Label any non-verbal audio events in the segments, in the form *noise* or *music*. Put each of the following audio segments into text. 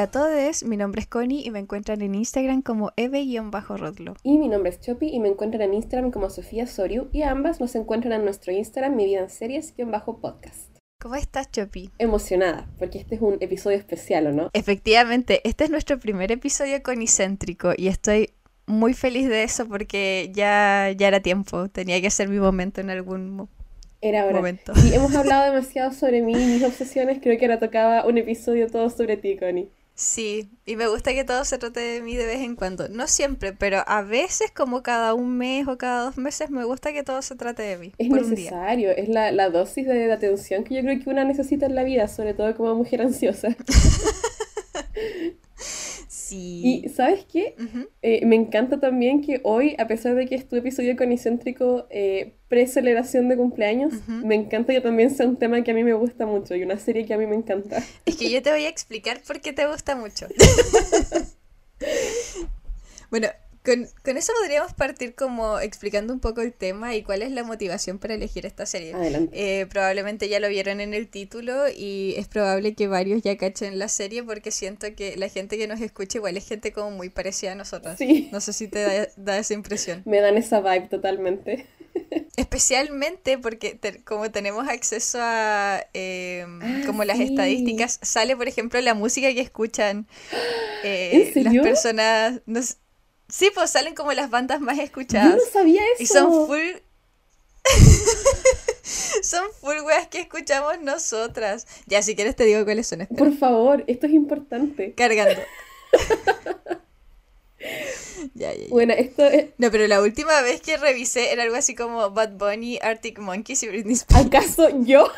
Hola a todos, mi nombre es Connie y me encuentran en Instagram como eve-rodlo. Y mi nombre es Chopi y me encuentran en Instagram como Sofía Soriu y ambas nos encuentran en nuestro Instagram Mi Vida en Series-podcast. ¿Cómo estás, Chopi? Emocionada, porque este es un episodio especial, ¿o no? Efectivamente, este es nuestro primer episodio conicéntrico y estoy muy feliz de eso porque ya, ya era tiempo, tenía que ser mi momento en algún era hora. momento. Y hemos hablado demasiado sobre mí y mis obsesiones, creo que ahora tocaba un episodio todo sobre ti, Connie. Sí, y me gusta que todo se trate de mí de vez en cuando. No siempre, pero a veces, como cada un mes o cada dos meses, me gusta que todo se trate de mí. Es por un día. necesario, es la, la dosis de atención que yo creo que una necesita en la vida, sobre todo como mujer ansiosa. *laughs* Sí. Y ¿sabes qué? Eh, me encanta también que hoy, a pesar de que es tu episodio conicéntrico eh, pre-celebración de cumpleaños, me encanta que también sea un tema que a mí me gusta mucho y una serie que a mí me encanta. *laughs* Es que yo te voy a explicar por qué te gusta mucho. *laughs* bueno, con, con eso podríamos partir como explicando un poco el tema y cuál es la motivación para elegir esta serie. Eh, probablemente ya lo vieron en el título y es probable que varios ya cachen la serie porque siento que la gente que nos escucha igual es gente como muy parecida a nosotras. Sí. No sé si te da, da esa impresión. *laughs* Me dan esa vibe totalmente. *laughs* Especialmente porque te- como tenemos acceso a eh, Ah, como las sí. estadísticas, sale por ejemplo la música que escuchan eh, ¿En serio? las personas. Sí, pues salen como las bandas más Yo escuchadas. no sabía eso. Y son full. *laughs* son full weas que escuchamos nosotras. Ya, si quieres te digo cuáles son. espera. Por favor, esto es importante. Cargando. *laughs* ya, ya, ya. Bueno, esto es... No, pero la última vez que revisé era algo así como Bad Bunny, Arctic Monkeys y Britney Spears. ¿Acaso yo?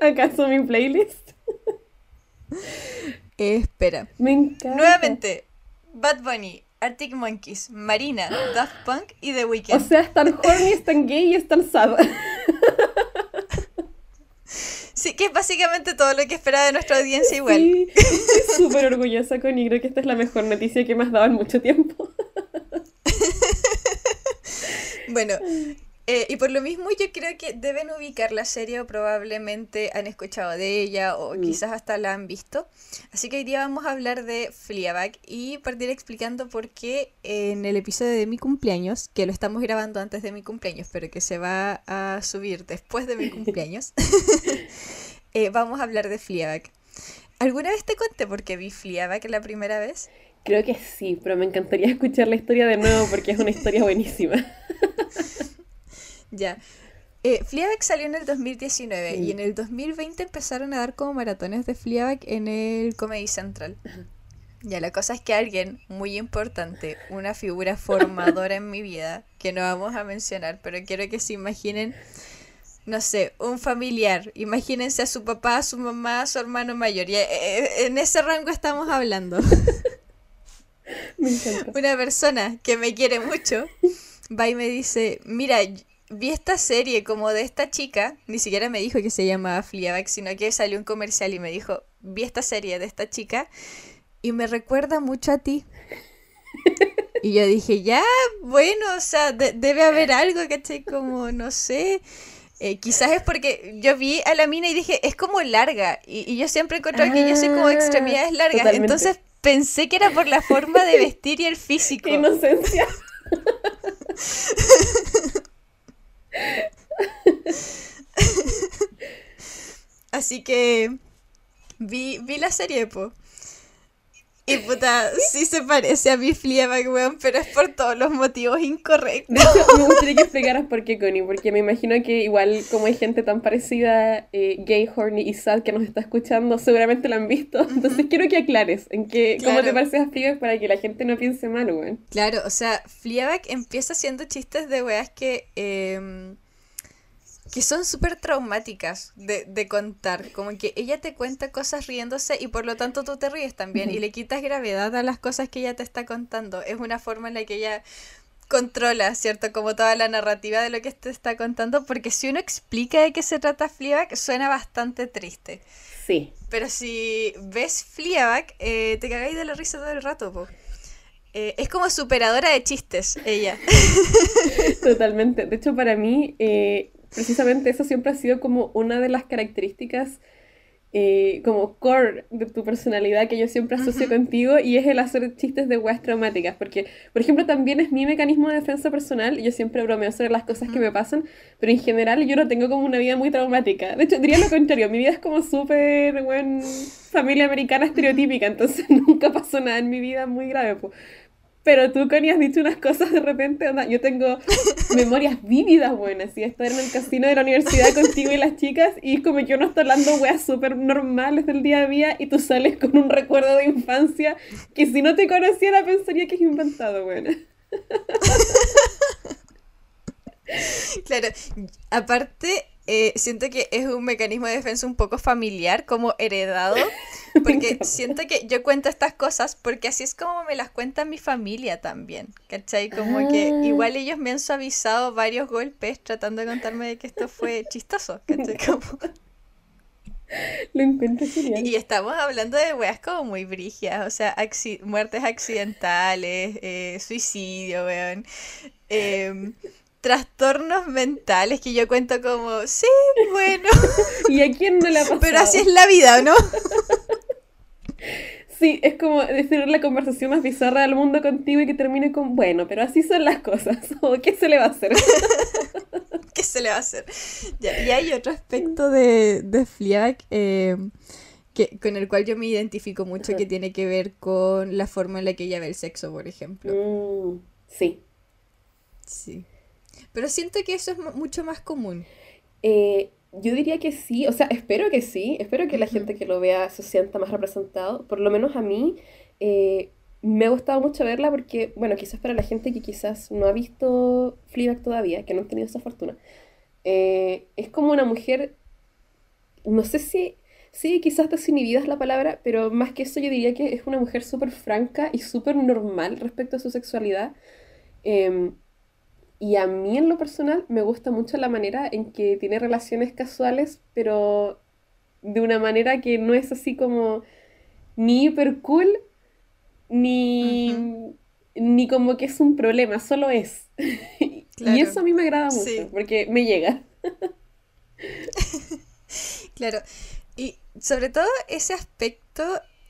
¿Acaso mi playlist? Eh, espera. Me encanta. Nuevamente, Bad Bunny, Arctic Monkeys, Marina, Daft Punk y The O Weeknd. sea, es tan horny, es tan gay y es tan sad. *laughs* Sí, que es básicamente todo lo que espera de nuestra audiencia igual. Sí, estoy súper orgullosa con y creo que esta es la mejor noticia que me has dado en mucho tiempo. *laughs* Bueno, eh, y por lo mismo yo creo que deben ubicar la serie o probablemente han escuchado de ella o Mm. quizás hasta la han visto. Así que hoy día vamos a hablar de Fleabag y partir explicando por qué en el episodio de mi cumpleaños, que lo estamos grabando antes de mi cumpleaños, pero que se va a subir después de mi *laughs* cumpleaños, *laughs* eh, vamos a hablar de Fleabag. ¿Alguna vez te conté por qué vi Fleabag la primera vez? Creo que sí, pero me encantaría *laughs* escuchar la historia de nuevo porque es una historia buenísima. Ya. Eh, Fleabag salió en el 2019 y Mm. en el 2020 empezaron a dar como maratones de Fleabag en el Comedy Central. Ya, la cosa es que alguien muy importante, una figura formadora en mi vida, que no vamos a mencionar, pero quiero que se imaginen, no sé, un familiar. Imagínense a su papá, a su mamá, a su hermano mayor. Y, eh, eh, en ese rango estamos hablando. *laughs* Me una persona que me quiere mucho va y me dice, mira, y- vi esta serie como de esta chica, ni siquiera me dijo que se llamaba Fleabag, sino que salió un comercial y me dijo, vi esta serie de esta chica y me recuerda mucho a ti. Y yo dije, ya, bueno, o sea, de- debe haber algo, ¿cachai? Como, no sé. eh, quizás es porque yo vi a la mina y dije, es como larga. Y, y yo siempre encuentro que yo soy como Ah, extremidades largas. totalmente. Entonces pensé que era por la forma de vestir y el físico. ¡Qué inocencia! *laughs* *laughs* Así que vi, vi la serie, po. Y puta, sí se parece a mi Fleabag, weón, pero es por todos los motivos incorrectos. De hecho, me gustaría que explicaras por qué, Connie, porque me imagino que igual como hay gente tan parecida, eh, gay, horny y sad que nos está escuchando, seguramente la han visto. Entonces quiero que aclares en qué, cómo Claro. te pareces a Fleabag para que la gente no piense mal, weón. Claro, o sea, Fleabag empieza haciendo chistes de weas que, em, que son súper traumáticas de, de contar. Como que ella te cuenta cosas riéndose y por lo tanto tú te ríes también y le quitas gravedad a las cosas que ella te está contando. Es una forma en la que ella controla, ¿cierto? Como toda la narrativa de lo que te está contando, porque si uno explica de qué se trata Fleabag, suena bastante triste. Sí. Pero si ves Fleabag, eh, te cagáis de la risa todo el rato, po. Eh, es como superadora de chistes, ella. *laughs* Totalmente. De hecho, para mí, eh, precisamente eso siempre ha sido como una de las características eh, como core de tu personalidad que yo siempre asocio contigo y es el hacer chistes de weas traumáticas. Porque, por ejemplo, también es mi mecanismo de defensa personal. Yo siempre bromeo sobre las cosas que me pasan, pero en general yo no tengo como una vida muy traumática. De hecho, diría lo contrario. Mi vida es como súper, buen familia americana estereotípica, entonces *laughs* nunca pasó nada en mi vida muy grave. Pues. Pero tú, Connie, has dicho unas cosas de repente, yo tengo *laughs* memorias vívidas buenas, y estar en el casino de la universidad contigo y las chicas, y es como que uno está hablando weas súper normales del día a día, y tú sales con un recuerdo de infancia que si no te conociera pensaría que es inventado, buena. *laughs* Claro, aparte, eh, siento que es un mecanismo de defensa un poco familiar, como heredado, *laughs* porque siento que yo cuento estas cosas porque así es como me las cuenta mi familia también, ¿cachai? Como que ah. igual ellos me han suavizado varios golpes tratando de contarme de que esto fue chistoso, ¿cachai? *laughs* Lo encuentro genial. Y estamos hablando de weas como muy brigias, o sea, muertes accidentales, eh, suicidio, weón. Eh, trastornos mentales que yo cuento como, sí, bueno. *laughs* ¿Y a quién no le ha pasado? Pero así es la vida, ¿no? *laughs* Sí, es como decir la conversación más bizarra del mundo contigo y que termine con, bueno, pero así son las cosas. *laughs* ¿O qué se le va a hacer? ¿Qué se le va a hacer? y hay otro aspecto de, de Fliak eh, que, con el cual yo me identifico mucho que tiene que ver con la forma en la que ella ve el sexo, por ejemplo. Mm, sí. Sí. Pero siento que eso es mucho más común. Eh, yo diría que sí, o sea, espero que sí, espero que la gente que lo vea se sienta más representado, por lo menos a mí. Eh, me ha gustado mucho verla porque, bueno, quizás para la gente que quizás no ha visto Fleabag todavía, que no ha tenido esa fortuna, eh, es como una mujer, no sé si, sí, quizás desinhibida es la palabra, pero más que eso yo diría que es una mujer súper franca y súper normal respecto a su sexualidad. Em, y a mí en lo personal me gusta mucho la manera en que tiene relaciones casuales, pero de una manera que no es así como ni hiper cool, ni, ni como que es un problema, solo es. *laughs* Y eso a mí me agrada mucho, porque me llega. *laughs* claro, y sobre todo ese aspecto...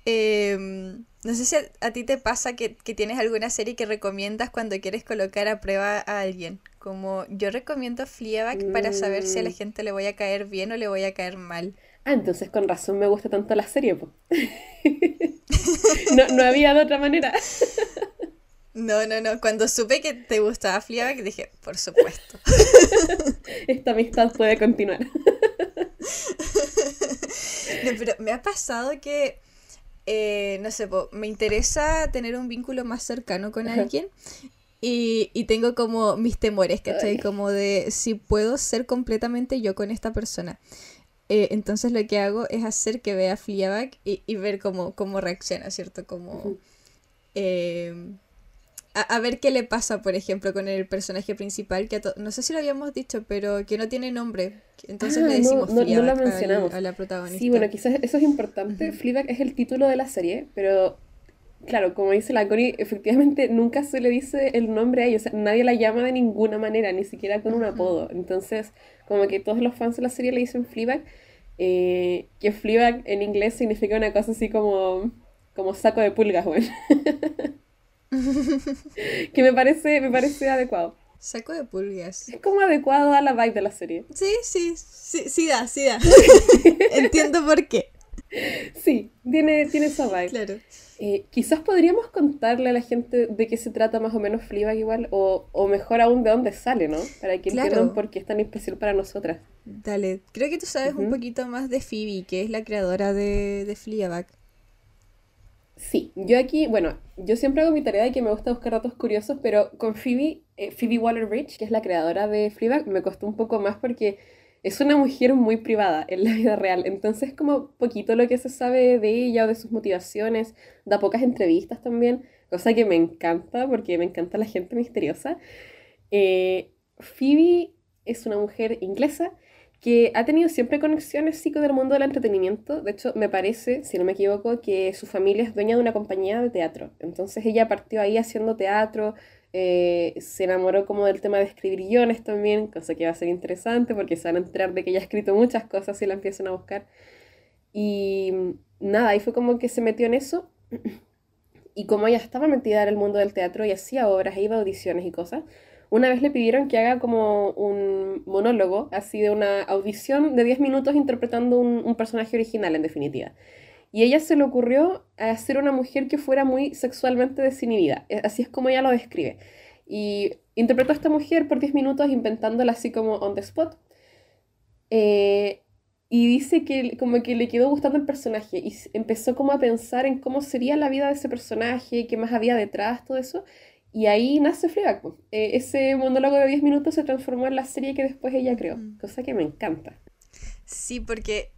Em, no sé si a, ti te pasa que, tienes alguna serie que recomiendas cuando quieres colocar a prueba a alguien. Como yo recomiendo Fleabag para saber si a la mm. gente le voy a caer bien o le voy a caer mal. Ah, entonces con razón me gusta tanto la serie, *laughs* no, no había de otra manera. *laughs* No, no, no. Cuando supe que te gustaba Fleabag dije, por supuesto. *laughs* Esta amistad puede continuar. pero me ha pasado que eh, no sé, me interesa tener un vínculo más cercano con alguien y, y, tengo como mis temores, ¿cachai? Como de si puedo ser completamente yo con esta persona. Eh, entonces lo que hago es hacer que vea Fleabag y, y ver cómo, cómo reacciona, ¿cierto? Como a, ver qué le pasa, por ejemplo, con el personaje principal, que no sé si lo habíamos dicho, pero que no tiene nombre. Entonces le ah, decimos no, no, mencionamos. A, la protagonista. Sí, bueno, quizás eso es importante. Uh es el título de la serie, pero claro, como dice la Connie, efectivamente nunca se le dice el nombre a ella, o sea, nadie la llama de ninguna manera, ni siquiera con un apodo. Entonces, como que todos los fans de la serie le dicen Fleabag, eh, que Fleabag en inglés significa una cosa así como, como saco de pulgas, bueno. *laughs* *laughs* que me parece, me parece adecuado. Saco de pulgas. Es como adecuado a la vibe de la serie. Sí, sí, sí, sí da, sí da. *laughs* Entiendo por qué. Sí, tiene, tiene esa vibe. Claro. Eh, quizás podríamos contarle a la gente de qué se trata más o menos Fleabag igual, o, o mejor aún de dónde sale, ¿no? Para que entiendan por qué es tan especial para nosotras. Dale, creo que tú sabes un poquito más de Phoebe, que es la creadora de, de Fleabag. Sí, yo aquí, bueno, yo siempre hago mi tarea de que me gusta buscar datos curiosos, pero con Phoebe, eh, Phoebe Waller-Bridge, que es la creadora de Fleabag, me costó un poco más porque es una mujer muy privada en la vida real, entonces como poquito lo que se sabe de ella o de sus motivaciones, da pocas entrevistas también, cosa que me encanta porque me encanta la gente misteriosa. Eh, Phoebe es una mujer inglesa que ha tenido siempre conexiones sí con el mundo del entretenimiento. De hecho, me parece, si no me equivoco, que su familia es dueña de una compañía de teatro. Entonces ella partió ahí haciendo teatro, eh, se enamoró como del tema de escribir guiones también, cosa que va a ser interesante porque se van a enterar de que ella ha escrito muchas cosas y la empiezan a buscar. Y nada, ahí fue como que se metió en eso. *clears throat* Y como ella estaba metida en el mundo del teatro y hacía obras, e iba a audiciones y cosas, una vez le pidieron que haga como un monólogo, así de una audición de 10 minutos interpretando un, personaje original, en definitiva. Y ella se le ocurrió hacer una mujer que fuera muy sexualmente desinhibida. E, así es como ella lo describe. Y interpretó a esta mujer por 10 minutos inventándola así como on the spot. Eh, y dice que como que le quedó gustando el personaje y empezó como a pensar en cómo sería la vida de ese personaje, qué más había detrás, todo eso. Y ahí nace Fleabag. Eh, ese monólogo de 10 minutos se transformó en la serie que después ella creó, mm. cosa que me encanta. Sí, porque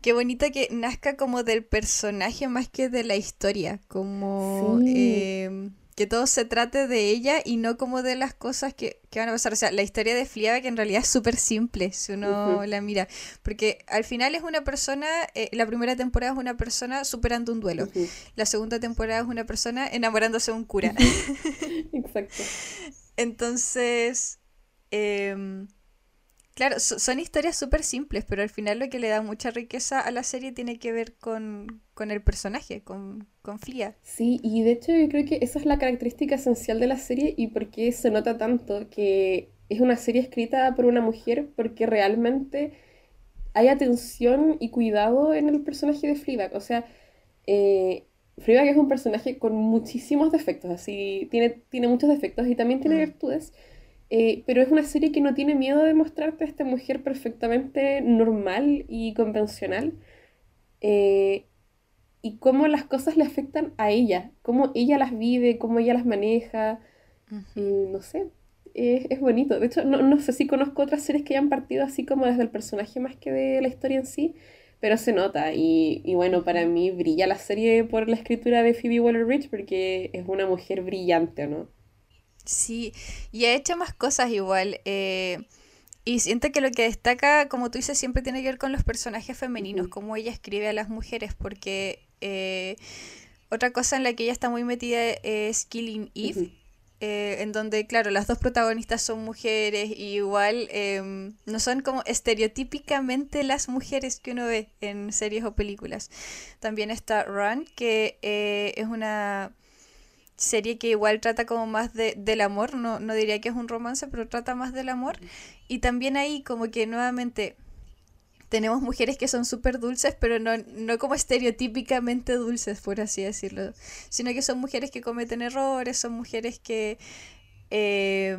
qué bonito que nazca como del personaje más que de la historia, como... Em, que todo se trate de ella y no como de las cosas que, van a pasar. O sea, la historia de Fliaba que en realidad es súper simple si uno la mira. Porque al final es una persona, eh, la primera temporada es una persona superando un duelo. La segunda temporada es una persona enamorándose de un cura. *laughs* Exacto. Entonces, em, Claro, son historias súper simples, pero al final lo que le da mucha riqueza a la serie tiene que ver con, el personaje, con, con Flia. Sí, y de hecho yo creo que esa es la característica esencial de la serie y por qué se nota tanto que es una serie escrita por una mujer, porque realmente hay atención y cuidado en el personaje de Fleabag. O sea, eh, Fleabag es un personaje con muchísimos defectos, así, tiene, tiene muchos defectos y también tiene mm. virtudes eh, pero es una serie que no tiene miedo de mostrarte a esta mujer perfectamente normal y convencional. Eh, y cómo las cosas le afectan a ella, cómo ella las vive, cómo ella las maneja. no sé, es, es, bonito. De hecho, no, no, sé si conozco otras series que hayan partido así como desde el personaje más que de la historia en sí, pero se nota. Y, y bueno, para mí brilla la serie por la escritura de Phoebe Waller-Bridge porque es una mujer brillante, ¿no? Sí, y ha hecho más cosas igual. Eh, y siento que lo que destaca, como tú dices, siempre tiene que ver con los personajes femeninos, como ella escribe a las mujeres, porque eh, otra cosa en la que ella está muy metida es Killing Eve. Eh, en donde, claro, las dos protagonistas son mujeres y igual em, no son como estereotípicamente las mujeres que uno ve en series o películas. También está Run, que es una serie que igual trata como más de, del amor, no, no diría que es un romance, pero trata más del amor. Y también ahí como que nuevamente tenemos mujeres que son súper dulces, pero no, no como estereotípicamente dulces, por así decirlo, sino que son mujeres que cometen errores, son mujeres que... Eh,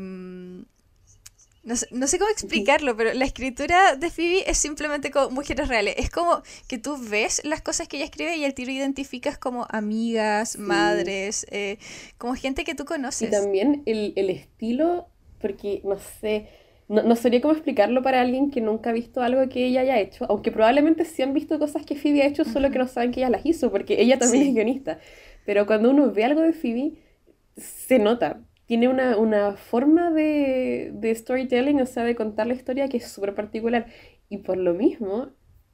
no sé, cómo explicarlo, pero la escritura de Phoebe es simplemente como mujeres reales. Es como que tú ves las cosas que ella escribe y al tiro identificas como amigas, madres, eh, como gente que tú conoces. Y también el, estilo, porque no sé, no, no sabría cómo explicarlo para alguien que nunca ha visto algo que ella haya hecho, aunque probablemente sí han visto cosas que Phoebe ha hecho, solo que no saben que ella las hizo, porque ella también es guionista. Pero cuando uno ve algo de Phoebe, se nota tiene una, forma de, storytelling, o sea, de contar la historia que es súper particular. Y por lo mismo,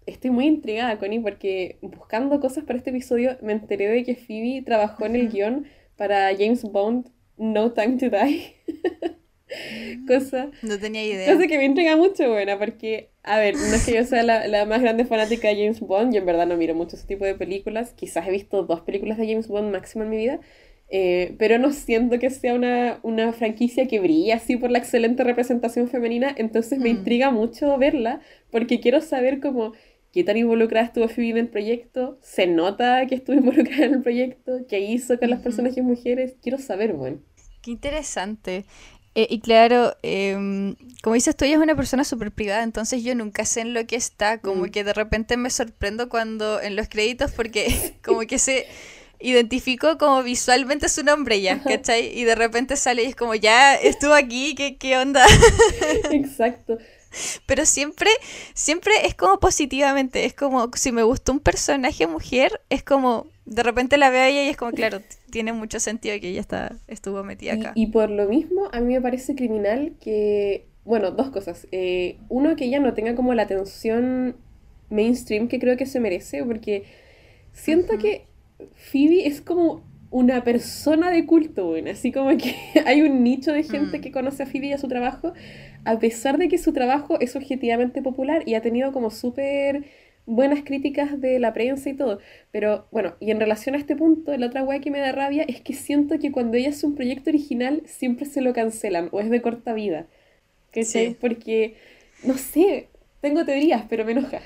estoy muy intrigada, Connie, porque buscando cosas para este episodio me enteré de que Phoebe trabajó en el guion para James Bond No Time to Die. *laughs* cosa. No tenía idea. Cosa que me intriga mucho, buena, porque, a ver, no es que yo sea la, la, más grande fanática de James Bond, yo en verdad no miro mucho ese tipo de películas. Quizás he visto dos películas de James Bond máximo en mi vida, eh, pero no siento que sea una, una, franquicia que brilla así por la excelente representación femenina, entonces me mm. intriga mucho verla, porque quiero saber cómo qué tan involucrada estuvo Phoebe en el proyecto, se nota que estuvo *laughs* involucrada en el proyecto, qué hizo con las personajes mujeres, quiero saber, bueno. Qué interesante. Eh, y claro, em, como dices tú, ella es una persona súper privada, entonces yo nunca sé en lo que está, como mm. que de repente me sorprendo cuando en los créditos, porque *laughs* como que se identifico como visualmente su nombre ya, ¿cachai? Y de repente sale y es como, ya estuvo aquí, ¿qué, qué onda? *laughs* Exacto. Pero siempre, siempre es como positivamente, es como, si me gustó un personaje mujer, es como, de repente la veo a ella y es como, claro, tiene mucho sentido que ella está, estuvo metida acá. Y, por lo mismo, a mí me parece criminal que, bueno, dos cosas. Eh, uno, que ella no tenga como la atención mainstream que creo que se merece, porque siento que Phoebe es como una persona de culto, bueno, así como que *laughs* hay un nicho de gente mm. que conoce a Phoebe y a su trabajo, a pesar de que su trabajo es objetivamente popular y ha tenido como súper buenas críticas de la prensa y todo. Pero bueno, y en relación a este punto, la otra weá que me da rabia es que siento que cuando ella hace un proyecto original siempre se lo cancelan o es de corta vida. ¿Cachai? Porque, no sé, tengo teorías, pero me enoja.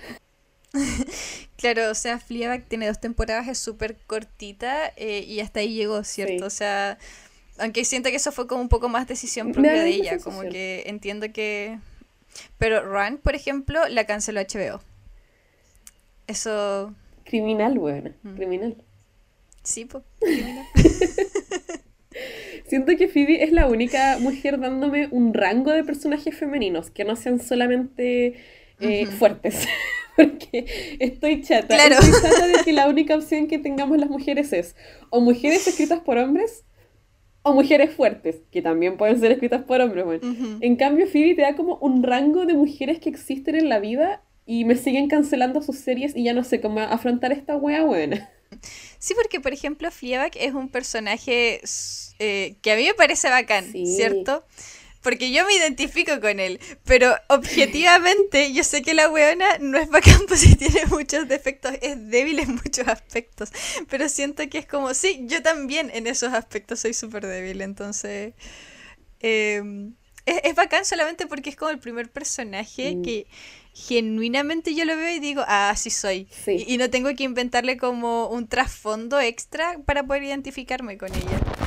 *laughs* claro, o sea, Fleabag tiene dos temporadas, es súper cortita eh, y hasta ahí llegó, ¿cierto? O sea, aunque siento que eso fue como un poco más decisión propia de ella, como que entiendo que... Pero Run, por ejemplo, la canceló HBO. Eso... Criminal, bueno, mm. criminal. Sí, pues, criminal. *laughs* Siento que Phoebe es la única mujer dándome un rango de personajes femeninos, que no sean solamente eh, fuertes. *laughs* Porque estoy chata. Claro. Estoy chata de que la única opción que tengamos las mujeres es o mujeres escritas por hombres o mujeres fuertes, que también pueden ser escritas por hombres. Bueno. En cambio, Phoebe te da como un rango de mujeres que existen en la vida y me siguen cancelando sus series y ya no sé cómo afrontar esta wea buena. Sí, porque por ejemplo Fleabag es un personaje eh, que a mí me parece bacán, ¿cierto? Porque yo me identifico con él, pero objetivamente yo sé que la weona no es bacán *laughs* pues si tiene muchos defectos, es débil en muchos aspectos, pero siento que es como, sí, yo también en esos aspectos soy súper débil, entonces... Em, es, bacán solamente porque es como el primer personaje mm. que genuinamente yo lo veo y digo, ah, así soy. Y, no tengo que inventarle como un trasfondo extra para poder identificarme con ella.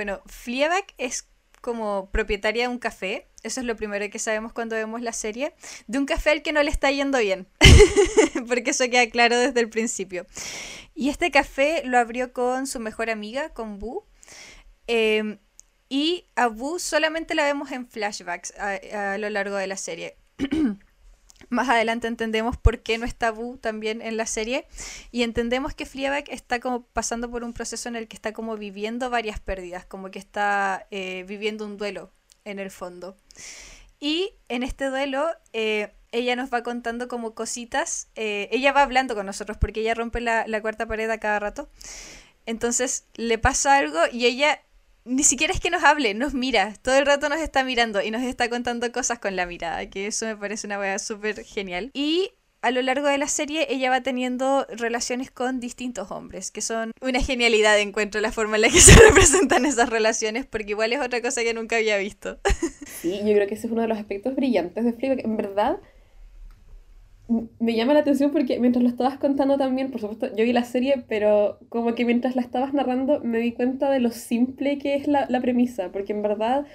Bueno, Fleabag es como propietaria de un café, eso es lo primero que sabemos cuando vemos la serie, de un café al que no le está yendo bien, *laughs* porque eso queda claro desde el principio. Y este café lo abrió con su mejor amiga, con Boo. Em, y a Boo solamente la vemos en flashbacks a, lo largo de la serie. *clears throat* Más adelante entendemos por qué no está Boo también en la serie y entendemos que Fleabag está como pasando por un proceso en el que está como viviendo varias pérdidas, como que está eh, viviendo un duelo en el fondo. Y en este duelo eh, ella nos va contando como cositas, eh, ella va hablando con nosotros porque ella rompe la, la cuarta pared a cada rato. Entonces le pasa algo y ella ni siquiera es que nos hable, nos mira, todo el rato nos está mirando y nos está contando cosas con la mirada, que eso me parece una weá súper genial. Y a lo largo de la serie ella va teniendo relaciones con distintos hombres, que son una genialidad de encuentro la forma en la que *laughs* se representan esas relaciones, porque igual es otra cosa que nunca había visto. *laughs* Sí, yo creo que ese es uno de los aspectos brillantes de Fleabag. En verdad, me llama la atención porque mientras lo estabas contando también, por supuesto, yo vi la serie, pero como que mientras la estabas narrando me di cuenta de lo simple que es la, premisa, porque en verdad,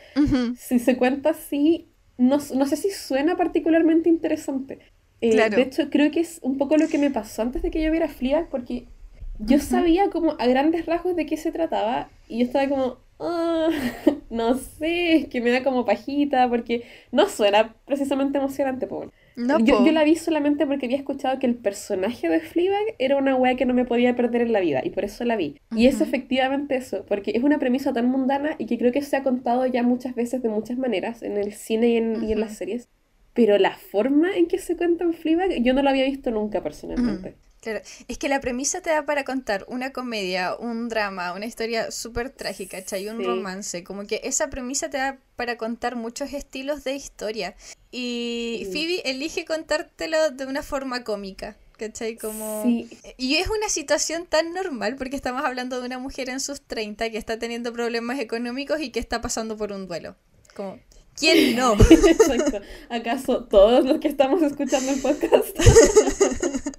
si se cuenta así, no, sé si suena particularmente interesante. Eh, de hecho, creo que es un poco lo que me pasó antes de que yo viera Fleabag, porque yo sabía como a grandes rasgos de qué se trataba y yo estaba como, ah, *laughs* no sé, es que me da como pajita, porque no suena precisamente emocionante, pues yo, la vi solamente porque había escuchado que el personaje de Fleabag era una wea que no me podía perder en la vida y por eso la vi. Y es efectivamente eso, porque es una premisa tan mundana y que creo que se ha contado ya muchas veces de muchas maneras en el cine y en, las series. Pero la forma en que se cuenta en Fleabag yo no la había visto nunca personalmente. Claro, es que la premisa te da para contar una comedia, un drama, una historia súper trágica, ¿cachai? Un romance, como que esa premisa te da para contar muchos estilos de historia. Y Phoebe elige contártelo de una forma cómica. ¿Cachai? Como... Y es una situación tan normal porque estamos hablando de una mujer en sus 30 que está teniendo problemas económicos y que está pasando por un duelo. Como, ¿quién *laughs* no? Exacto. ¿Acaso todos los que estamos escuchando el podcast? *laughs*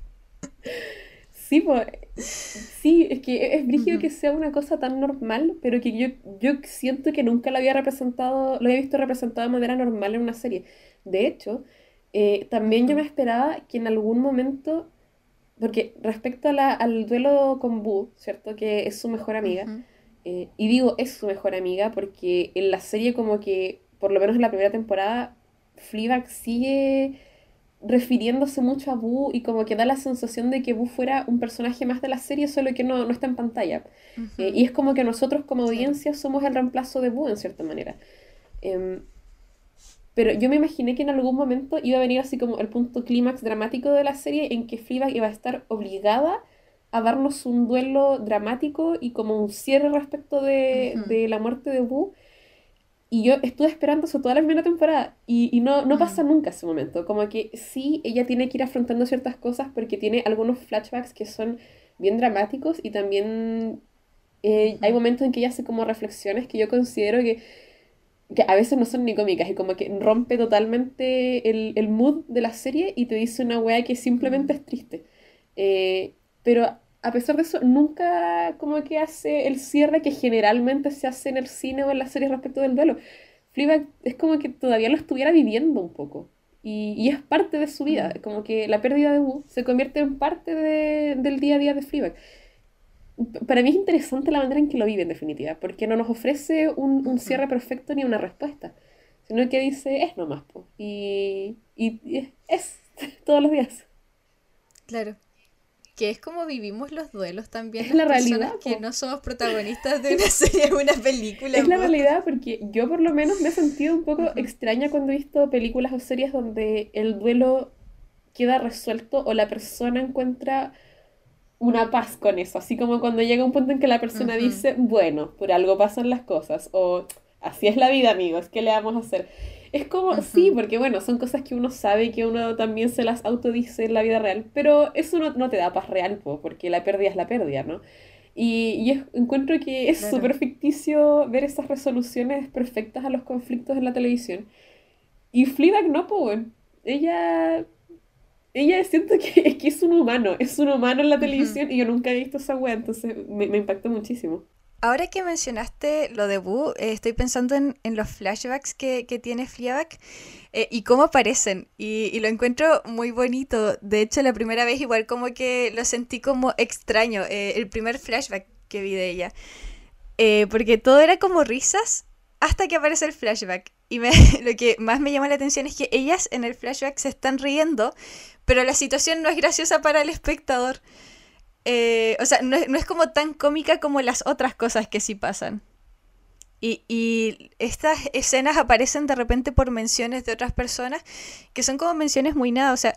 Sí, pues, sí, es que es brígido que sea una cosa tan normal, pero que yo, yo siento que nunca lo había representado, lo había visto representado de manera normal en una serie. De hecho, eh, también yo me esperaba que en algún momento, porque respecto a la, al duelo con Boo, ¿cierto? Que es su mejor amiga, eh, y digo es su mejor amiga porque en la serie como que, por lo menos en la primera temporada, Fleabag sigue refiriéndose mucho a Boo y como que da la sensación de que Boo fuera un personaje más de la serie, solo que no, no está en pantalla. Eh, y es como que nosotros como audiencia somos el reemplazo de Boo en cierta manera. Em, pero yo me imaginé que en algún momento iba a venir así como el punto clímax dramático de la serie en que Fleabag iba a estar obligada a darnos un duelo dramático y como un cierre respecto de, de la muerte de Boo Y yo estuve esperando eso toda la primera temporada y, y no, no pasa nunca ese momento. Como que sí, ella tiene que ir afrontando ciertas cosas porque tiene algunos flashbacks que son bien dramáticos y también eh, hay momentos en que ella hace como reflexiones que yo considero que, que a veces no son ni cómicas y como que rompe totalmente el, el mood de la serie y te dice una wea que simplemente es triste. Eh, pero a pesar de eso, nunca como que hace el cierre que generalmente se hace en el cine o en las series respecto del duelo. Fleabag es como que todavía lo estuviera viviendo un poco. Y, y es parte de su vida. Mm. Como que la pérdida de Wu se convierte en parte de- del día a día de Fleabag. Para mí es interesante la manera en que lo vive en definitiva, porque no nos ofrece un, un cierre perfecto ni una respuesta, sino que dice es nomás, po. Y, y, y es, es *laughs* todos los días. Claro. Que es como vivimos los duelos también Es las la personas realidad, que po. no somos protagonistas de una *laughs* serie o una película. Es la realidad porque yo por lo menos me he sentido un poco extraña cuando he visto películas o series donde el duelo queda resuelto o la persona encuentra una paz con eso, así como cuando llega un punto en que la persona dice, bueno, por algo pasan las cosas, o así es la vida, amigos, ¿qué le vamos a hacer? Es como, Ujú. sí, porque bueno, son cosas que uno sabe y que uno también se las autodice en la vida real, pero eso no, no te da paz real, po, porque la pérdida es la pérdida, ¿no? Y, y es- encuentro que es súper ficticio ver esas resoluciones perfectas a los conflictos en la televisión. Y Fleabag no, pues. Ella, ella siento que, *laughs* es que es un humano, es un humano en la televisión y yo nunca he visto esa wea, entonces me, me impactó muchísimo. Ahora que mencionaste lo de Boo, eh, estoy pensando en, los flashbacks que, tiene Fleabag eh, y cómo aparecen. Y, lo encuentro muy bonito. De hecho, la primera vez igual como que lo sentí como extraño, eh, el primer flashback que vi de ella. Porque todo era como risas hasta que aparece el flashback. Y me- *laughs* lo que más me llama la atención es que ellas en el flashback se están riendo, pero la situación no es graciosa para el espectador. Eh, o sea, no es, no es como tan cómica como las otras cosas que sí pasan. Y, y estas escenas aparecen de repente por menciones de otras personas que son como menciones muy nada. O sea,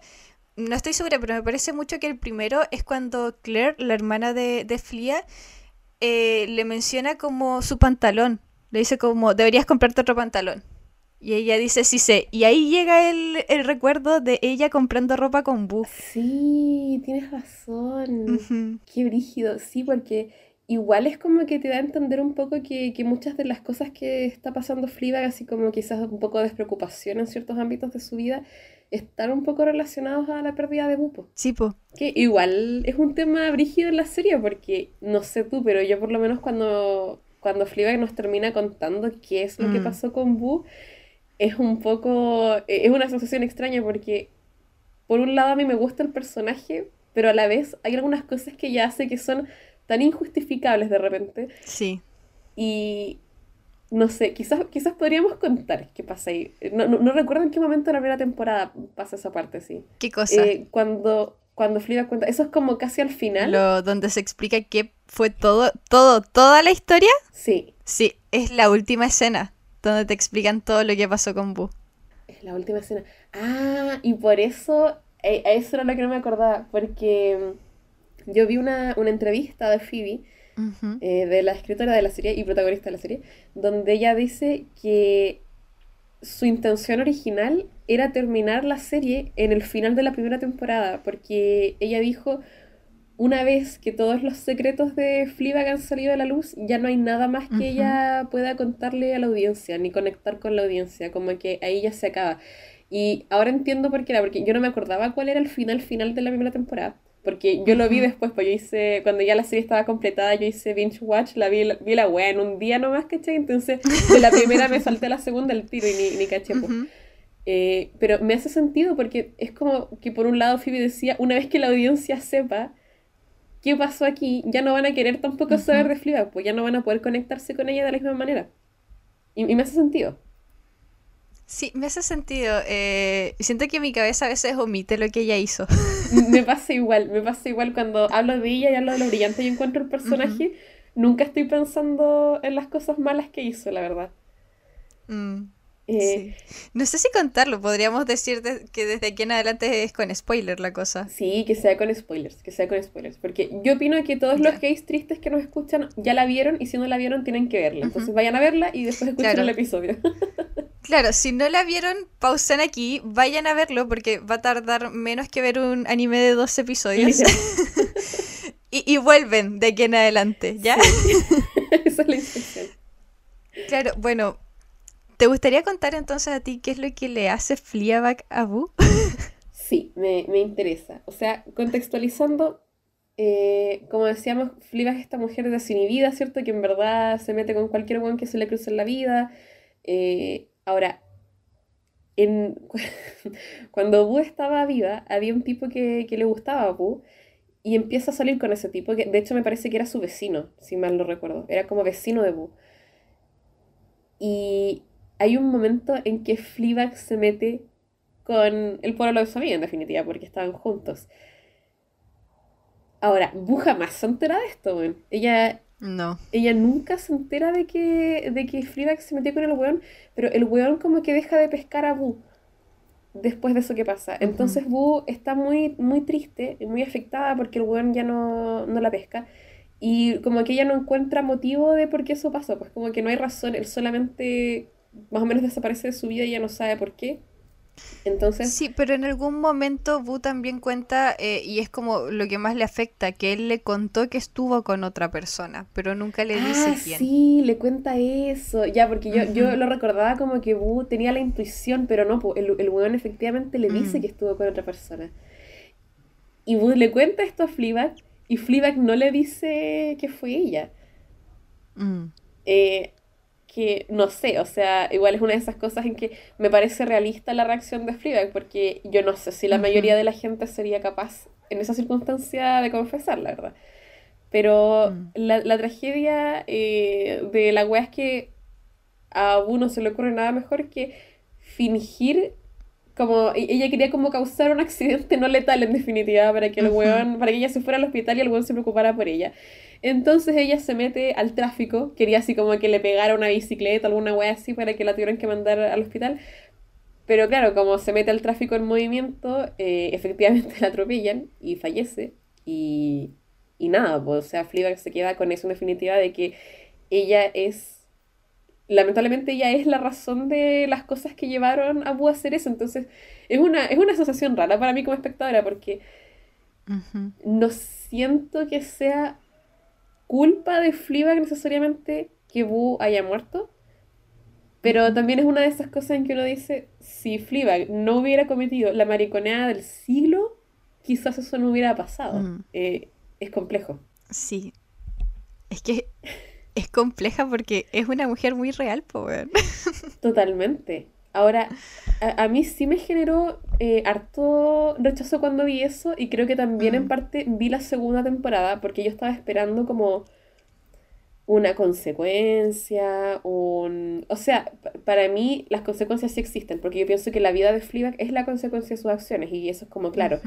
no estoy segura, pero me parece mucho que el primero es cuando Claire, la hermana de, de Flia, eh, le menciona como su pantalón. Le dice como, deberías comprarte otro pantalón. Y ella dice, sí sé. Y ahí llega el, el recuerdo de ella comprando ropa con Boo. Sí, tienes razón. Ujú. Qué brígido, sí, porque igual es como que te da a entender un poco que, que muchas de las cosas que está pasando Fleabag, así como quizás un poco de despreocupación en ciertos ámbitos de su vida, están un poco relacionados a la pérdida de Bupo. Sí, po. Que igual es un tema brígido en la serie, porque no sé tú, pero yo por lo menos cuando, cuando Fleabag nos termina contando qué es lo que Mm. pasó con Boo, es un poco, eh, es una sensación extraña porque por un lado a mí me gusta el personaje, pero a la vez hay algunas cosas que ella hace que son tan injustificables de repente Sí. y no sé, quizás, quizás podríamos contar qué pasa ahí. No, no, no recuerdo en qué momento de la primera temporada pasa esa parte, sí. ¿Qué cosa? Eh, cuando, cuando Fleabag cuenta, eso es como casi al final. Lo, donde se explica qué fue todo, todo, toda la historia. Sí, Sí, es la última escena donde te explican todo lo que pasó con Boo. es la última escena. Ah, y por eso, eh, a eso era lo que no me acordaba, porque mm, yo vi una, una entrevista de Phoebe, eh, de la escritora de la serie y protagonista de la serie, donde ella dice que su intención original era terminar la serie en el final de la primera temporada, porque ella dijo, una vez que todos los secretos de Fleabag han salido a la luz, ya no hay nada más que ella pueda contarle a la audiencia, ni conectar con la audiencia, como que ahí ya se acaba. Y ahora entiendo por qué era, porque yo no me acordaba cuál era el final final de la primera temporada. Porque yo lo vi después, pues yo hice, cuando ya la serie estaba completada, yo hice binge watch, la vi, vi la wea en un día nomás, ¿cachai? Entonces, de la primera me salté a la segunda al tiro y ni, ni caché, pues. Eh, pero me hace sentido porque es como que por un lado Phoebe decía, una vez que la audiencia sepa qué pasó aquí, ya no van a querer tampoco saber de Fleabag, pues ya no van a poder conectarse con ella de la misma manera. Y, y me hace sentido. Sí, me hace sentido. eh, siento que mi cabeza a veces omite lo que ella hizo. *laughs* Me pasa *laughs* igual, me pasa igual cuando hablo de ella y hablo de lo brillante y encuentro el personaje, nunca estoy pensando en las cosas malas que hizo, la verdad. Mm. Eh, no sé si contarlo, podríamos decir que desde aquí en adelante es con spoiler la cosa. Sí, que sea con spoilers, que sea con spoilers. Porque yo opino que todos los gays tristes que nos escuchan ya la vieron y si no la vieron tienen que verla. Entonces vayan a verla y después escuchen el episodio. *laughs* claro, si no la vieron, pausen aquí, vayan a verlo porque va a tardar menos que ver un anime de dos episodios. *laughs* y, vuelven de aquí en adelante, ¿ya? *laughs* Esa es la instrucción. Claro, bueno, ¿Te gustaría contar entonces a ti qué es lo que le hace Fleabag a Boo? *laughs* sí, me, interesa. O sea, contextualizando, eh, como decíamos, Fleabag es esta mujer desinhibida, ¿cierto? Que en verdad se mete con cualquier buen que se le cruce en la vida. Eh, ahora, *laughs* cuando Boo estaba viva, había un tipo que, que le gustaba a Boo y empieza a salir con ese tipo, que de hecho me parece que era su vecino, si mal no recuerdo. Era como vecino de Boo. Y hay un momento en que Fleabag se mete con el pueblo de su amiga, en definitiva, porque estaban juntos. Ahora, Bu jamás se entera de esto, weón. Ella. No. Ella nunca se entera de que, de que Fleabag se metió con el weón, pero el weón como que deja de pescar a Bu después de eso que pasa. Entonces Bu está muy, muy triste, muy afectada porque el weón ya no, no la pesca. Y como que ella no encuentra motivo de por qué eso pasó, pues como que no hay razón, él solamente más o menos desaparece de su vida y ya no sabe por qué. Entonces... Sí, pero en algún momento Bu también cuenta, eh, y es como lo que más le afecta, que él le contó que estuvo con otra persona, pero nunca le dice ah, quién. Sí, le cuenta eso. Ya, porque yo, yo lo recordaba como que Bu tenía la intuición, pero no, el, el weón efectivamente le dice mm. que estuvo con otra persona. Y Bu le cuenta esto a Fleabag, y Fleabag no le dice que fue ella. Eh, que no sé, o sea, igual es una de esas cosas en que me parece realista la reacción de Fleabag, porque yo no sé si la mayoría de la gente sería capaz en esa circunstancia de confesar, la verdad. Pero mm. la, tragedia eh, de la wea es que a uno se le ocurre nada mejor que fingir como e, ella quería como causar un accidente no letal en definitiva para que el weón, para que ella se fuera al hospital y el weón se preocupara por ella. Entonces ella se mete al tráfico, quería así como que le pegara una bicicleta, alguna wea así para que la tuvieran que mandar al hospital. Pero claro, como se mete al tráfico en movimiento, eh, efectivamente *laughs* la atropellan y fallece. Y, y nada, pues, o sea, Fleabag se queda con eso en definitiva de que ella es lamentablemente ella es la razón de las cosas que llevaron a Boo a hacer eso. Entonces, es una, es una asociación rara para mí como espectadora, porque no siento que sea culpa de Fleabag necesariamente que Boo haya muerto. Pero también es una de esas cosas en que uno dice, si Fleabag no hubiera cometido la mariconeada del siglo, quizás eso no hubiera pasado. Mm. Eh, es complejo. Sí. Es que es compleja porque es una mujer muy real, pobre. Totalmente. Ahora, a, mí sí me generó eh, harto rechazo cuando vi eso y creo que también en mm. parte vi la segunda temporada porque yo estaba esperando como una consecuencia, un... O sea, para mí las consecuencias sí existen porque yo pienso que la vida de Fleabag es la consecuencia de sus acciones y eso es como claro.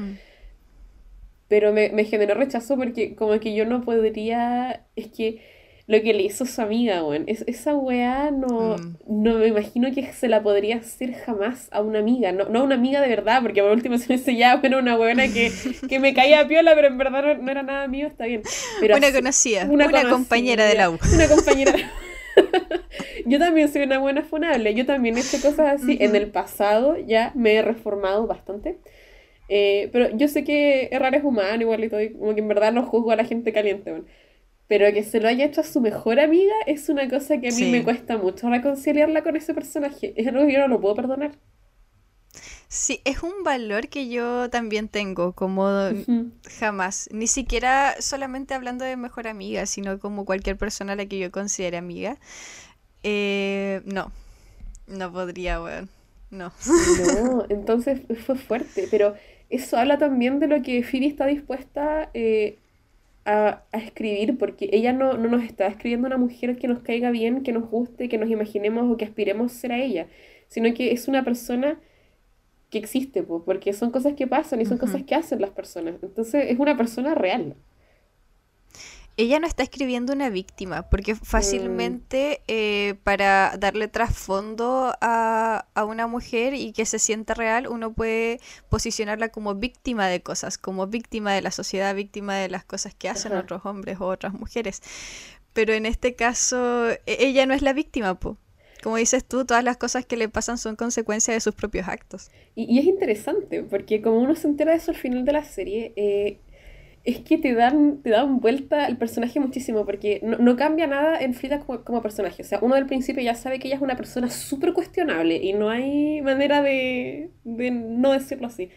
Pero me, me generó rechazo porque como que yo no podría... Es que lo que le hizo su amiga, weón. Es, esa weá no, mm. no me imagino que se la podría hacer jamás a una amiga. No, no a una amiga de verdad, porque por último se me dice ya, bueno, una weona que, que me caía a piola, pero en verdad no, era nada mío, está bien. Pero una conocida, una, compañera de la U. Una compañera. *laughs* yo también soy una buena funable. Yo también he hecho cosas así. En el pasado ya me he reformado bastante. Eh, pero yo sé que errar es humano, igual y todo, como que en verdad no juzgo a la gente caliente, weón. Pero que se lo haya hecho a su mejor amiga es una cosa que a mí me cuesta mucho reconciliarla con ese personaje. *laughs* Es algo que yo no lo puedo perdonar. Sí, es un valor que yo también tengo, como jamás. Ni siquiera solamente hablando de mejor amiga, sino como cualquier persona a la que yo considere amiga. Eh, no, no podría, weón. No. No, *laughs* entonces fue fuerte, pero eso habla también de lo que Phoebe está dispuesta eh, a, escribir, porque ella no, no, nos está escribiendo una mujer que nos caiga bien, que nos guste, que nos imaginemos o que aspiremos ser a ella, sino que es una persona que existe, porque son cosas que pasan y son cosas que hacen las personas. Entonces es una persona real. Ella no está escribiendo una víctima, porque fácilmente eh, para darle trasfondo a, a, una mujer y que se sienta real, uno puede posicionarla como víctima de cosas, como víctima de la sociedad, víctima de las cosas que hacen otros hombres o otras mujeres. Pero en este caso, e, ella no es la víctima, po. Como dices tú, todas las cosas que le pasan son consecuencia de sus propios actos. Y, y es interesante, porque como uno se entera de eso al final de la serie, eh, es que te dan, te dan vuelta el personaje muchísimo, porque no, no cambia nada en Frida como, como, personaje. O sea, uno del principio ya sabe que ella es una persona súper cuestionable y no hay manera de, de no decirlo así.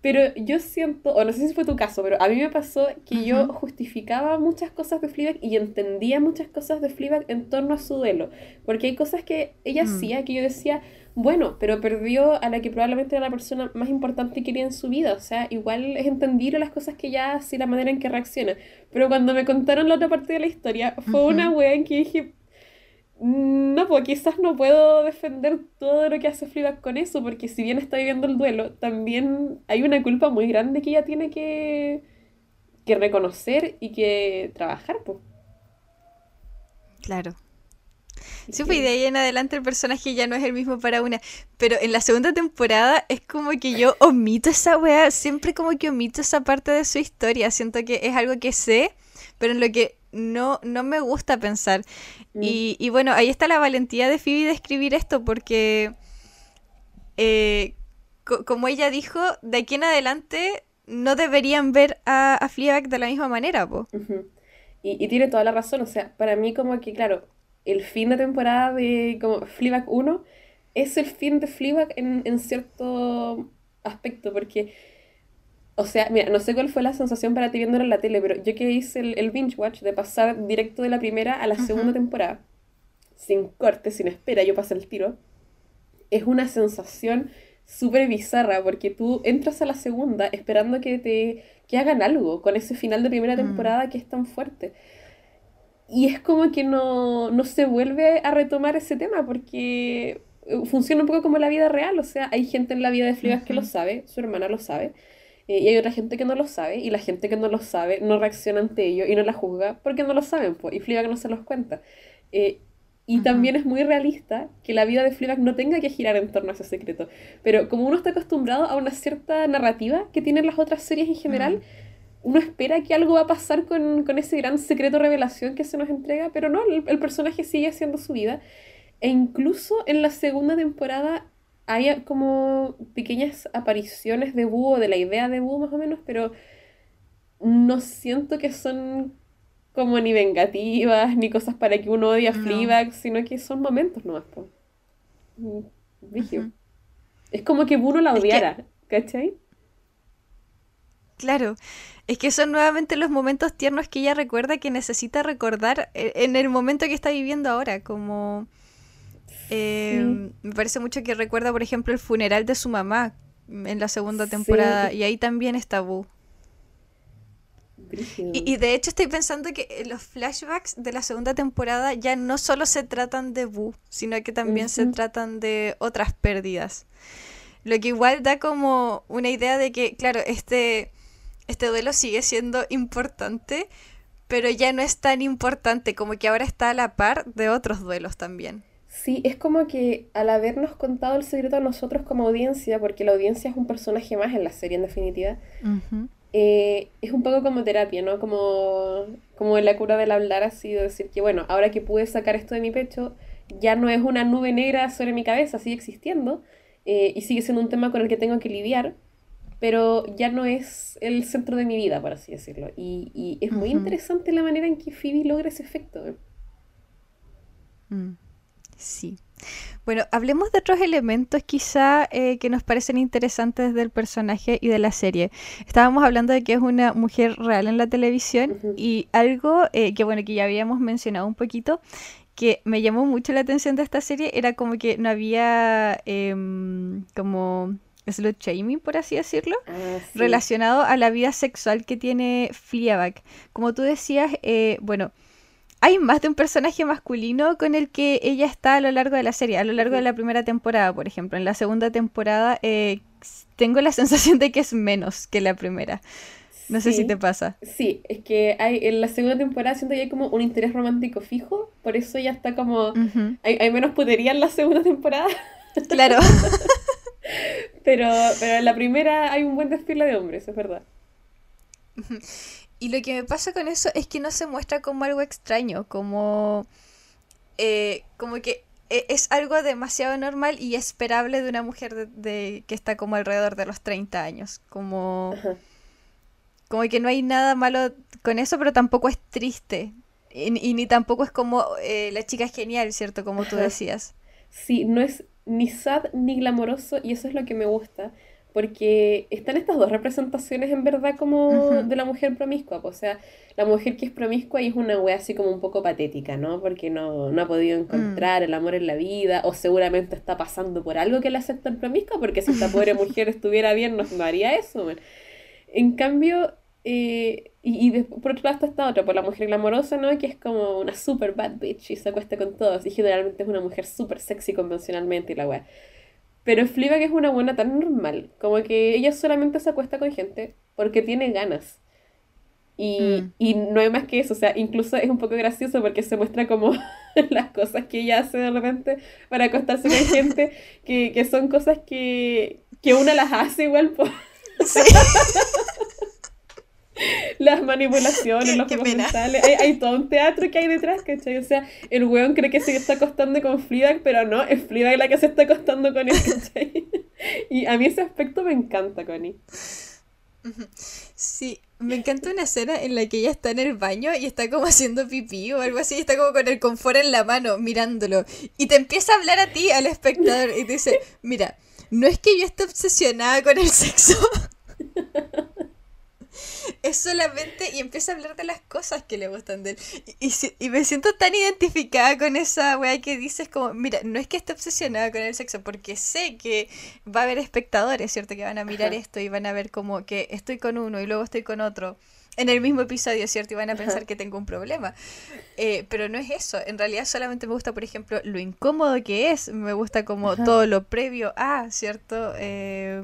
Pero yo siento, o no sé si fue tu caso, pero a mí me pasó que uh -huh. yo justificaba muchas cosas de Fleabag y entendía muchas cosas de Fleabag en torno a su duelo. Porque hay cosas que ella mm. hacía que yo decía, bueno, pero perdió a la que probablemente era la persona más importante que quería en su vida. O sea, igual es entendible las cosas que ella hace y la manera en que reacciona. Pero cuando me contaron la otra parte de la historia, fue uh -huh. una wea en que dije, no, pues quizás no puedo defender todo lo que hace Fleabag con eso, porque si bien está viviendo el duelo, también hay una culpa muy grande que ella tiene que, que reconocer y que trabajar, pues. Claro. Sí, pues y de ahí en adelante el personaje ya no es el mismo para una. Pero en la segunda temporada es como que yo omito esa wea, siempre como que omito esa parte de su historia. Siento que es algo que sé, pero en lo que no, no me gusta pensar. Mm. Y, y, bueno, ahí está la valentía de Phoebe de escribir esto, porque eh, co como ella dijo, de aquí en adelante no deberían ver a, a Fleabag de la misma manera. Po. Uh -huh. y, y, tiene toda la razón, o sea, para mí como que, claro, el fin de temporada de como Fleabag 1 es el fin de Fleabag en, en cierto aspecto, porque o sea, mira, no sé cuál fue la sensación para ti viéndolo en la tele, pero yo que hice el, el binge watch de pasar directo de la primera a la uh -huh. segunda temporada, sin corte, sin espera, yo pasé el tiro, es una sensación súper bizarra porque tú entras a la segunda esperando que te que hagan algo con ese final de primera temporada mm. que es tan fuerte. Y es como que no, no se vuelve a retomar ese tema porque funciona un poco como la vida real, o sea, hay gente en la vida de Fleabag uh -huh. que lo sabe, su hermana lo sabe, eh, y hay otra gente que no lo sabe, y la gente que no lo sabe no reacciona ante ello y no la juzga porque no lo saben, pues, y Fleabag no se los cuenta. Eh, y uh -huh. también es muy realista que la vida de Fleabag no tenga que girar en torno a ese secreto. Pero como uno está acostumbrado a una cierta narrativa que tienen las otras series en general, uh -huh. Uno espera que algo va a pasar con, con, ese gran secreto revelación que se nos entrega, pero no, el, el personaje sigue haciendo su vida. E incluso en la segunda temporada hay como pequeñas apariciones de búho, de la idea de búho más o menos, pero no siento que son como ni vengativas, ni cosas para que uno odie a no. Fleabag, sino que son momentos nomás. Po. Uh -huh. Es como que uno la odiara, que... ¿cachai? Claro, es que son nuevamente los momentos tiernos que ella recuerda que necesita recordar eh, en el momento que está viviendo ahora, como eh, sí. Me parece mucho que recuerda, por ejemplo, el funeral de su mamá en la segunda temporada. Sí. Y ahí también está Boo. Y, y, de hecho estoy pensando que los flashbacks de la segunda temporada ya no solo se tratan de Boo, sino que también uh -huh. se tratan de otras pérdidas. Lo que igual da como una idea de que, claro, este, este duelo sigue siendo importante, pero ya no es tan importante, como que ahora está a la par de otros duelos también. Sí, es como que al habernos contado el secreto a nosotros como audiencia, porque la audiencia es un personaje más en la serie en definitiva, uh -huh. eh, es un poco como terapia, ¿no? Como, como la cura del hablar así, de decir que bueno, ahora que pude sacar esto de mi pecho, ya no es una nube negra sobre mi cabeza, sigue existiendo, eh, y sigue siendo un tema con el que tengo que lidiar, pero ya no es el centro de mi vida, por así decirlo. Y, y es muy uh -huh. interesante la manera en que Phoebe logra ese efecto. Mm. Sí. Bueno, hablemos de otros elementos quizá eh, que nos parecen interesantes del personaje y de la serie. Estábamos hablando de que es una mujer real en la televisión uh -huh. y algo eh, que bueno que ya habíamos mencionado un poquito que me llamó mucho la atención de esta serie era como que no había eh, como slut shaming, por así decirlo, ah, sí. relacionado a la vida sexual que tiene Fleabag. Como tú decías, eh, bueno, hay más de un personaje masculino con el que ella está a lo largo de la serie, a lo largo de la primera temporada, por ejemplo. En la segunda temporada eh, tengo la *laughs* sensación de que es menos que la primera. No sé si te pasa. Sí, es que hay en la segunda temporada siento que hay como un interés romántico fijo, por eso ya está como... hay, hay, menos putería en la segunda temporada. Claro. *laughs* pero, pero en la primera hay un buen desfile de hombres, es verdad. *laughs* Y lo que me pasa con eso es que no se muestra como algo extraño, como... Eh, como que e, es algo demasiado normal y esperable de una mujer de, que está como alrededor de los 30 años. Como, como que no hay nada malo con eso, pero tampoco es triste. Y, ni tampoco es como eh, la chica es genial, ¿cierto? Como tú decías. Sí, no es ni sad ni glamoroso y eso es lo que me gusta porque están estas dos representaciones en verdad como de la mujer promiscua, o sea, la mujer que es promiscua y es una wea así como un poco patética, ¿no? Porque no, no ha podido encontrar mm. el amor en la vida o seguramente está pasando por algo que le acepta el promiscua, porque si esta pobre *laughs* mujer estuviera bien no, haría eso. En cambio, eh, y, y por otro lado está esta otra, por la mujer glamorosa, ¿no? Que es como una super bad bitch y se acuesta con todos y generalmente es una mujer super sexy convencionalmente y la wea. Pero que es una buena tan normal, como que ella solamente se acuesta con gente porque tiene ganas. Y, mm. y, no hay más que eso, o sea, incluso es un poco gracioso porque se muestra como *laughs* las cosas que ella hace de repente para acostarse con *laughs* gente, que, que son cosas que, que una las hace igual. Por... Sí. *laughs* *laughs* las manipulaciones, los juegos mentales. Hay, hay, todo un teatro que hay detrás, ¿cachai? O sea, el weón cree que se está acostando con Fleabag, pero no, es Fleabag la que se está acostando con él, ¿cachai? *laughs* Y a mí ese aspecto me encanta, Connie. Sí, me encanta una escena en la que ella está en el baño y está como haciendo pipí o algo así, y está como con el confort en la mano, mirándolo. Y te empieza a hablar a ti, al espectador, y te dice, mira, no es que yo esté obsesionada con el sexo. *laughs* es solamente y empieza a hablar de las cosas que le gustan de él. Y, y, me siento tan identificada con esa weá que dices como, mira, no es que esté obsesionada con el sexo, porque sé que va a haber espectadores, ¿cierto? Que van a mirar esto y van a ver como que estoy con uno y luego estoy con otro en el mismo episodio, ¿cierto? Y van a pensar que tengo un problema. Eh, pero no es eso. En realidad solamente me gusta, por ejemplo, lo incómodo que es. Me gusta como todo lo previo a, ¿cierto? Eh,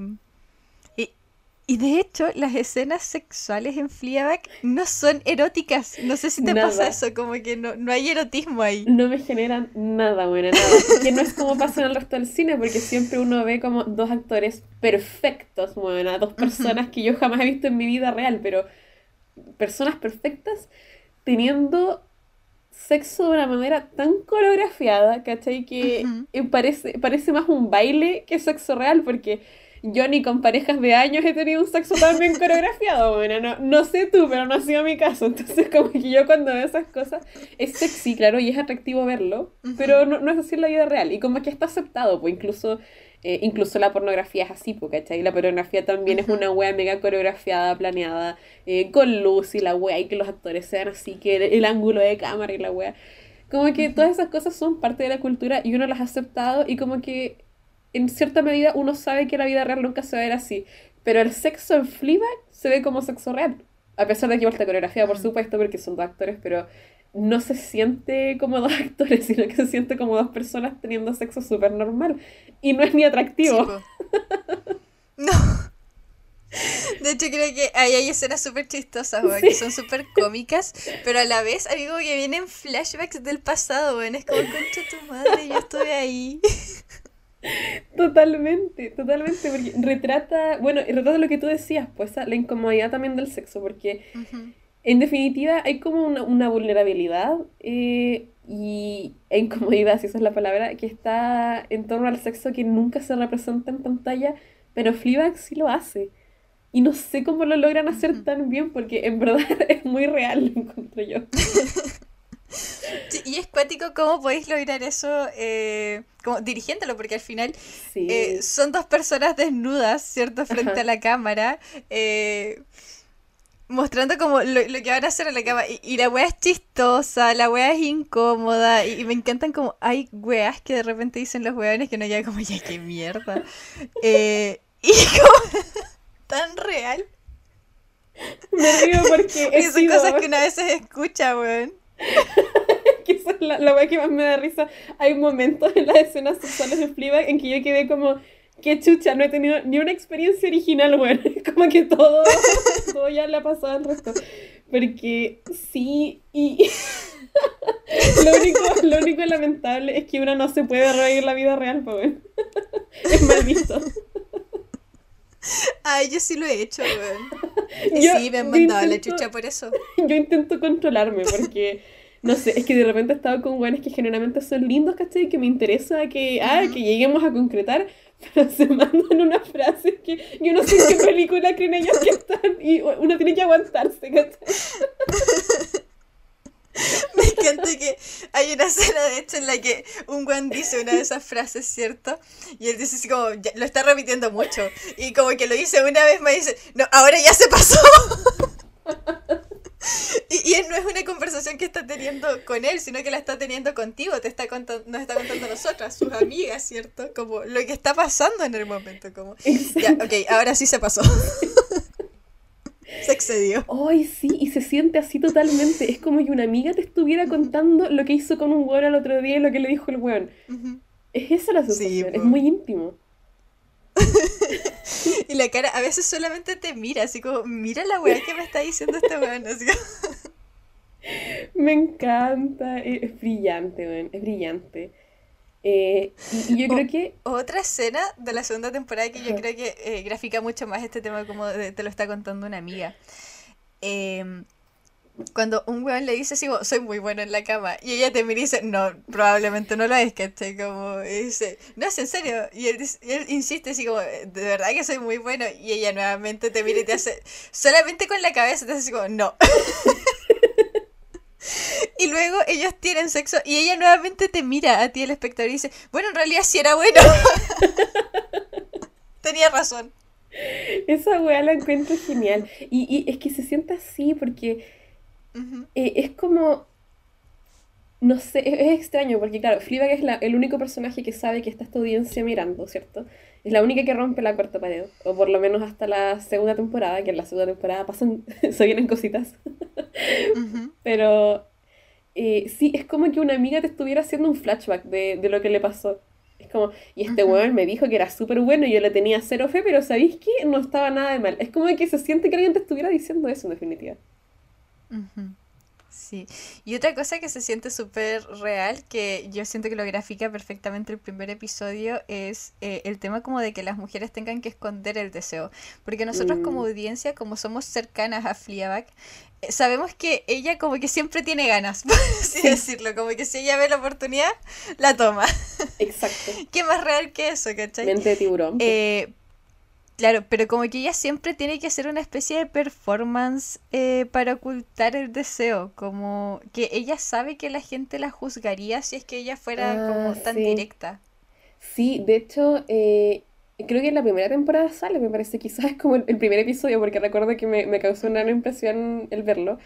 y de hecho, las escenas sexuales en Fleabag no son eróticas. No sé si te pasa eso, como que no, no hay erotismo ahí. No me generan nada, bueno, nada. que no es como pasa en el resto del cine, porque siempre uno ve como dos actores perfectos, bueno, dos personas que yo jamás he visto en mi vida real, pero personas perfectas teniendo sexo de una manera tan coreografiada, ¿cachai? Que parece, parece más un baile que sexo real, porque yo ni con parejas de años he tenido un sexo tan bien coreografiado, bueno, no, no sé tú, pero no ha sido mi caso. Entonces, como que yo cuando veo esas cosas, es sexy, claro, y es atractivo verlo, pero no, no, es así en la vida real. Y como que está aceptado, pues incluso, eh, incluso la pornografía es así, pues, ¿cachai? La pornografía también es una wea mega coreografiada, planeada, eh, con luz y la wea, y que los actores sean así, que el, ángulo de cámara y la wea. Como que todas esas cosas son parte de la cultura y uno las ha aceptado y como que en cierta medida uno sabe que la vida real nunca se va a ver así. Pero el sexo en Fleabag se ve como sexo real. A pesar de que igual coreografía, por mm. supuesto, porque son dos actores, pero no se siente como *laughs* dos actores, sino que se siente como dos personas teniendo sexo súper normal. Y no es ni atractivo. no. De hecho, creo que ahí hay escenas súper chistosas, que son súper cómicas, pero a la vez, amigo, que vienen flashbacks del pasado, weón. Es como, concha tu madre, yo estuve ahí. *laughs* Totalmente, totalmente, porque retrata, bueno, retrata lo que tú decías, pues la incomodidad también del sexo, porque en definitiva hay como una, vulnerabilidad eh, y, e incomodidad, si esa es la palabra, que está en torno al sexo que nunca se representa en pantalla, pero Fleabag sí lo hace. Y no sé cómo lo logran hacer tan bien, porque en verdad *laughs* es muy real, encuentro yo. *laughs* y es cuático cómo podéis lograr eso eh, como dirigiéndolo, porque al final eh, son dos personas desnudas, ¿cierto? Frente a la cámara. Eh, mostrando como lo, que van a hacer en la cama. Y, la wea es chistosa, la wea es incómoda. Y, me encantan como hay weas que de repente dicen los weones que no ya como, ya qué mierda. *laughs* y como *laughs* tan real. Me río porque... *laughs* son cosas que una vez se escucha, weón. *laughs* que esa es la, la que más me da risa. Hay momentos en las escenas sexuales de Fleabag en que yo quedé como, qué chucha, no he tenido ni una experiencia original, bueno, *laughs* como que todo, *laughs* todo ya le ha pasado al resto. Porque sí, y lo, único, lo único lamentable es que uno no se puede reír la vida real, pues. es mal visto. *laughs* Ay, yo sí lo he hecho, weón. *laughs* Y sí, me han mandado la chucha por eso. *laughs* Yo intento controlarme porque, no sé, es que de repente he estado con weones que generalmente son lindos, ¿cachai? Que me interesa que, ah, que lleguemos a concretar, pero se mandan unas frases que yo no sé en qué película creen ellos que están y uno tiene que aguantarse, ¿cachai? *laughs* Me encanta que hay una escena de hecho en la que un Juan dice una de esas frases, ¿cierto? Y él dice así como, lo está repitiendo mucho. Y como que lo dice una vez más y dice, no, ahora ya se pasó. *laughs* y, y no es una conversación que está teniendo con él, sino que la está teniendo contigo, te está contando, nos está contando a nosotras, sus amigas, ¿cierto? Como lo que está pasando en el momento, como, ya, ok, ahora sí se pasó. *laughs* Se excedió. Ay, sí, y se siente así totalmente. Es como que una amiga te estuviera contando lo que hizo con un weón el otro día y lo que le dijo el weón. Es esa la sensación, es muy íntimo. *laughs* y la cara a veces solamente te mira, así como, mira la weá que me está diciendo este weón. Así *laughs* Me encanta, es brillante, weón, es brillante. Eh, y, yo creo que... Otra escena de la segunda temporada que yo creo que eh, grafica mucho más este tema como te lo está contando una amiga. Em, cuando un weón le dice así, soy muy bueno en la cama, y ella te mira y dice, no, probablemente no lo es, que esté como, dice, no es en serio, y él, él, insiste así como, de verdad que soy muy bueno, y ella nuevamente te mira y te hace, *laughs* solamente con la cabeza te hace así como, no. *laughs* *laughs* Y luego ellos tienen sexo y ella nuevamente te mira a ti el espectador y dice, bueno, en realidad sí era bueno. *laughs* Tenía razón. Esa weá la encuentro genial. Y, y es que se siente así porque eh, es como... No sé, es, extraño porque claro, Fleabag es la, el único personaje que sabe que está esta audiencia mirando, ¿cierto? Es la única que rompe la cuarta pared, o por lo menos hasta la segunda temporada, que en la segunda temporada pasan, *laughs* se vienen cositas. Pero eh, sí, es como que una amiga te estuviera haciendo un flashback de, de lo que le pasó. Es como, y este weón me dijo que era súper bueno y yo le tenía cero fe, pero ¿sabéis qué? No estaba nada de mal. Es como que se siente que alguien te estuviera diciendo eso, en definitiva. Sí, y otra cosa que se siente súper real, que yo siento que lo grafica perfectamente el primer episodio, es eh, el tema como de que las mujeres tengan que esconder el deseo. Porque nosotros como mm. audiencia, como somos cercanas a Fleabag, eh, sabemos que ella como que siempre tiene ganas, *laughs* por así decirlo, como que si ella ve la oportunidad, la toma. Exacto. *laughs* ¿Qué más real que eso, cachai? Mente de tiburón. Eh, Claro, pero como que ella siempre tiene que hacer una especie de performance eh, para ocultar el deseo, como que ella sabe que la gente la juzgaría si es que ella fuera ah, como tan directa. Sí, de hecho, eh, creo que en la primera temporada sale, me parece, quizás es como el, primer episodio, porque recuerdo que me, me, causó una gran impresión el verlo,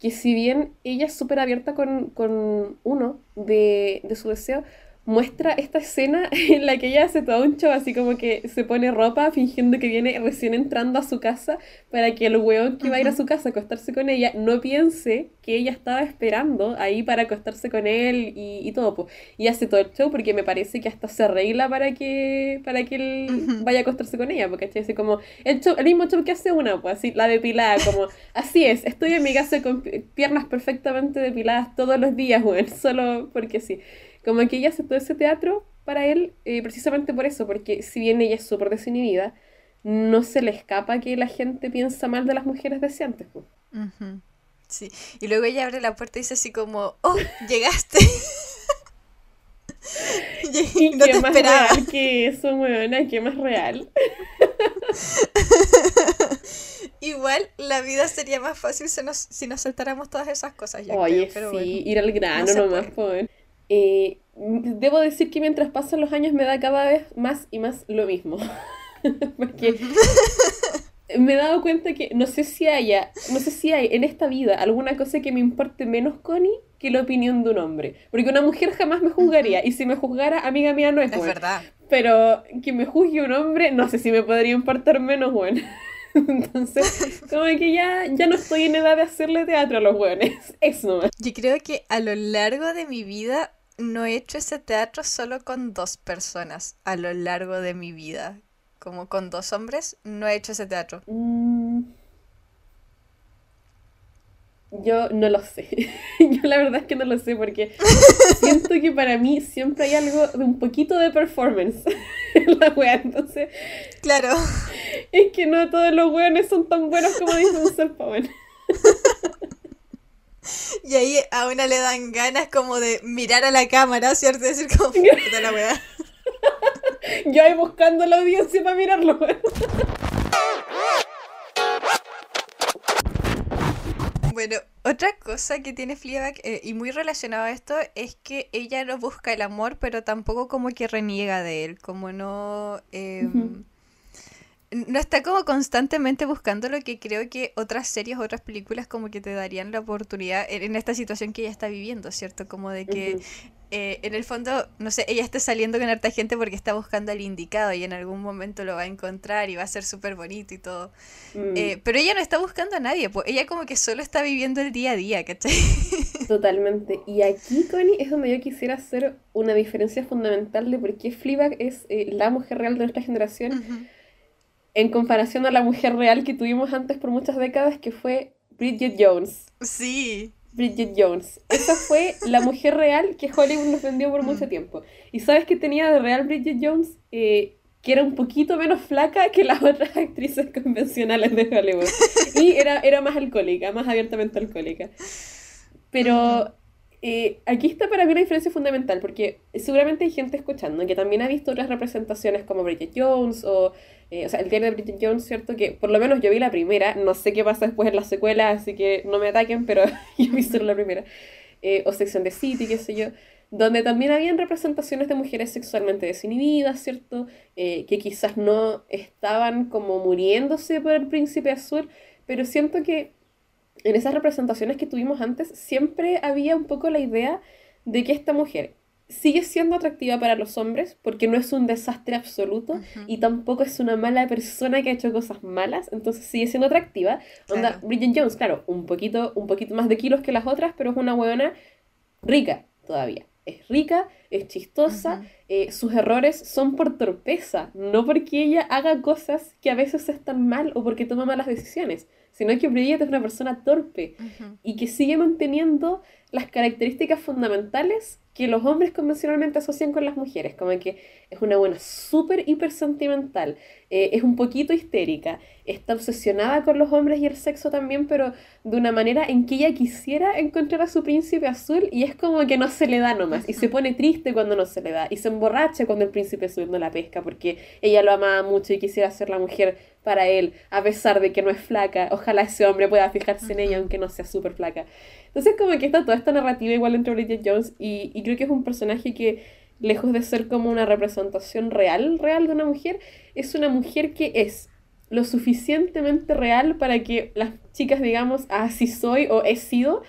que si bien ella es súper abierta con, con uno de, de su deseo, muestra esta escena *laughs* en la que ella hace todo un show, así como que se pone ropa fingiendo que viene recién entrando a su casa para que el weón que va a ir a su casa a acostarse con ella no piense que ella estaba esperando ahí para acostarse con él y, y todo. Pues. Y hace todo el show porque me parece que hasta se arregla para que, para que él vaya a acostarse con ella, porque así como el, el mismo show que hace una, pues así, la depilada, como así es, estoy en mi casa con piernas perfectamente depiladas todos los días, weón, *laughs* solo porque sí. Como que ella todo ese teatro para él eh, precisamente por eso, porque si bien ella es súper desinhibida, no se le escapa que la gente piensa mal de las mujeres deseantes. Pues. Sí, y luego ella abre la puerta y dice así como, oh, *laughs* llegaste. *laughs* y no qué te más esperaba. real que eso, weona, qué más real. *laughs* Igual la vida sería más fácil si nos, si nos saltáramos todas esas cosas. Oye, sí, ir al grano no nomás, pues. Eh, debo decir que mientras pasan los años me da cada vez más y más lo mismo. *laughs* Porque me he dado cuenta que no sé si haya, no sé si hay en esta vida alguna cosa que me importe menos, Connie, que la opinión de un hombre. Porque una mujer jamás me juzgaría. Y si me juzgara, amiga mía, no es, es verdad. Pero que me juzgue un hombre, no sé si me podría importar menos, bueno. *laughs* Entonces, como que ya, ya no estoy en edad de hacerle teatro a los buenos. *laughs* Eso Yo creo que a lo largo de mi vida no he hecho ese teatro solo con dos personas a lo largo de mi vida. Como con dos hombres, no he hecho ese teatro. Mm, Yo no lo sé. *laughs* Yo la verdad es que no lo sé porque *laughs* siento que para mí siempre hay algo de un poquito de performance *laughs* en la wea. Entonces. Claro. Es que no todos los weones son tan buenos como dicen ser. *laughs* Y ahí a una le dan ganas como de mirar a la cámara, ¿cierto? Decir como puta la *laughs* wea. Yo ahí buscando la audiencia para mirarlo. Bueno, otra cosa que tiene Fleabag eh, y muy relacionado a esto es que ella no busca el amor, pero tampoco como que reniega de él, como no... em, No está como constantemente buscando lo que creo que otras series, otras películas como que te darían la oportunidad en, esta situación que ella está viviendo, ¿cierto? Como de que eh, en el fondo, no sé, ella está saliendo con harta gente porque está buscando al indicado y en algún momento lo va a encontrar y va a ser súper bonito y todo. Mm, Eh, pero ella no está buscando a nadie, pues ella como que solo está viviendo el día a día, ¿cachai? *laughs* Totalmente. Y aquí, Connie, es donde yo quisiera hacer una diferencia fundamental de por qué Fleabag es eh, la mujer real de nuestra generación. En comparación a la mujer real que tuvimos antes por muchas décadas, que fue Bridget Jones. Sí. Bridget Jones. Esa fue la mujer real que Hollywood nos vendió por mucho tiempo. ¿Y sabes qué tenía de real Bridget Jones? Eh, que era un poquito menos flaca que las otras *laughs* actrices convencionales de Hollywood. Y era, era más alcohólica, más abiertamente alcohólica. Pero eh, aquí está para mí una diferencia fundamental, porque seguramente hay gente escuchando que también ha visto otras representaciones como Bridget Jones o, eh, o sea, el diario de Bridget Jones, ¿cierto? Que por lo menos yo vi la primera, no sé qué pasa después en la secuela, así que no me ataquen, pero *laughs* yo he visto la primera. Eh, o Section de City, qué sé yo, donde también habían representaciones de mujeres sexualmente desinhibidas, ¿cierto? Eh, que quizás no estaban como muriéndose por el príncipe azul, pero siento que en esas representaciones que tuvimos antes, siempre había un poco la idea de que esta mujer sigue siendo atractiva para los hombres, porque no es un desastre absoluto y tampoco es una mala persona que ha hecho cosas malas, entonces sigue siendo atractiva. Onda, Claro. Bridget Jones, claro, un poquito, un poquito más de kilos que las otras, pero es una huevona rica todavía. Es rica, es chistosa, eh, sus errores son por torpeza, no porque ella haga cosas que a veces están mal o porque toma malas decisiones, sino que Bridget es una persona torpe y que sigue manteniendo las características fundamentales que los hombres convencionalmente asocian con las mujeres, como que es una buena súper hiper sentimental, eh, es un poquito histérica, está obsesionada con los hombres y el sexo también, pero de una manera en que ella quisiera encontrar a su príncipe azul y es como que no se le da nomás, y se pone triste cuando no se le da, y se emborracha cuando el príncipe azul no la pesca, porque ella lo amaba mucho y quisiera ser la mujer para él, a pesar de que no es flaca, ojalá ese hombre pueda fijarse en ella aunque no sea súper flaca. Entonces como que está toda esta narrativa igual entre Bridget Jones y, y creo que es un personaje que lejos de ser como una representación real, real de una mujer, es una mujer que es lo suficientemente real para que las chicas digamos, así soy o he sido,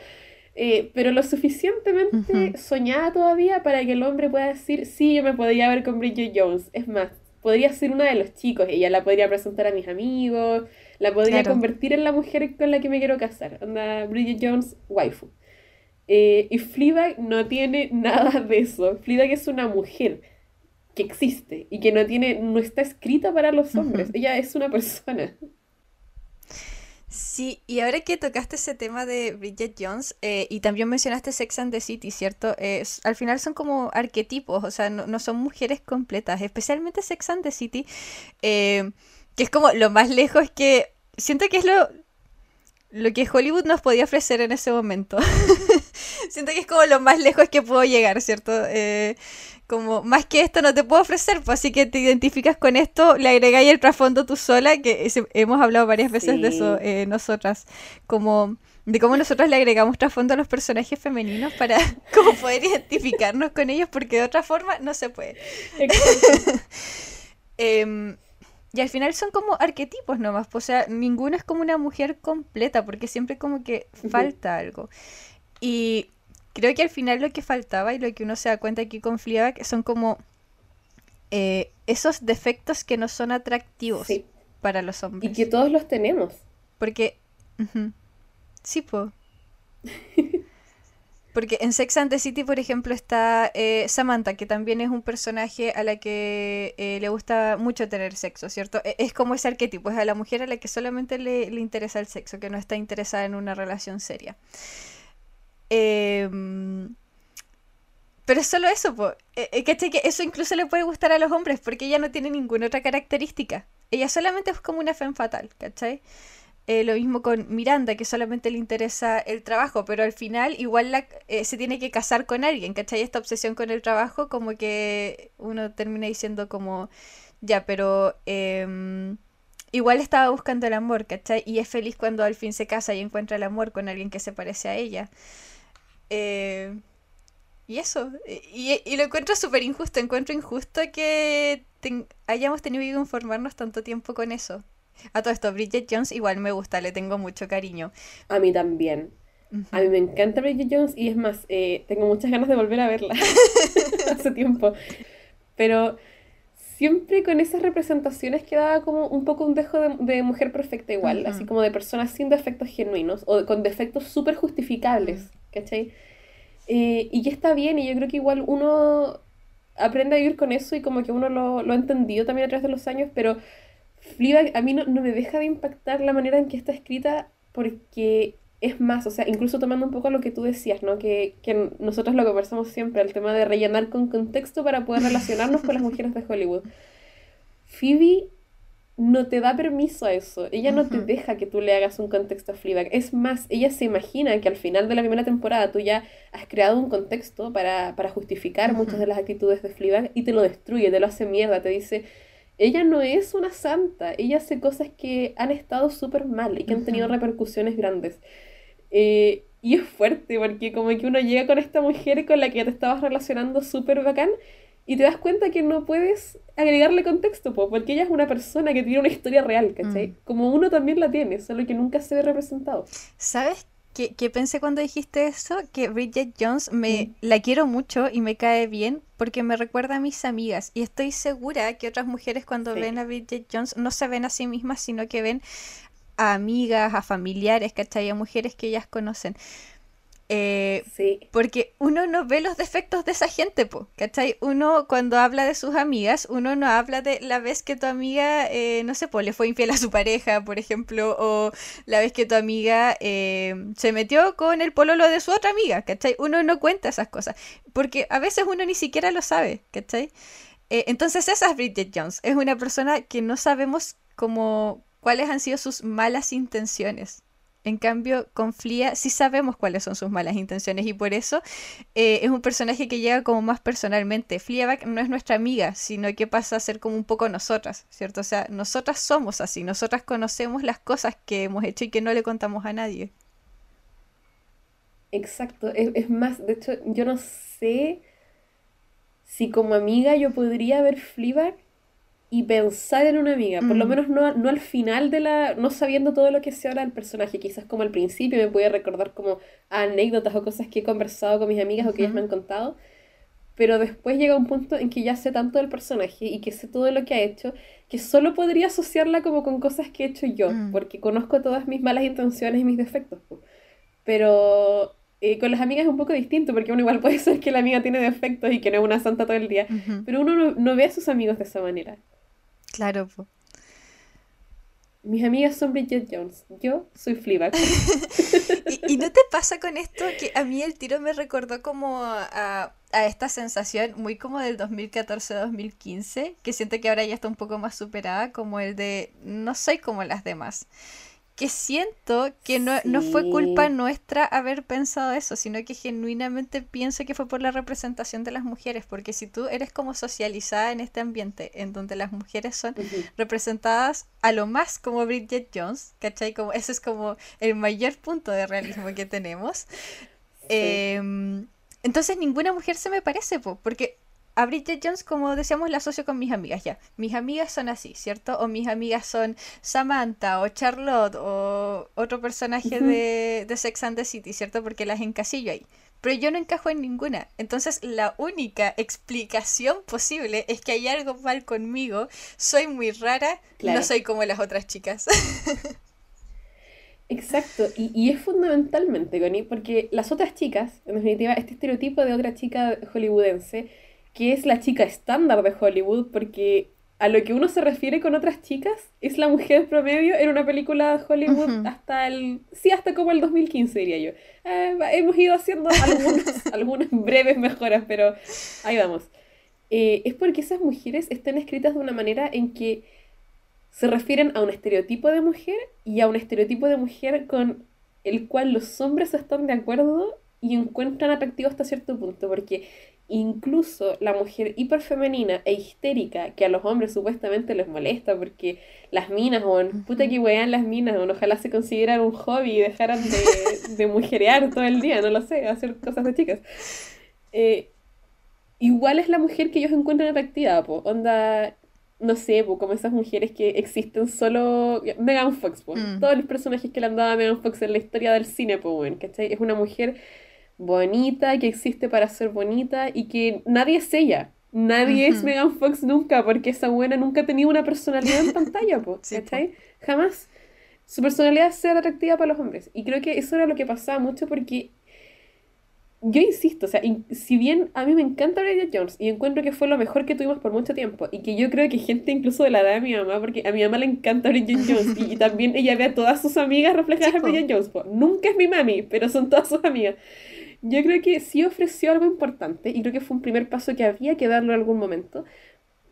eh, pero lo suficientemente soñada todavía para que el hombre pueda decir, sí, yo me podría ver con Bridget Jones. Es más, podría ser una de los chicos, ella la podría presentar a mis amigos, la podría Claro. convertir en la mujer con la que me quiero casar. Onda Bridget Jones, waifu. Eh, y Fleabag no tiene *laughs* nada de eso. Fleabag es una mujer que existe y que no tiene, no está escrita para los hombres. Ella es una persona. Sí, y ahora que tocaste ese tema de Bridget Jones eh, y también mencionaste Sex and the City, ¿cierto? Eh, al final son como arquetipos, o sea, no, no son mujeres completas, especialmente Sex and the City, eh, que es como lo más lejos que... Siento que es lo, lo que Hollywood nos podía ofrecer en ese momento. *laughs* Siento que es como lo más lejos que puedo llegar, ¿cierto? Eh, como más que esto no te puedo ofrecer, pues así que te identificas con esto, le agregáis el trasfondo tú sola, que hemos hablado varias veces de eso eh, nosotras, como de cómo nosotros le agregamos trasfondo a los personajes femeninos para *laughs* como poder identificarnos con ellos, porque de otra forma no se puede. *laughs* Em, y al final son como arquetipos nomás, pues, o sea, ninguno es como una mujer completa, porque siempre como que falta algo. Y creo que al final lo que faltaba y lo que uno se da cuenta aquí con Fleabag son como eh, esos defectos que no son atractivos Sí. para los Y hombres. que todos los tenemos. Porque, sí, po. *laughs* Porque en Sex and the City, por ejemplo, está eh, Samantha, que también es un personaje a la que eh, le gusta mucho tener sexo, ¿cierto? E, es como ese arquetipo, es a la mujer a la que solamente le, interesa el sexo, que no está interesada en una relación seria. Em, pero es solo eso, pues. Que eso incluso le puede gustar a los hombres, porque ella no tiene ninguna otra característica. Ella solamente es como una femme fatal, ¿cachai? Eh, lo mismo con Miranda, que solamente le interesa el trabajo, pero al final igual la, eh, se tiene que casar con alguien, ¿cachai? Esta obsesión con el trabajo, como que uno termina diciendo como, ya, pero em, igual estaba buscando el amor, ¿cachai? Y es feliz cuando al fin se casa y encuentra el amor con alguien que se parece a ella. Eh, y eso, y, y, lo encuentro súper injusto, encuentro injusto que hayamos tenido que conformarnos tanto tiempo con eso. A todo esto, Bridget Jones igual me gusta, le tengo mucho cariño. A mí también. A mí me encanta Bridget Jones y es más, eh, tengo muchas ganas de volver a verla *laughs* *laughs* hace tiempo. Pero siempre con esas representaciones quedaba como un poco un dejo de, mujer perfecta igual, así como de personas sin defectos genuinos o con defectos súper justificables, ¿cachai? Eh, y ya está bien y yo creo que igual uno aprende a vivir con eso y como que uno lo, lo ha entendido también a través de los años, pero Fleabag a mí no, me deja de impactar la manera en que está escrita porque es más, o sea, incluso tomando un poco lo que tú decías, ¿no? Que, que nosotros lo conversamos siempre, el tema de rellenar con contexto para poder relacionarnos con las mujeres de Hollywood. Phoebe no te da permiso a eso. Ella no te deja que tú le hagas un contexto a Fleabag. Es más, ella se imagina que al final de la primera temporada tú ya has creado un contexto para, justificar muchas de las actitudes de Fleabag y te lo destruye, te lo hace mierda, te dice ella no es una santa, ella hace cosas que han estado súper mal y que han tenido repercusiones grandes. Eh, y es fuerte porque como que uno llega con esta mujer con la que te estabas relacionando súper bacán y te das cuenta que no puedes agregarle contexto, porque ella es una persona que tiene una historia real, ¿cachai? Mm. Como uno también la tiene, solo que nunca se ve representado. ¿Sabes ¿Qué, pensé cuando dijiste eso? Que Bridget Jones me mm. la quiero mucho y me cae bien porque me recuerda a mis amigas. Y estoy segura que otras mujeres cuando ven a Bridget Jones no se ven a sí mismas, sino que ven a amigas, a familiares, ¿cachai? A mujeres que ellas conocen. Eh, sí. Porque uno no ve los defectos de esa gente, po, ¿cachai? Uno cuando habla de sus amigas, uno no habla de la vez que tu amiga, eh, no sé, pues le fue infiel a su pareja, por ejemplo, o la vez que tu amiga eh, se metió con el pololo de su otra amiga, ¿cachai? Uno no cuenta esas cosas, porque a veces uno ni siquiera lo sabe, ¿cachai? entonces esa es Bridget Jones, es una persona que no sabemos cómo, cuáles han sido sus malas intenciones. En cambio, con Flia sí sabemos cuáles son sus malas intenciones y por eso eh, es un personaje que llega como más personalmente. Fleabag no es nuestra amiga, sino que pasa a ser como un poco nosotras, ¿cierto? O sea, nosotras somos así, nosotras conocemos las cosas que hemos hecho y que no le contamos a nadie. Exacto, es, más, de hecho, yo no sé si como amiga yo podría ver Fleabag y pensar en una amiga, por lo mm. menos no, no, al final de la, no sabiendo todo lo que se habla del personaje, quizás como al principio me puede recordar como anécdotas o cosas que he conversado con mis amigas o que ellas me han contado, pero después llega un punto en que ya sé tanto del personaje y que sé todo lo que ha hecho, que solo podría asociarla como con cosas que he hecho yo, mm. porque conozco todas mis malas intenciones y mis defectos. Pero eh, con las amigas es un poco distinto, porque uno igual puede *laughs* ser que la amiga tiene defectos y que no es una santa todo el día, pero uno no, no, ve a sus amigos de esa manera. Claro, Mis amigas son Bridget Jones, yo soy Fleabag. *laughs* ¿Y, no te pasa con esto que a mí el tiro me recordó como a, a esta sensación muy como del 2014-2015, que siento que ahora ya está un poco más superada, como el de no soy como las demás? Que siento que no, no, fue culpa nuestra haber pensado eso, sino que genuinamente pienso que fue por la representación de las mujeres, porque si tú eres como socializada en este ambiente en donde las mujeres son representadas a lo más como Bridget Jones, ¿cachai? Como, ese es como el mayor punto de realismo que tenemos. Em, entonces ninguna mujer se me parece, porque a Bridget Jones, como decíamos, la asocio con mis amigas ya. Mis amigas son así, ¿cierto? O mis amigas son Samantha o Charlotte o otro personaje de, de, Sex and the City, ¿cierto? Porque las encasillo ahí. Pero yo no encajo en ninguna. Entonces la única explicación posible es que hay algo mal conmigo. Soy muy rara, no soy como las otras chicas. *laughs* Exacto, y, y es fundamentalmente, Connie, porque las otras chicas, en definitiva, este estereotipo de otra chica hollywoodense, que es la chica estándar de Hollywood, porque a lo que uno se refiere con otras chicas es la mujer promedio en una película de Hollywood hasta el... Sí, hasta como el 2015, diría yo. Eh, hemos ido haciendo algunas, *laughs* algunas breves mejoras, pero ahí vamos. Eh, es porque esas mujeres están escritas de una manera en que se refieren a un estereotipo de mujer y a un estereotipo de mujer con el cual los hombres están de acuerdo y encuentran atractivo hasta cierto punto, porque incluso la mujer hiperfemenina e histérica que a los hombres supuestamente les molesta porque las minas, o puta que wean las minas, o ojalá se consideraran un hobby y dejaran de, *laughs* de mujerear todo el día, no lo sé, hacer cosas de chicas. Eh, igual es la mujer que ellos encuentran atractiva, po. onda, no sé, como esas mujeres que existen solo. Megan Fox, mm. todos los personajes que le han dado a Megan Fox en la historia del cine, po, ¿cachai? Es una mujer bonita, que existe para ser bonita y que nadie es ella. Nadie es Megan Fox nunca, porque esa buena nunca ha tenido una personalidad en pantalla, po, ¿cachai? Jamás. Su personalidad es ser atractiva para los hombres. Y creo que eso era lo que pasaba mucho porque yo insisto, o sea, si bien a mí me encanta Bridget Jones y encuentro que fue lo mejor que tuvimos por mucho tiempo y que yo creo que gente incluso de la edad de mi mamá, porque a mi mamá le encanta Bridget Jones y, también ella ve a todas sus amigas reflejadas en Bridget Jones. Nunca es mi mami, pero son todas sus amigas. Yo creo que sí ofreció algo importante y creo que fue un primer paso que había que darlo en algún momento.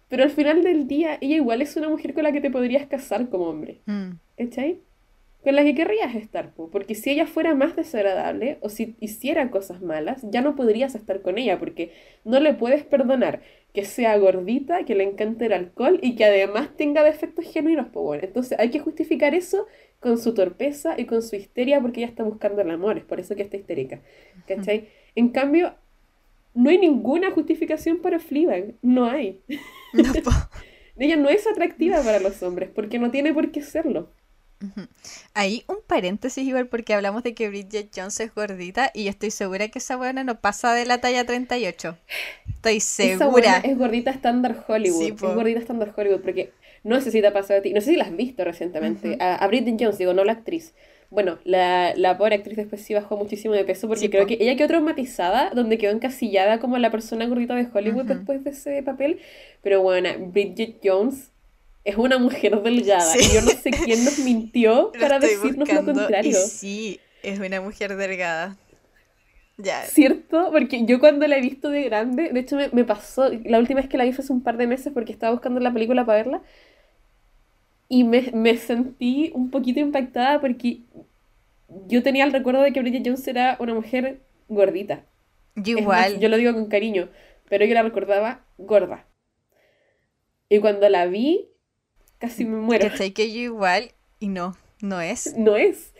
Pero al final del día, ella igual es una mujer con la que te podrías casar como hombre. Mm. ¿Cachai? con la que querrías estar, porque si ella fuera más desagradable o si hiciera cosas malas, ya no podrías estar con ella, porque no le puedes perdonar que sea gordita, que le encante el alcohol y que además tenga defectos genuinos, bueno, entonces hay que justificar eso con su torpeza y con su histeria porque ella está buscando el amor, es por eso que está histérica, ¿cachai? En cambio, no hay ninguna justificación para Fleabag, no hay. *laughs* ella no es atractiva para los hombres, porque no tiene por qué serlo. Ahí un paréntesis igual porque hablamos de que Bridget Jones es gordita y yo estoy segura que esa buena no pasa de la talla 38. Estoy segura. es gordita estándar Hollywood. es gordita estándar Hollywood porque no necesita pasar de ti. No sé si la has visto recientemente. a, Bridget Jones, digo, no la actriz. Bueno, la, la pobre actriz después sí bajó muchísimo de peso porque creo que ella quedó traumatizada, donde quedó encasillada como la persona gordita de Hollywood después de ese papel. Pero bueno, Bridget Jones es una mujer *laughs* delgada. Y yo no sé quién nos mintió *laughs* para decirnos lo contrario. sí, es una mujer delgada. Ya. ¿Cierto? Porque yo cuando la he visto de grande, de hecho me, pasó, la última vez que la vi fue hace un par de meses porque estaba buscando la película para verla. Y me, me sentí un poquito impactada porque yo tenía el recuerdo de que Bridget Jones era una mujer gordita. igual. yo lo digo con cariño, pero yo la recordaba gorda. Y cuando la vi, casi me muero. Que que yo igual y no, no es. No es.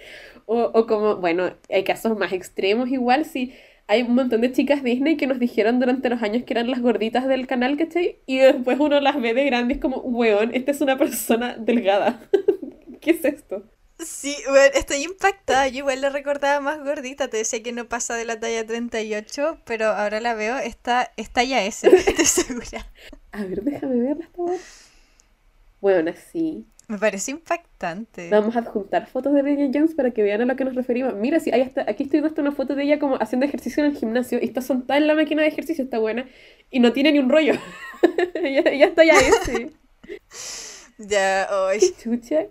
O, o como, bueno, hay casos más extremos igual, si hay un montón de chicas Disney que nos dijeron durante los años que eran las gorditas del canal, ¿cachai? Y después uno las ve de grandes como, weón, esta es una persona delgada. *laughs* ¿Qué es esto? Sí, bueno, estoy impactada. Yo igual la recordaba más gordita. Te decía que no pasa de la talla 38, pero ahora la veo, está, está ya ese, estoy segura. A ver, déjame verla esta bueno, sí. Me parece impactante. Vamos a adjuntar fotos de Bridget Jones para que vean a lo que nos referimos. Mira, sí, ahí está, aquí estoy viendo una foto de ella como haciendo ejercicio en el gimnasio y está sentada en la máquina de ejercicio, está buena, y no tiene ni un rollo. *laughs* ella, está *laughs* ya ese. ya, hoy. chucha.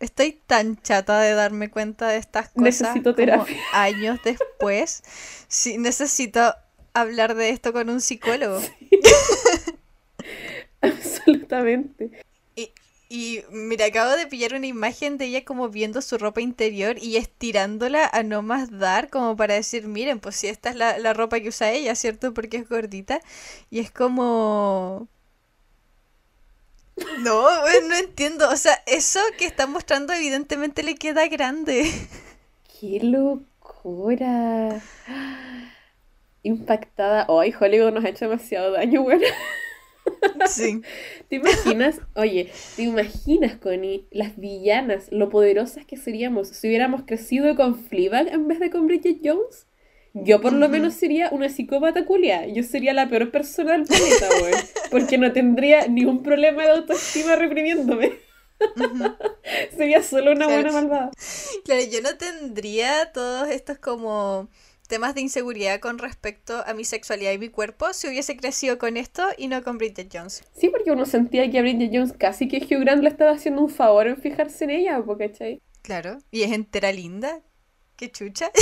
Estoy tan chata de darme cuenta de estas cosas. Necesito terapia. años después. Sí, necesito hablar de esto con un psicólogo. *laughs* Absolutamente. Y mira, acabo de pillar una imagen de ella como viendo su ropa interior y estirándola a no más dar, como para decir, miren, pues si esta es la, ropa que usa ella, ¿cierto? Porque es gordita. Y es como... No, no entiendo. O sea, eso que está mostrando evidentemente le queda grande. ¡Qué locura! Impactada. Ay, Hollywood nos ha hecho demasiado daño, bueno. Sí. *laughs* ¿Te imaginas? Oye, ¿te imaginas, Connie, las villanas, lo poderosas que seríamos si hubiéramos crecido con Fleabag en vez de con Bridget Jones? Yo por lo menos sería una psicópata culia. Yo sería la peor persona del planeta, güey. Porque no tendría ningún problema de autoestima reprimiéndome. *laughs* Sería solo una buena malvada. Claro, yo no tendría todos estos como temas de inseguridad con respecto a mi sexualidad y mi cuerpo si hubiese crecido con esto y no con Bridget Jones. Sí, porque uno sentía que a Bridget Jones casi que Hugh Grant le estaba haciendo un favor en fijarse en ella, ¿cachai? Claro, y es entera linda. Qué chucha. *laughs*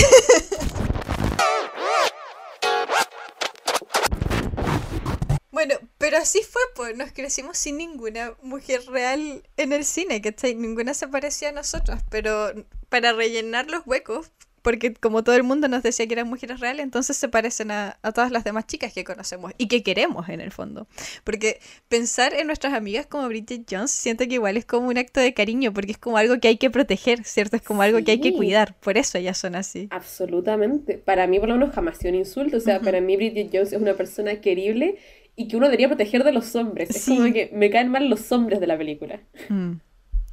Bueno, pero así fue, pues nos crecimos sin ninguna mujer real en el cine, ¿cachai? Ninguna se parecía a nosotros, pero para rellenar los huecos, porque como todo el mundo nos decía que eran mujeres reales, entonces se parecen a, todas las demás chicas que conocemos y que queremos en el fondo. Porque pensar en nuestras amigas como Bridget Jones siento que igual es como un acto de cariño, porque es como algo que hay que proteger, ¿cierto? Es como algo que hay que cuidar, por eso ellas son así. Absolutamente. Para mí por lo menos jamás sido un insulto, o sea, para mí Bridget Jones es una persona querible y que uno debería proteger de los hombres. Es como que me caen mal los hombres de la película. Mm.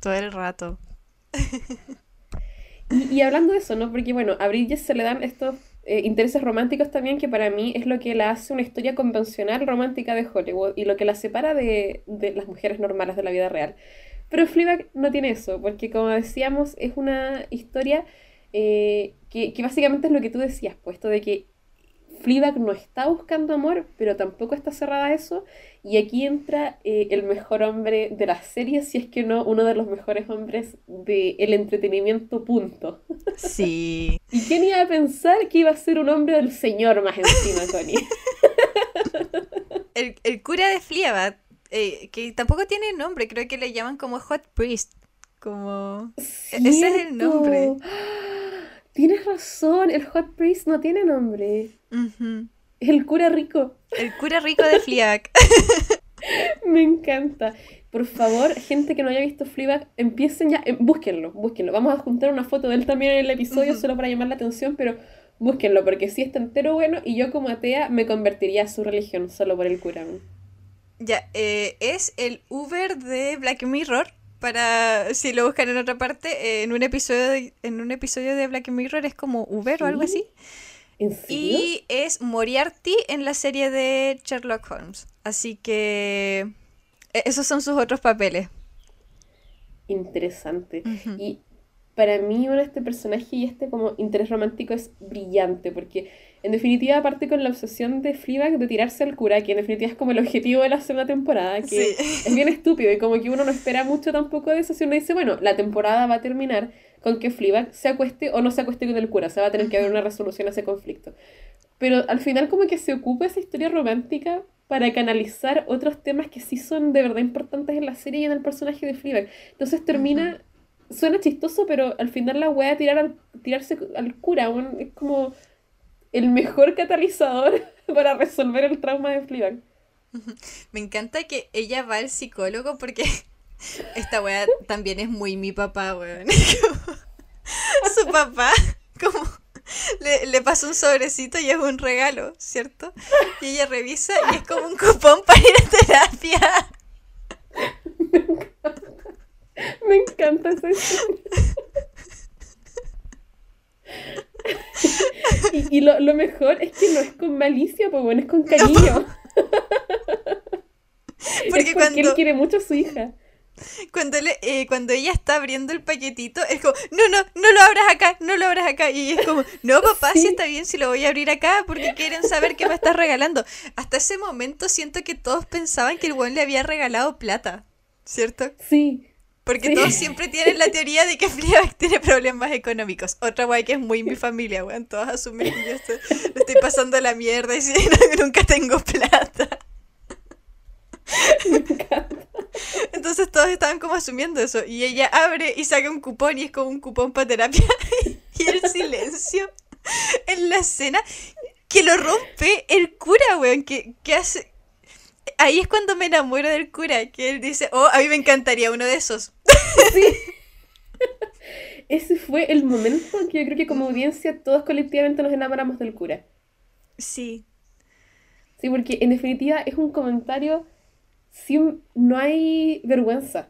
Todo el rato. *laughs* Y, hablando de eso, ¿no? Porque bueno, a Bridget se le dan estos eh, intereses románticos también, que para mí es lo que la hace una historia convencional romántica de Hollywood y lo que la separa de, de las mujeres normales de la vida real. Pero Fleabag no tiene eso, porque como decíamos, es una historia eh, que, que, básicamente es lo que tú decías, puesto de que Fleabag no está buscando amor, pero tampoco está cerrada a eso. Y aquí entra eh, el mejor hombre de la serie, si es que no uno de los mejores hombres del entretenimiento, punto. Sí. *laughs* ¿Y quién iba a pensar que iba a ser un hombre del señor más encima, Connie? el, cura de Fleabag, eh, que tampoco tiene nombre, creo que le llaman como Hot Priest. Como... Ese es el nombre. *gasps* *gasps* *gasps* Tienes razón, el Hot Priest no tiene nombre. El cura rico. El cura rico de Fleabag. *laughs* Me encanta. Por favor, gente que no haya visto Fleabag, empiecen ya, eh, búsquenlo, búsquenlo. Vamos a juntar una foto de él también en el episodio solo para llamar la atención, pero búsquenlo porque sí está entero bueno y yo como atea me convertiría a su religión solo por el cura. Ya, eh, es el Uber de Black Mirror para si lo buscan en otra parte eh, en un episodio de, en un episodio de Black Mirror es como Uber o algo así. Y es Moriarty en la serie de Sherlock Holmes. Así que e, esos son sus otros papeles. Interesante. Y para mí bueno, este personaje y este como interés romántico es brillante porque en definitiva, aparte con la obsesión de Fleabag de tirarse al cura, que en definitiva es como el objetivo de la segunda temporada, que es bien estúpido y como que uno no espera mucho tampoco de eso si uno dice, bueno, la temporada va a terminar con que Fleabag se acueste o no se acueste con el cura, o sea, va a tener que haber una resolución a ese conflicto. Pero al final como que se ocupa esa historia romántica para canalizar otros temas que sí son de verdad importantes en la serie y en el personaje de Fleabag. Entonces termina, suena chistoso, pero al final la wea tirar al, tirarse al cura, es como el mejor catalizador *laughs* para resolver el trauma de Fleabag. *laughs* Me encanta que ella va al psicólogo porque *laughs* esta wea también es muy mi papá, weón. Su papá, como le, le pasó un sobrecito y es un regalo, ¿cierto? Y ella revisa y es como un cupón para ir a terapia. Me encanta, me encanta esa y, lo, mejor es que no es con malicia, pues bueno, es con cariño. *laughs* porque, cuando... él quiere mucho a su hija. Cuando, le, eh, cuando ella está abriendo el paquetito, es como, no, no, no lo abras acá, no lo abras acá. Y es como, no, papá, si está bien si lo voy a abrir acá porque quieren saber qué me estás regalando. Hasta ese momento siento que todos pensaban que el buen le había regalado plata, ¿cierto? Sí, porque todos siempre tienen la teoría de que *laughs* Fleabag tiene problemas económicos. Otra guay que es muy mi familia, weón. Todos asumen que yo estoy, estoy pasando la mierda y *laughs* si, nunca tengo plata. *laughs* Entonces todos estaban como asumiendo eso. Y ella abre y saca un cupón y es como un cupón para terapia. y el silencio en la escena que lo rompe el cura, weón. Que, que hace ahí es cuando me enamoro del cura, que él dice, oh, a mí me encantaría uno de esos. Sí. *laughs* Ese fue el momento que yo creo que como audiencia todos colectivamente nos enamoramos del cura. Sí. Sí, porque en definitiva es un comentario sin... no hay vergüenza.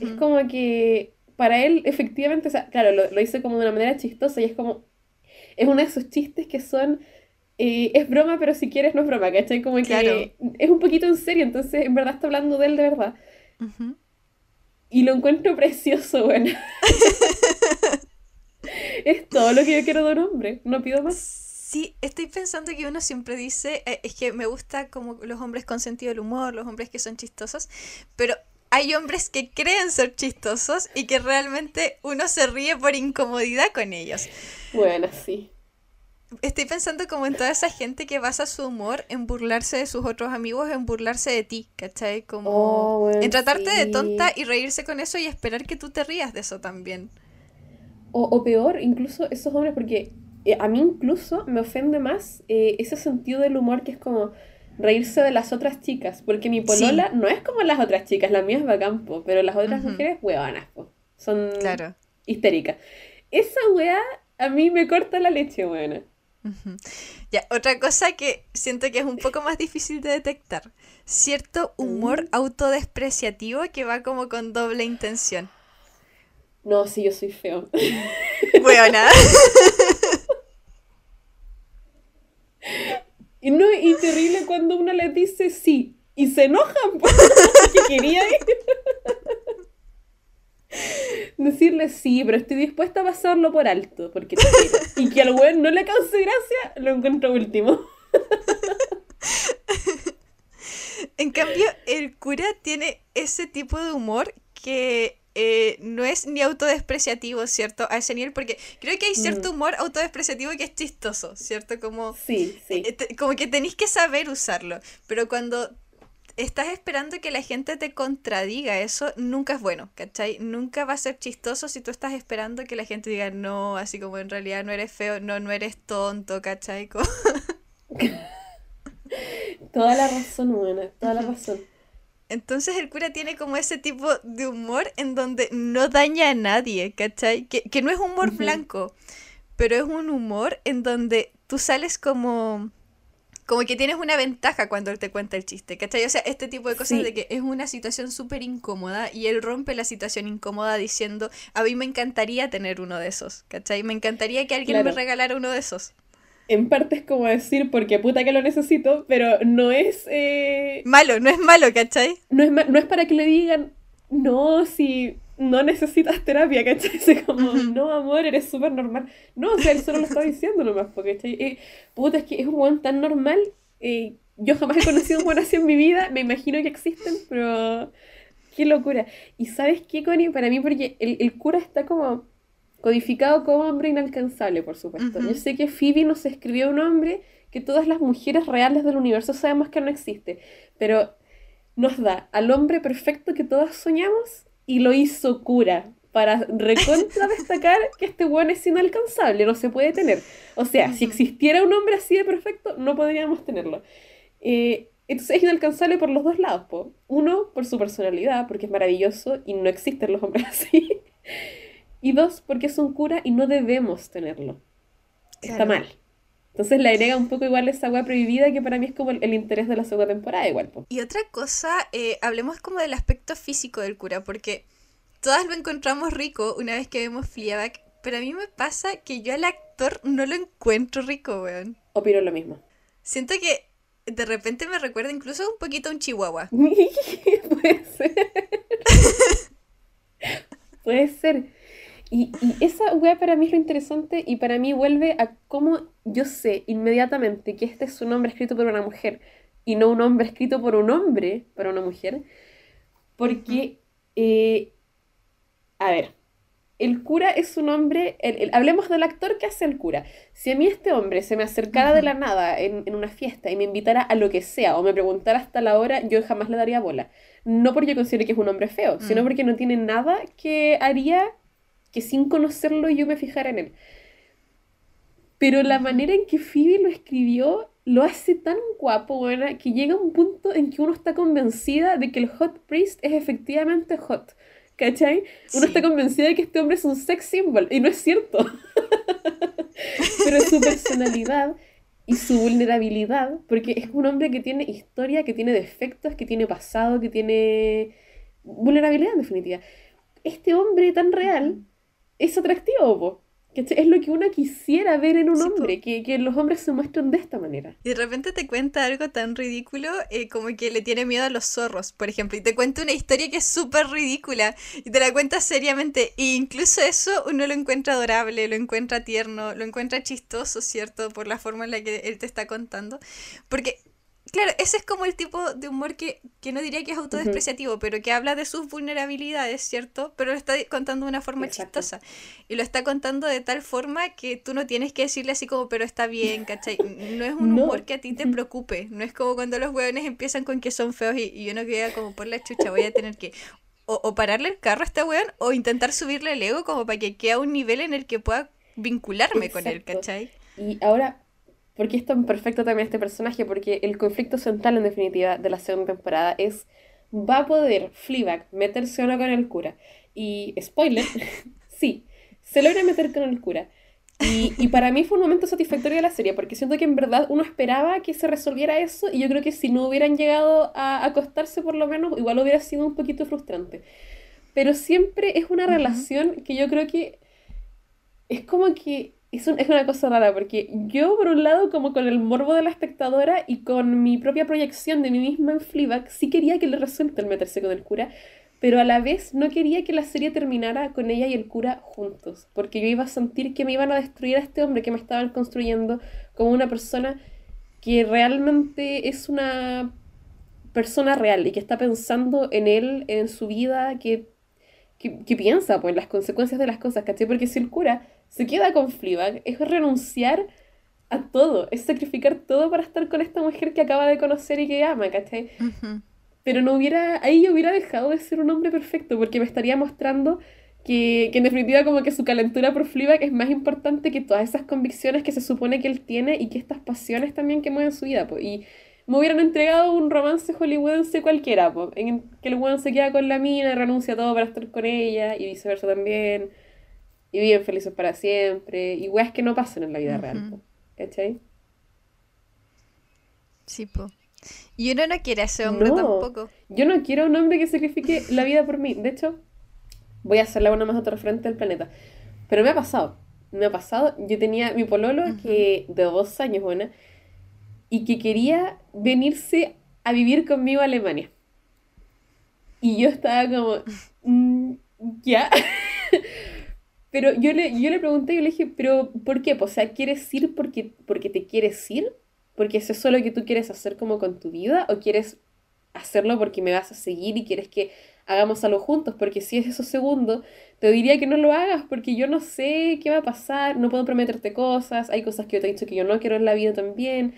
Es como que para él efectivamente, o sea, claro, lo, lo hizo como de una manera chistosa y es como... Es uno de esos chistes que son es broma, pero si quieres no es broma, ¿cachai? Como que es un poquito en serio, entonces en verdad está hablando de él de verdad. Y lo encuentro precioso, bueno. *laughs* todo lo que yo quiero de un hombre, no pido más. Sí, estoy pensando que uno siempre dice, eh, es que me gusta como los hombres con sentido del humor, los hombres que son chistosos, pero hay hombres que creen ser chistosos y que realmente uno se ríe por incomodidad con ellos. Bueno, sí. Estoy pensando como en toda esa gente que basa su humor en burlarse de sus otros amigos, en burlarse de ti, ¿cachai? Como Oh, en tratarte de tonta y reírse con eso y esperar que tú te rías de eso también. O, o peor, incluso esos hombres, porque eh, a mí incluso me ofende más eh, ese sentido del humor que es como reírse de las otras chicas, porque mi polola no es como las otras chicas, la mía es bacán, po, pero las otras Ujú. mujeres, huevanas, son Claro. histéricas. Esa weá a mí me corta la leche, Ya, otra cosa que siento que es un poco más difícil de detectar. Cierto humor autodespreciativo que va como con doble intención. No, sí, yo soy feo. *laughs* Buena. *laughs* Y no, y terrible cuando uno les dice sí y se enojan *laughs* porque quería ir. Decirle sí, pero estoy dispuesta a pasarlo por alto porque te quiero. Y que al weón no le cause gracia, lo encuentro último. En cambio, el cura tiene ese tipo de humor que eh, no es ni autodespreciativo, ¿cierto? A ese nivel, porque creo que hay cierto humor autodespreciativo que es chistoso, ¿cierto? Como, Sí, sí. eh, como que tenéis que saber usarlo, pero cuando estás esperando que la gente te contradiga eso, nunca es bueno, ¿cachai? Nunca va a ser chistoso si tú estás esperando que la gente diga no, así como en realidad no eres feo, no, no eres tonto, ¿cachai? Como- *laughs* Toda la razón, buena, toda la razón. Entonces el cura tiene como ese tipo de humor en donde no daña a nadie, ¿cachai? Que, que no es humor blanco, pero es un humor en donde tú sales como... Como que tienes una ventaja cuando él te cuenta el chiste, ¿cachai? O sea, este tipo de cosas Sí. de que es una situación súper incómoda y él rompe la situación incómoda diciendo, a mí me encantaría tener uno de esos, ¿cachai? Me encantaría que alguien me regalara uno de esos. En parte es como decir, porque puta que lo necesito, pero no es, eh, Malo, no es malo, ¿cachai? no es, no es para que le digan, no, si no necesitas terapia, ¿cachai? *laughs* Es como, no, amor, eres súper normal. No, o sea, él solo lo está *laughs* diciendo nomás, porque, ¿cachai? Eh, puta, es que es un weón tan normal. eh, yo jamás he conocido un weón así en mi vida, me imagino que existen, pero qué locura. Y ¿sabes qué, Connie? Para mí, porque el, el cura está como codificado como hombre inalcanzable, por supuesto. Yo sé que Phoebe nos escribió un hombre que todas las mujeres reales del universo sabemos que no existe, pero nos da al hombre perfecto que todas soñamos y lo hizo cura para recontra *laughs* destacar que este weón es inalcanzable, no se puede tener. O sea, si existiera un hombre así de perfecto, no podríamos tenerlo. Eh, entonces es inalcanzable por los dos lados, po. Uno, por su personalidad, porque es maravilloso y no existen los hombres *laughs* así. Y dos, porque es un cura y no debemos tenerlo. Está mal. Entonces le agrega un poco igual esa weá prohibida que para mí es como el, el interés de la segunda temporada igual, po. Y otra cosa, eh, hablemos como del aspecto físico del cura, porque todas lo encontramos rico una vez que vemos Fleabag, pero a mí me pasa que yo al actor no lo encuentro rico, weón. Opino lo mismo. Siento que de repente me recuerda incluso un poquito a un chihuahua. *laughs* Puede ser. *laughs* Puede ser. Y, y esa weá para mí es lo interesante y para mí vuelve a cómo yo sé inmediatamente que este es un hombre escrito por una mujer y no un hombre escrito por un hombre para una mujer. Porque, eh, a ver, el cura es un hombre, el- el- hablemos del actor que hace el cura. Si a mí este hombre se me acercara de la nada en, en una fiesta y me invitara a lo que sea o me preguntara hasta la hora, yo jamás le daría bola. No porque considere que es un hombre feo, sino Mm. porque no tiene nada que haría que sin conocerlo yo me fijara en él. Pero la manera en que Phoebe lo escribió lo hace tan guapo, buena, que llega un punto en que uno está convencida de que el hot priest es efectivamente hot. ¿Cachai? Uno Sí. está convencida de que este hombre es un sex symbol, y no es cierto. *laughs* Pero su personalidad y su vulnerabilidad, porque es un hombre que tiene historia, que tiene defectos, que tiene pasado, que tiene vulnerabilidad en definitiva. Este hombre tan real es atractivo, po. Es lo que uno quisiera ver en un hombre, que, que, los hombres se muestren de esta manera. Y de repente te cuenta algo tan ridículo eh, como que le tiene miedo a los zorros, por ejemplo, y te cuenta una historia que es súper ridícula y te la cuenta seriamente. E incluso eso uno lo encuentra adorable, lo encuentra tierno, lo encuentra chistoso, ¿cierto? Por la forma en la que él te está contando. Porque Claro, ese es como el tipo de humor que, que no diría que es autodespreciativo, pero que habla de sus vulnerabilidades, ¿cierto? Pero lo está contando de una forma chistosa. Y lo está contando de tal forma que tú no tienes que decirle así como, pero está bien, ¿cachai? No es un humor que a ti te preocupe. No es como cuando los hueones empiezan con que son feos y, y uno queda como por la chucha, voy a tener que o, pararle el carro a este weón o intentar subirle el ego como para que quede a un nivel en el que pueda vincularme con él, ¿cachai? Y ahora porque es tan perfecto también este personaje, porque el conflicto central en definitiva de la segunda temporada es, ¿va a poder Fleabag meterse o no con el cura? Y, spoiler, *laughs* sí, se logra meter con el cura. Y, y, para mí fue un momento satisfactorio de la serie, porque siento que en verdad uno esperaba que se resolviera eso, y yo creo que si no hubieran llegado a acostarse por lo menos, igual hubiera sido un poquito frustrante. Pero siempre es una relación que yo creo que es como que es, es, una cosa rara porque yo, por un lado, como con el morbo de la espectadora y con mi propia proyección de mí misma en Fleabag, sí quería que le resulte el meterse con el cura, pero a la vez no quería que la serie terminara con ella y el cura juntos, porque yo iba a sentir que me iban a destruir a este hombre que me estaban construyendo como una persona que realmente es una persona real y que está pensando en él, en su vida, que, que, que piensa pues, las consecuencias de las cosas, ¿cachai? Porque si el cura se queda con Fleabag es renunciar a todo, es sacrificar todo para estar con esta mujer que acaba de conocer y que ama, ¿cachai? Pero no hubiera, ahí yo hubiera dejado de ser un hombre perfecto, porque me estaría mostrando que, que, en definitiva como que su calentura por Fleabag es más importante que todas esas convicciones que se supone que él tiene y que estas pasiones también que mueven su vida, pues. Y me hubieran entregado un romance hollywoodense cualquiera, pues, en que el weón se queda con la mina, renuncia a todo para estar con ella y viceversa también y viven felices para siempre, y weas que no pasan en la vida real, ¿cachai? Sí, po. Y uno no quiere a ese hombre tampoco. Yo no quiero un hombre que sacrifique la vida por mí. De hecho, voy a hacer la una más otra frente del planeta. Pero me ha pasado. Me ha pasado. Yo tenía mi pololo que de dos años, buena, y que quería venirse a vivir conmigo a Alemania. Y yo estaba como, mm, ya. *laughs* Pero yo le, yo le pregunté, yo le dije, pero ¿por qué? O sea, ¿quieres ir porque, porque te quieres ir? ¿Porque eso es lo que tú quieres hacer como con tu vida? ¿O quieres hacerlo porque me vas a seguir y quieres que hagamos algo juntos? Porque si es eso segundo, te diría que no lo hagas porque yo no sé qué va a pasar, no puedo prometerte cosas, hay cosas que yo te he dicho que yo no quiero en la vida también.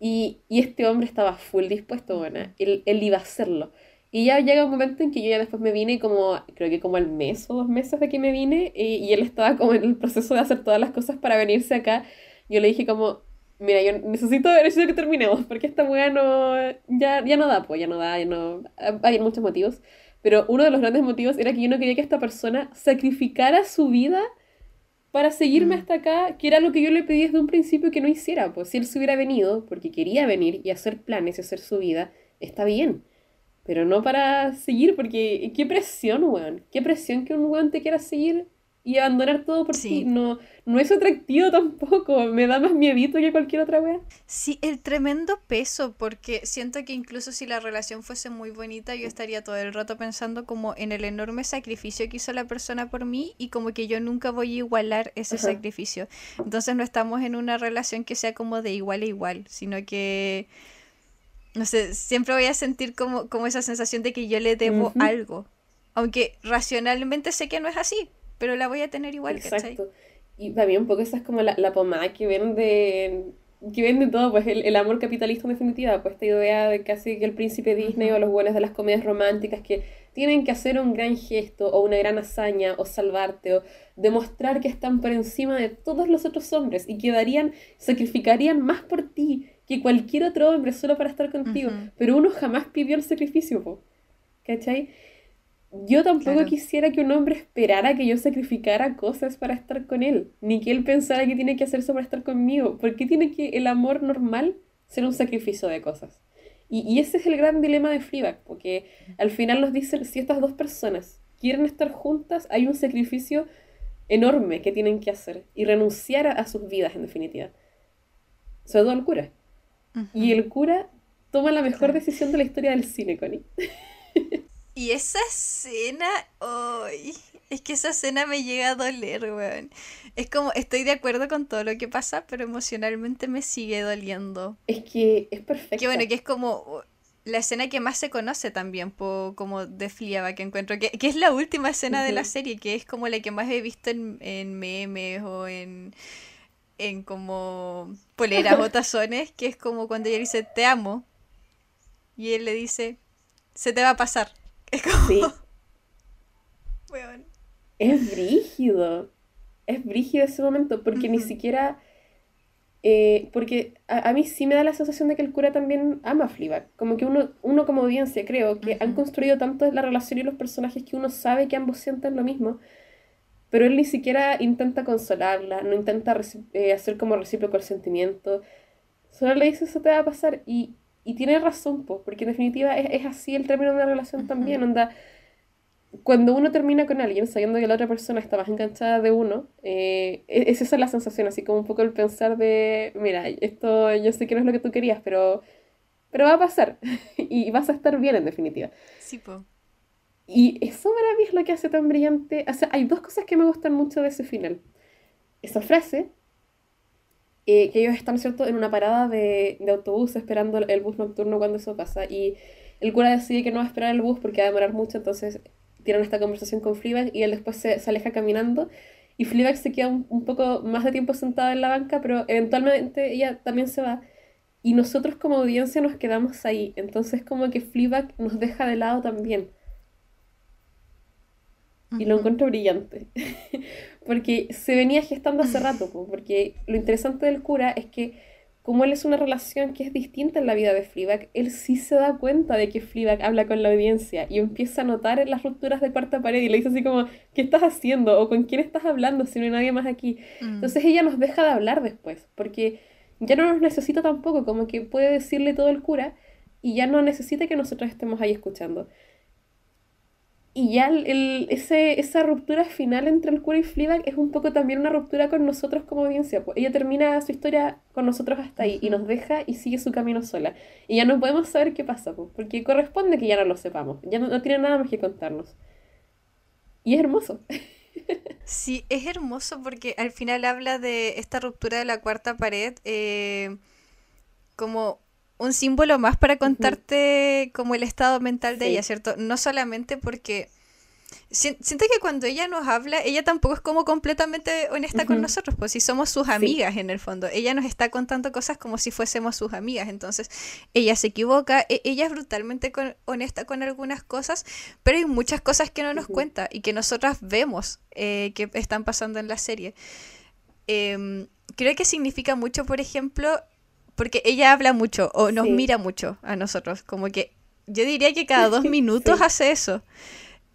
Y, y este hombre estaba full dispuesto, bueno, él, él iba a hacerlo. Y ya llega un momento en que yo ya después me vine como, creo que como al mes o dos meses de que me vine, y, él estaba como en el proceso de hacer todas las cosas para venirse acá. Yo le dije como, mira, yo necesito, necesito que terminemos, porque esta weá no, ya, ya no da, pues ya no da, ya no, hay muchos motivos. Pero uno de los grandes motivos era que yo no quería que esta persona sacrificara su vida para seguirme mm. hasta acá, que era lo que yo le pedí desde un principio que no hiciera. Pues si él se hubiera venido, porque quería venir y hacer planes y hacer su vida, está bien pero no para seguir, porque qué presión, weón. Qué presión que un weón te quiera seguir y abandonar todo por sí. No, no es atractivo tampoco. Me da más miedito que cualquier otra weón. Sí, el tremendo peso, porque siento que incluso si la relación fuese muy bonita, yo estaría todo el rato pensando como en el enorme sacrificio que hizo la persona por mí y como que yo nunca voy a igualar ese sacrificio. Entonces no estamos en una relación que sea como de igual a igual, sino que no sé, siempre voy a sentir como, como esa sensación de que yo le debo algo. Aunque racionalmente sé que no es así, pero la voy a tener igual, Exacto. Y también un poco esa es como la, la pomada que vende que vende todo, pues el, el, amor capitalista en definitiva, pues esta idea de casi que el príncipe Disney o los buenos de las comedias románticas que tienen que hacer un gran gesto o una gran hazaña o salvarte o demostrar que están por encima de todos los otros hombres y que darían, sacrificarían más por ti que cualquier otro hombre solo para estar contigo. Pero uno jamás pidió el sacrificio, po. ¿cachai? Yo tampoco quisiera que un hombre esperara que yo sacrificara cosas para estar con él, ni que él pensara que tiene que hacer eso para estar conmigo. ¿Por qué tiene que el amor normal ser un sacrificio de cosas? Y, y ese es el gran dilema de Fleabag, porque al final nos dicen, si estas dos personas quieren estar juntas, hay un sacrificio enorme que tienen que hacer y renunciar a, sus vidas, en definitiva. Sobre todo el cura. Y el cura toma la mejor decisión de la historia del cine, Connie. *laughs* y esa escena, ¡ay! es que esa escena me llega a doler, weón. Es como, estoy de acuerdo con todo lo que pasa, pero emocionalmente me sigue doliendo. Es que es perfecto. Que bueno, que es como la escena que más se conoce también, como de Fliaba que encuentro, que, es la última escena de la serie, que es como la que más he visto en, en memes o en, en como poleras o *laughs* tazones, que es como cuando ella dice, te amo, y él le dice, se te va a pasar. Es como... Sí. *laughs* Es brígido. Es brígido ese momento, porque ni siquiera eh, porque a, mí sí me da la sensación de que el cura también ama a Fleabag. Como que uno, uno como audiencia, creo, que han construido tanto la relación y los personajes que uno sabe que ambos sienten lo mismo, pero él ni siquiera intenta consolarla, no intenta eh, hacer como recíproco el sentimiento. Solo le dice, eso te va a pasar. Y, y tiene razón, pues, porque en definitiva es, es, así el término de una relación también. Onda, cuando uno termina con alguien sabiendo que la otra persona está más enganchada de uno, eh, es esa la sensación, así como un poco el pensar de, mira, esto yo sé que no es lo que tú querías, pero, pero va a pasar *laughs* y vas a estar bien en definitiva. Sí, po. Y eso para mí es lo que hace tan brillante. O sea, hay dos cosas que me gustan mucho de ese final. Esa frase, eh, que ellos están, ¿cierto?, en una parada de, de autobús esperando el bus nocturno cuando eso pasa. Y el cura decide que no va a esperar el bus porque va a demorar mucho, entonces tienen esta conversación con Fleabag y él después se, aleja caminando y Fleabag se queda un, poco más de tiempo sentada en la banca, pero eventualmente ella también se va y nosotros como audiencia nos quedamos ahí, entonces como que Fleabag nos deja de lado también. Y lo encuentro brillante, *laughs* porque se venía gestando hace *laughs* rato, porque lo interesante del cura es que como él es una relación que es distinta en la vida de Fleabag, él sí se da cuenta de que Fleabag habla con la audiencia y empieza a notar en las rupturas de cuarta pared y le dice así como, ¿qué estás haciendo? o ¿con quién estás hablando si no hay nadie más aquí? Mm. Entonces ella nos deja de hablar después, porque ya no nos necesita tampoco, como que puede decirle todo el cura y ya no necesita que nosotros estemos ahí escuchando. Y ya el, ese, esa ruptura final entre el cura y Fleabag es un poco también una ruptura con nosotros como audiencia. Pues ella termina su historia con nosotros hasta ahí y nos deja y sigue su camino sola. Y ya no podemos saber qué pasa, pues, porque corresponde que ya no lo sepamos. Ya no, tiene nada más que contarnos. Y es hermoso. *laughs* Sí, es hermoso porque al final habla de esta ruptura de la cuarta pared eh, como un símbolo más para contarte como el estado mental de ella, ¿cierto? No solamente porque... Siento que cuando ella nos habla, ella tampoco es como completamente honesta con nosotros, pues si somos sus amigas en el fondo. Ella nos está contando cosas como si fuésemos sus amigas. Entonces, ella se equivoca, e, ella es brutalmente honesta con algunas cosas, pero hay muchas cosas que no nos cuenta y que nosotras vemos eh, que están pasando en la serie. Em, creo que significa mucho, por ejemplo, porque ella habla mucho o nos mira mucho a nosotros, como que yo diría que cada dos *laughs* minutos hace eso.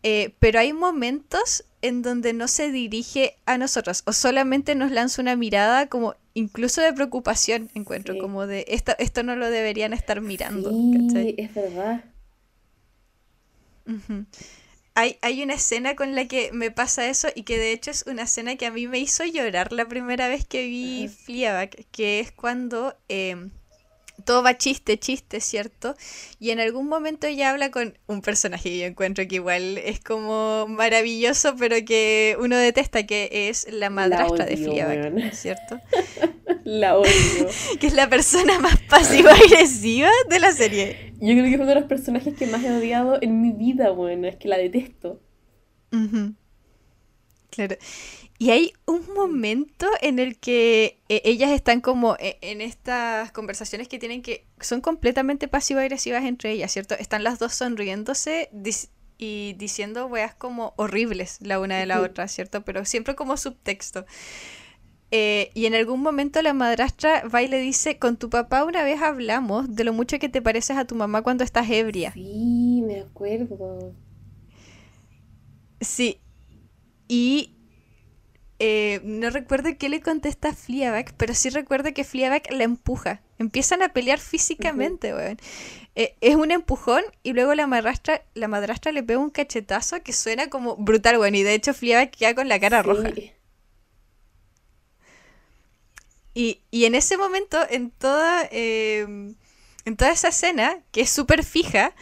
Eh, pero hay momentos en donde no se dirige a nosotros o solamente nos lanza una mirada como incluso de preocupación, encuentro, como de esto, esto no lo deberían estar mirando. Sí, es verdad. Hay, hay, una escena con la que me pasa eso y que de hecho es una escena que a mí me hizo llorar la primera vez que vi Fleabag, que es cuando em, todo va chiste, chiste, ¿cierto? Y en algún momento ella habla con un personaje que yo encuentro que igual es como maravilloso, pero que uno detesta, que es la madrastra de Fleabag, *laughs* ¿cierto? la odio. *laughs* que es la persona más pasiva-agresiva de la serie. Yo creo que es uno de los personajes que más he odiado en mi vida, bueno, es que la detesto. Claro. Y hay un momento en el que eh, ellas están como eh, en estas conversaciones que tienen que son completamente pasivo-agresivas entre ellas, ¿cierto? Están las dos sonriéndose y diciendo weas como horribles la una de la otra, ¿cierto? Pero siempre como subtexto. Eh, y en algún momento la madrastra va y le dice, con tu papá una vez hablamos de lo mucho que te pareces a tu mamá cuando estás ebria. Sí, me acuerdo. Sí. Y eh, no recuerdo qué le contesta a pero sí recuerdo que Fleabag la empuja. Empiezan a pelear físicamente, weón. Eh, es un empujón y luego la madrastra, la madrastra le pega un cachetazo que suena como brutal, weón. Y de hecho Fleabag queda con la cara roja. Y, y, en ese momento, en toda, eh, en toda esa escena, que es súper fija,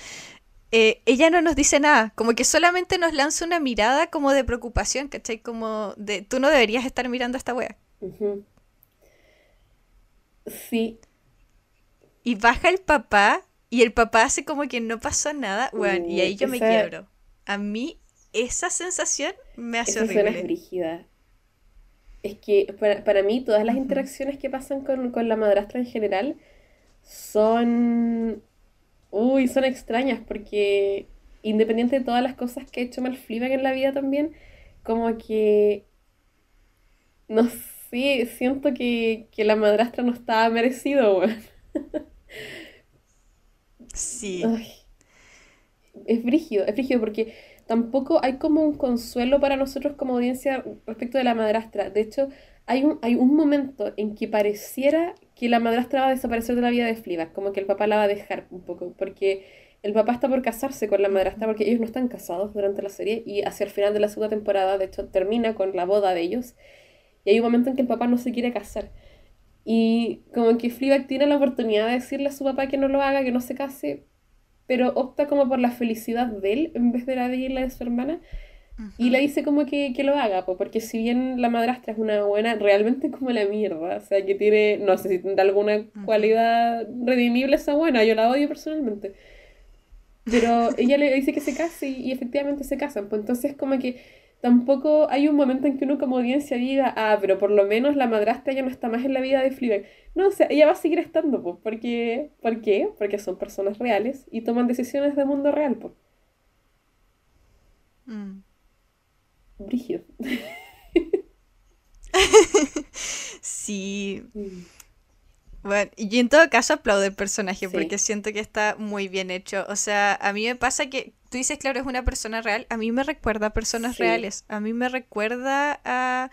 eh, ella no nos dice nada, como que solamente nos lanza una mirada como de preocupación, ¿cachai? Como de, tú no deberías estar mirando a esta wea. Sí. Y baja el papá y el papá hace como que no pasó nada, weón, y ahí yo me quiebro. A mí esa sensación me hace esa horrible. es. Es que para, para mí todas las interacciones que pasan con, con la madrastra en general son Uy, son extrañas porque independiente de todas las cosas que ha hecho mal en la vida también, como que no sé, siento que, la madrastra no estaba merecido, weón. Sí. es brígido, es brígido porque tampoco hay como un consuelo para nosotros como audiencia respecto de la madrastra. De hecho, hay un, hay un momento en que pareciera que la madrastra va a desaparecer de la vida de Fleabag, como que el papá la va a dejar un poco, porque el papá está por casarse con la madrastra, porque ellos no están casados durante la serie, y hacia el final de la segunda temporada, de hecho, termina con la boda de ellos, y hay un momento en que el papá no se quiere casar. Y como que Fleabag tiene la oportunidad de decirle a su papá que no lo haga, que no se case, pero opta como por la felicidad de él en vez de la de la de su hermana. Y le dice como que, que lo haga, porque si bien la madrastra es una buena, realmente como la mierda, o sea, que tiene, no sé si tendrá alguna cualidad redimible esa buena, yo la odio personalmente. Pero ella le dice que se case y, efectivamente se casan, pues entonces como que tampoco hay un momento en que uno como audiencia diga, ah, pero por lo menos la madrastra ya no está más en la vida de Fleabag. No, o sea, ella va a seguir estando, pues, porque, ¿por qué? Porque son personas reales y toman decisiones de mundo real, pues. Brígido. *laughs* sí. Bueno, y en todo caso aplaudo el personaje porque siento que está muy bien hecho. O sea, a mí me pasa que tú dices, claro, es una persona real. A mí me recuerda a personas reales. A mí me recuerda a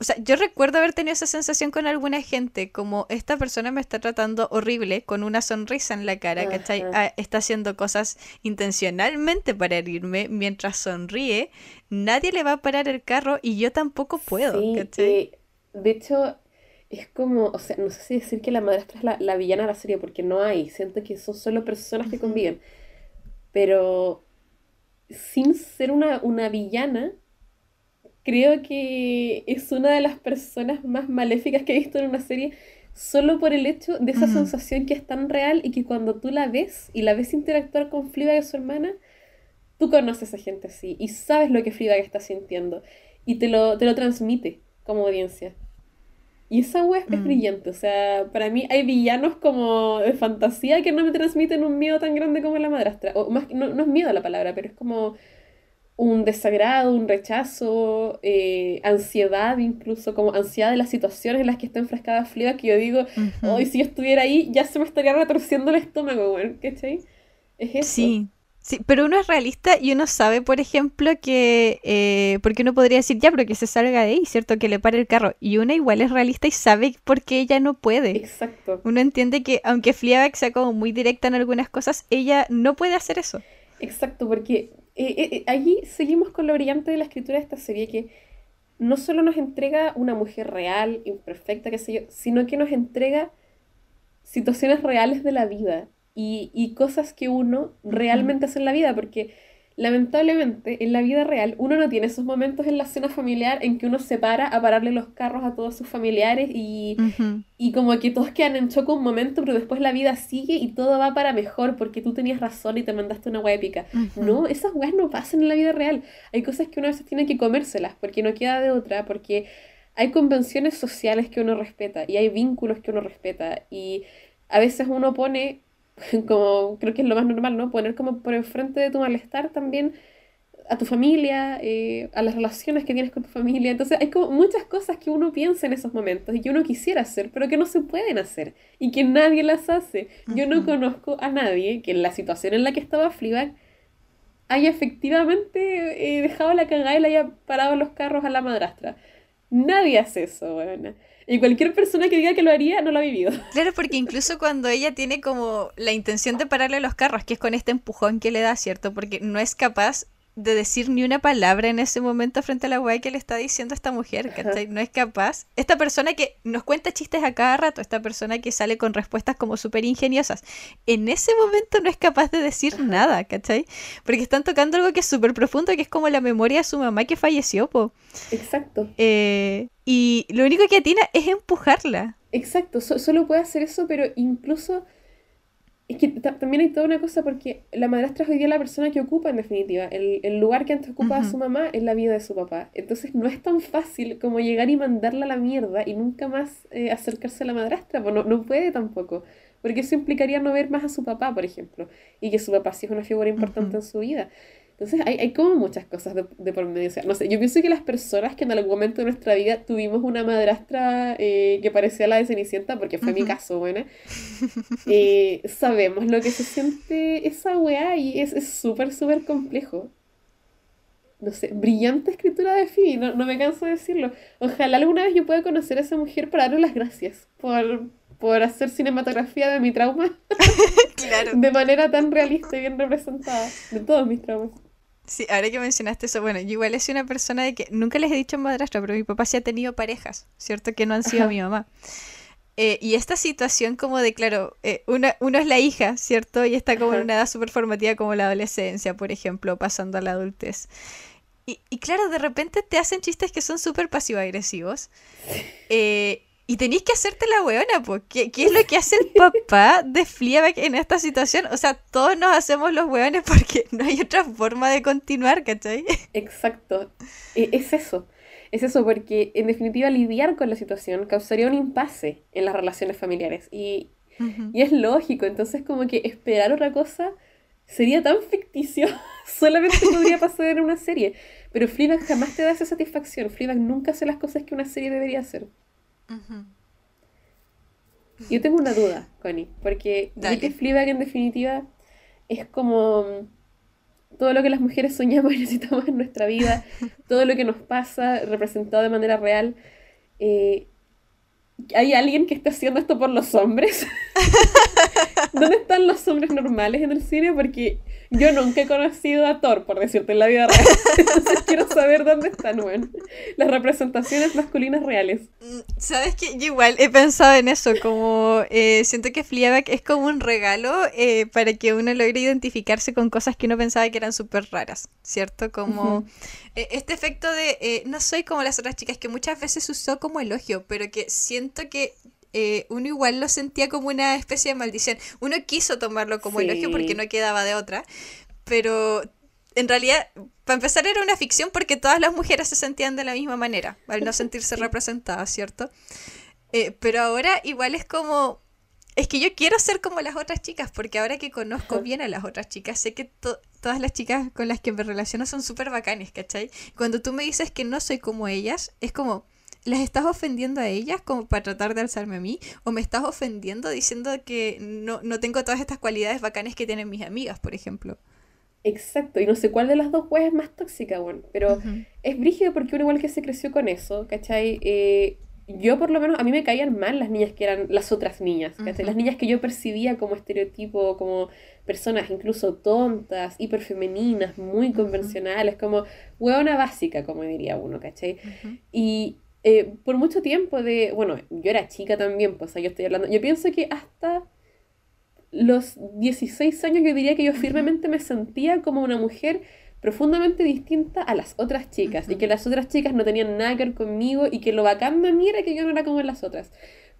o sea, yo recuerdo haber tenido esa sensación con alguna gente, como esta persona me está tratando horrible con una sonrisa en la cara, ¿cachai? Ah, está haciendo cosas intencionalmente para herirme mientras sonríe, nadie le va a parar el carro y yo tampoco puedo, ¿cachai? Eh, de hecho, es como, o sea, no sé si decir que la madrastra es la, villana de la serie, porque no hay, siento que son solo personas que conviven, pero sin ser una, una villana, creo que es una de las personas más maléficas que he visto en una serie solo por el hecho de esa sensación que es tan real y que cuando tú la ves y la ves interactuar con Fleabag y su hermana, tú conoces a gente así y sabes lo que Fleabag está sintiendo y te lo, te lo transmite como audiencia. Y esa web es mm. brillante, o sea, para mí hay villanos como de fantasía que no me transmiten un miedo tan grande como la madrastra. O más, no, no es miedo la palabra, pero es como un desagrado, un rechazo, eh, ansiedad, incluso como ansiedad de las situaciones en las que está enfrascada Frida, que yo digo, hoy si yo estuviera ahí, ya se me estaría retorciendo el estómago, güey, ¿cachai? Es eso. Sí. Sí, pero uno es realista y uno sabe, por ejemplo, que. Eh, porque uno podría decir, ya, pero que se salga de ahí, ¿cierto? Que le pare el carro. Y uno igual es realista y sabe por qué ella no puede. Exacto. Uno entiende que, aunque Fleabag sea como muy directa en algunas cosas, ella no puede hacer eso. Exacto, porque eh, eh, eh, allí seguimos con lo brillante de la escritura de esta serie, que no solo nos entrega una mujer real, imperfecta, qué sé yo, sino que nos entrega situaciones reales de la vida y, y cosas que uno realmente hace en la vida, porque Lamentablemente, en la vida real, uno no tiene esos momentos en la cena familiar en que uno se para a pararle los carros a todos sus familiares y, y como que todos quedan en choco un momento, pero después la vida sigue y todo va para mejor porque tú tenías razón y te mandaste una hueá épica. No, esas weas no pasan en la vida real. Hay cosas que uno a veces tiene que comérselas porque no queda de otra, porque hay convenciones sociales que uno respeta y hay vínculos que uno respeta y a veces uno pone *laughs* como creo que es lo más normal, ¿no? Poner como por enfrente de tu malestar también a tu familia, eh, a las relaciones que tienes con tu familia. Entonces hay como muchas cosas que uno piensa en esos momentos y que uno quisiera hacer, pero que no se pueden hacer y que nadie las hace. Yo no conozco a nadie que en la situación en la que estaba Fleabag haya efectivamente eh, dejado la cagada y le haya parado los carros a la madrastra. Nadie hace eso, bueno. Y cualquier persona que diga que lo haría no lo ha vivido. *laughs* Claro, porque incluso cuando ella tiene como la intención de pararle los carros, que es con este empujón que le da, ¿cierto? Porque no es capaz, de decir ni una palabra en ese momento frente a la weá que le está diciendo esta mujer, ¿cachai? No es capaz. Esta persona que nos cuenta chistes a cada rato, esta persona que sale con respuestas como súper ingeniosas, en ese momento no es capaz de decir nada, ¿cachai? Porque están tocando algo que es súper profundo, que es como la memoria de su mamá que falleció, po. Exacto. Eh, y lo único que tiene es empujarla. Exacto, solo puede hacer eso, pero incluso es que también hay toda una cosa porque la madrastra es hoy día la persona que ocupa en definitiva. El, el lugar que antes ocupaba su mamá es la vida de su papá. Entonces no es tan fácil como llegar y mandarla a la mierda y nunca más eh, acercarse a la madrastra. Pues no, no puede tampoco. Porque eso implicaría no ver más a su papá, por ejemplo. Y que su papá sí es una figura importante en su vida. Entonces hay, hay como muchas cosas de, de, por medio. O sea, no sé, yo pienso que las personas que en algún momento de nuestra vida tuvimos una madrastra eh, que parecía la de Cenicienta, porque fue mi caso, bueno, *laughs* eh, sabemos lo que se siente esa weá y es súper, súper complejo. No sé, brillante escritura de Phoebe, no, no me canso de decirlo. Ojalá alguna vez yo pueda conocer a esa mujer para darle las gracias por, por hacer cinematografía de mi trauma *laughs* claro. de manera tan realista y bien representada, de todos mis traumas. Sí, ahora que mencionaste eso, bueno, yo igual sido una persona de que nunca les he dicho madrastra, pero mi papá sí ha tenido parejas, ¿cierto? Que no han sido mi mamá. Eh, y esta situación como de, claro, eh, una, uno es la hija, ¿cierto? Y está como en una edad súper formativa como la adolescencia, por ejemplo, pasando a la adultez. Y, y claro, de repente te hacen chistes que son súper pasivo-agresivos. Eh, y tenéis que hacerte la weona, pues. ¿Qué, ¿Qué, es lo que hace el papá de Fleabag en esta situación? O sea, todos nos hacemos los weones porque *laughs* no hay otra forma de continuar, ¿cachai? Exacto. E, es eso. Es eso, porque en definitiva lidiar con la situación causaría un impasse en las relaciones familiares. Y, uh -huh. y es lógico, entonces como que esperar otra cosa sería tan ficticio. *laughs* Solamente podría pasar en una serie. Pero Fleabag jamás te da esa satisfacción. Fleabag nunca hace las cosas que una serie debería hacer. Uh -huh. Yo tengo una duda, Connie, porque vi que Fleabag en definitiva es como todo lo que las mujeres soñamos y *laughs* necesitamos en nuestra vida, *laughs* todo lo que nos pasa representado de manera real. Eh, ¿Hay alguien que está haciendo esto por los hombres? *laughs* ¿Dónde están los hombres normales en el cine? Porque yo nunca he conocido a Thor, por decirte, en la vida real. *laughs* Entonces quiero saber dónde están, bueno, las representaciones masculinas reales. Sabes que yo igual he pensado en eso, como eh, siento que Fleabag es como un regalo eh, para que uno logre identificarse con cosas que uno pensaba que eran súper raras, ¿cierto? Como uh -huh. eh, este efecto de no soy como las otras chicas, que muchas veces se usó como elogio, pero que siento que eh, uno igual lo sentía como una especie de maldición. Uno quiso tomarlo como sí. elogio porque no quedaba de otra, pero en realidad, para empezar, era una ficción porque todas las mujeres se sentían de la misma manera, al no *laughs* sentirse representadas, ¿cierto? Eh, pero ahora igual es como... Es que yo quiero ser como las otras chicas, porque ahora que conozco bien a las otras chicas, sé que to todas las chicas con las que me relaciono son súper bacanes, ¿cachai? Cuando tú me dices que no soy como ellas, es como, ¿las estás ofendiendo a ellas como para tratar de alzarme a mí? ¿O me estás ofendiendo diciendo que no, no tengo todas estas cualidades bacanes que tienen mis amigas, por ejemplo? Exacto, y no sé cuál de las dos weas es más tóxica, bueno, pero uh -huh. es brígido porque uno igual que se creció con eso, ¿cachai? Eh, yo por lo menos, a mí me caían mal las niñas que eran las otras niñas, ¿cachai? Uh -huh. Las niñas que yo percibía como estereotipo, como personas incluso tontas, hiperfemeninas, muy convencionales, uh -huh. como hueona básica, como diría uno, ¿cachai? Y eh, por mucho tiempo de, bueno, yo era chica también, pues, o sea, yo estoy hablando, yo pienso que hasta los 16 años yo diría que yo firmemente me sentía como una mujer profundamente distinta a las otras chicas uh -huh. y que las otras chicas no tenían nada que ver conmigo y que lo bacán de mí era que yo no era como las otras.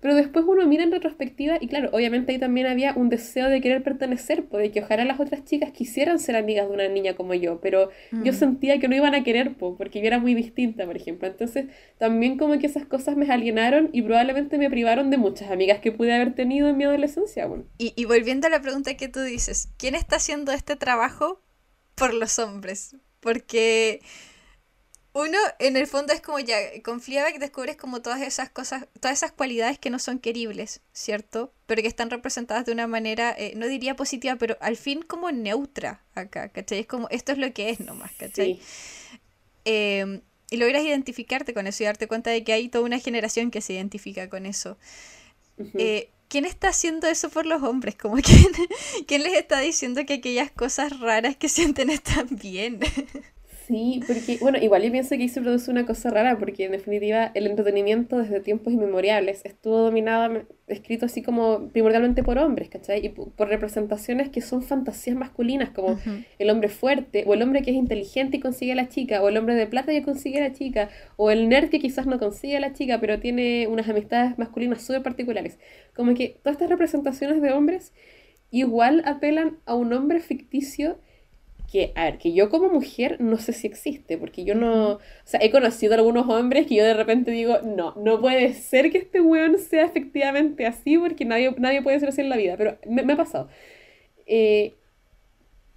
Pero después uno mira en retrospectiva y claro, obviamente ahí también había un deseo de querer pertenecer, de que ojalá las otras chicas quisieran ser amigas de una niña como yo, pero mm. yo sentía que no iban a querer, pues, porque yo era muy distinta, por ejemplo. Entonces también como que esas cosas me alienaron y probablemente me privaron de muchas amigas que pude haber tenido en mi adolescencia. Bueno. Y, y volviendo a la pregunta que tú dices, ¿quién está haciendo este trabajo por los hombres? Porque uno en el fondo es como ya, con Fleabag descubres como todas esas cosas, todas esas cualidades que no son queribles, ¿cierto? Pero que están representadas de una manera, eh, no diría positiva, pero al fin como neutra acá, ¿cachai? Es como, esto es lo que es nomás, ¿cachai? Sí. Eh, y logras identificarte con eso y darte cuenta de que hay toda una generación que se identifica con eso. Uh -huh. eh, ¿quién está haciendo eso por los hombres? Como *laughs* quién, quién les está diciendo que aquellas cosas raras que sienten están bien. *laughs* Sí, porque, bueno, igual yo pienso que ahí se produce una cosa rara, porque en definitiva el entretenimiento desde tiempos inmemoriales estuvo dominado, escrito así como primordialmente por hombres, ¿cachai? Y por representaciones que son fantasías masculinas, como el hombre fuerte, o el hombre que es inteligente y consigue a la chica, o el hombre de plata que consigue a la chica, o el nerd que quizás no consigue a la chica, pero tiene unas amistades masculinas súper particulares. Como que todas estas representaciones de hombres igual apelan a un hombre ficticio que, a ver, que yo como mujer no sé si existe, porque yo no, o sea, he conocido a algunos hombres que yo de repente digo, no, no puede ser que este weón sea efectivamente así, porque nadie, nadie puede ser así en la vida, pero me, ha pasado. Eh,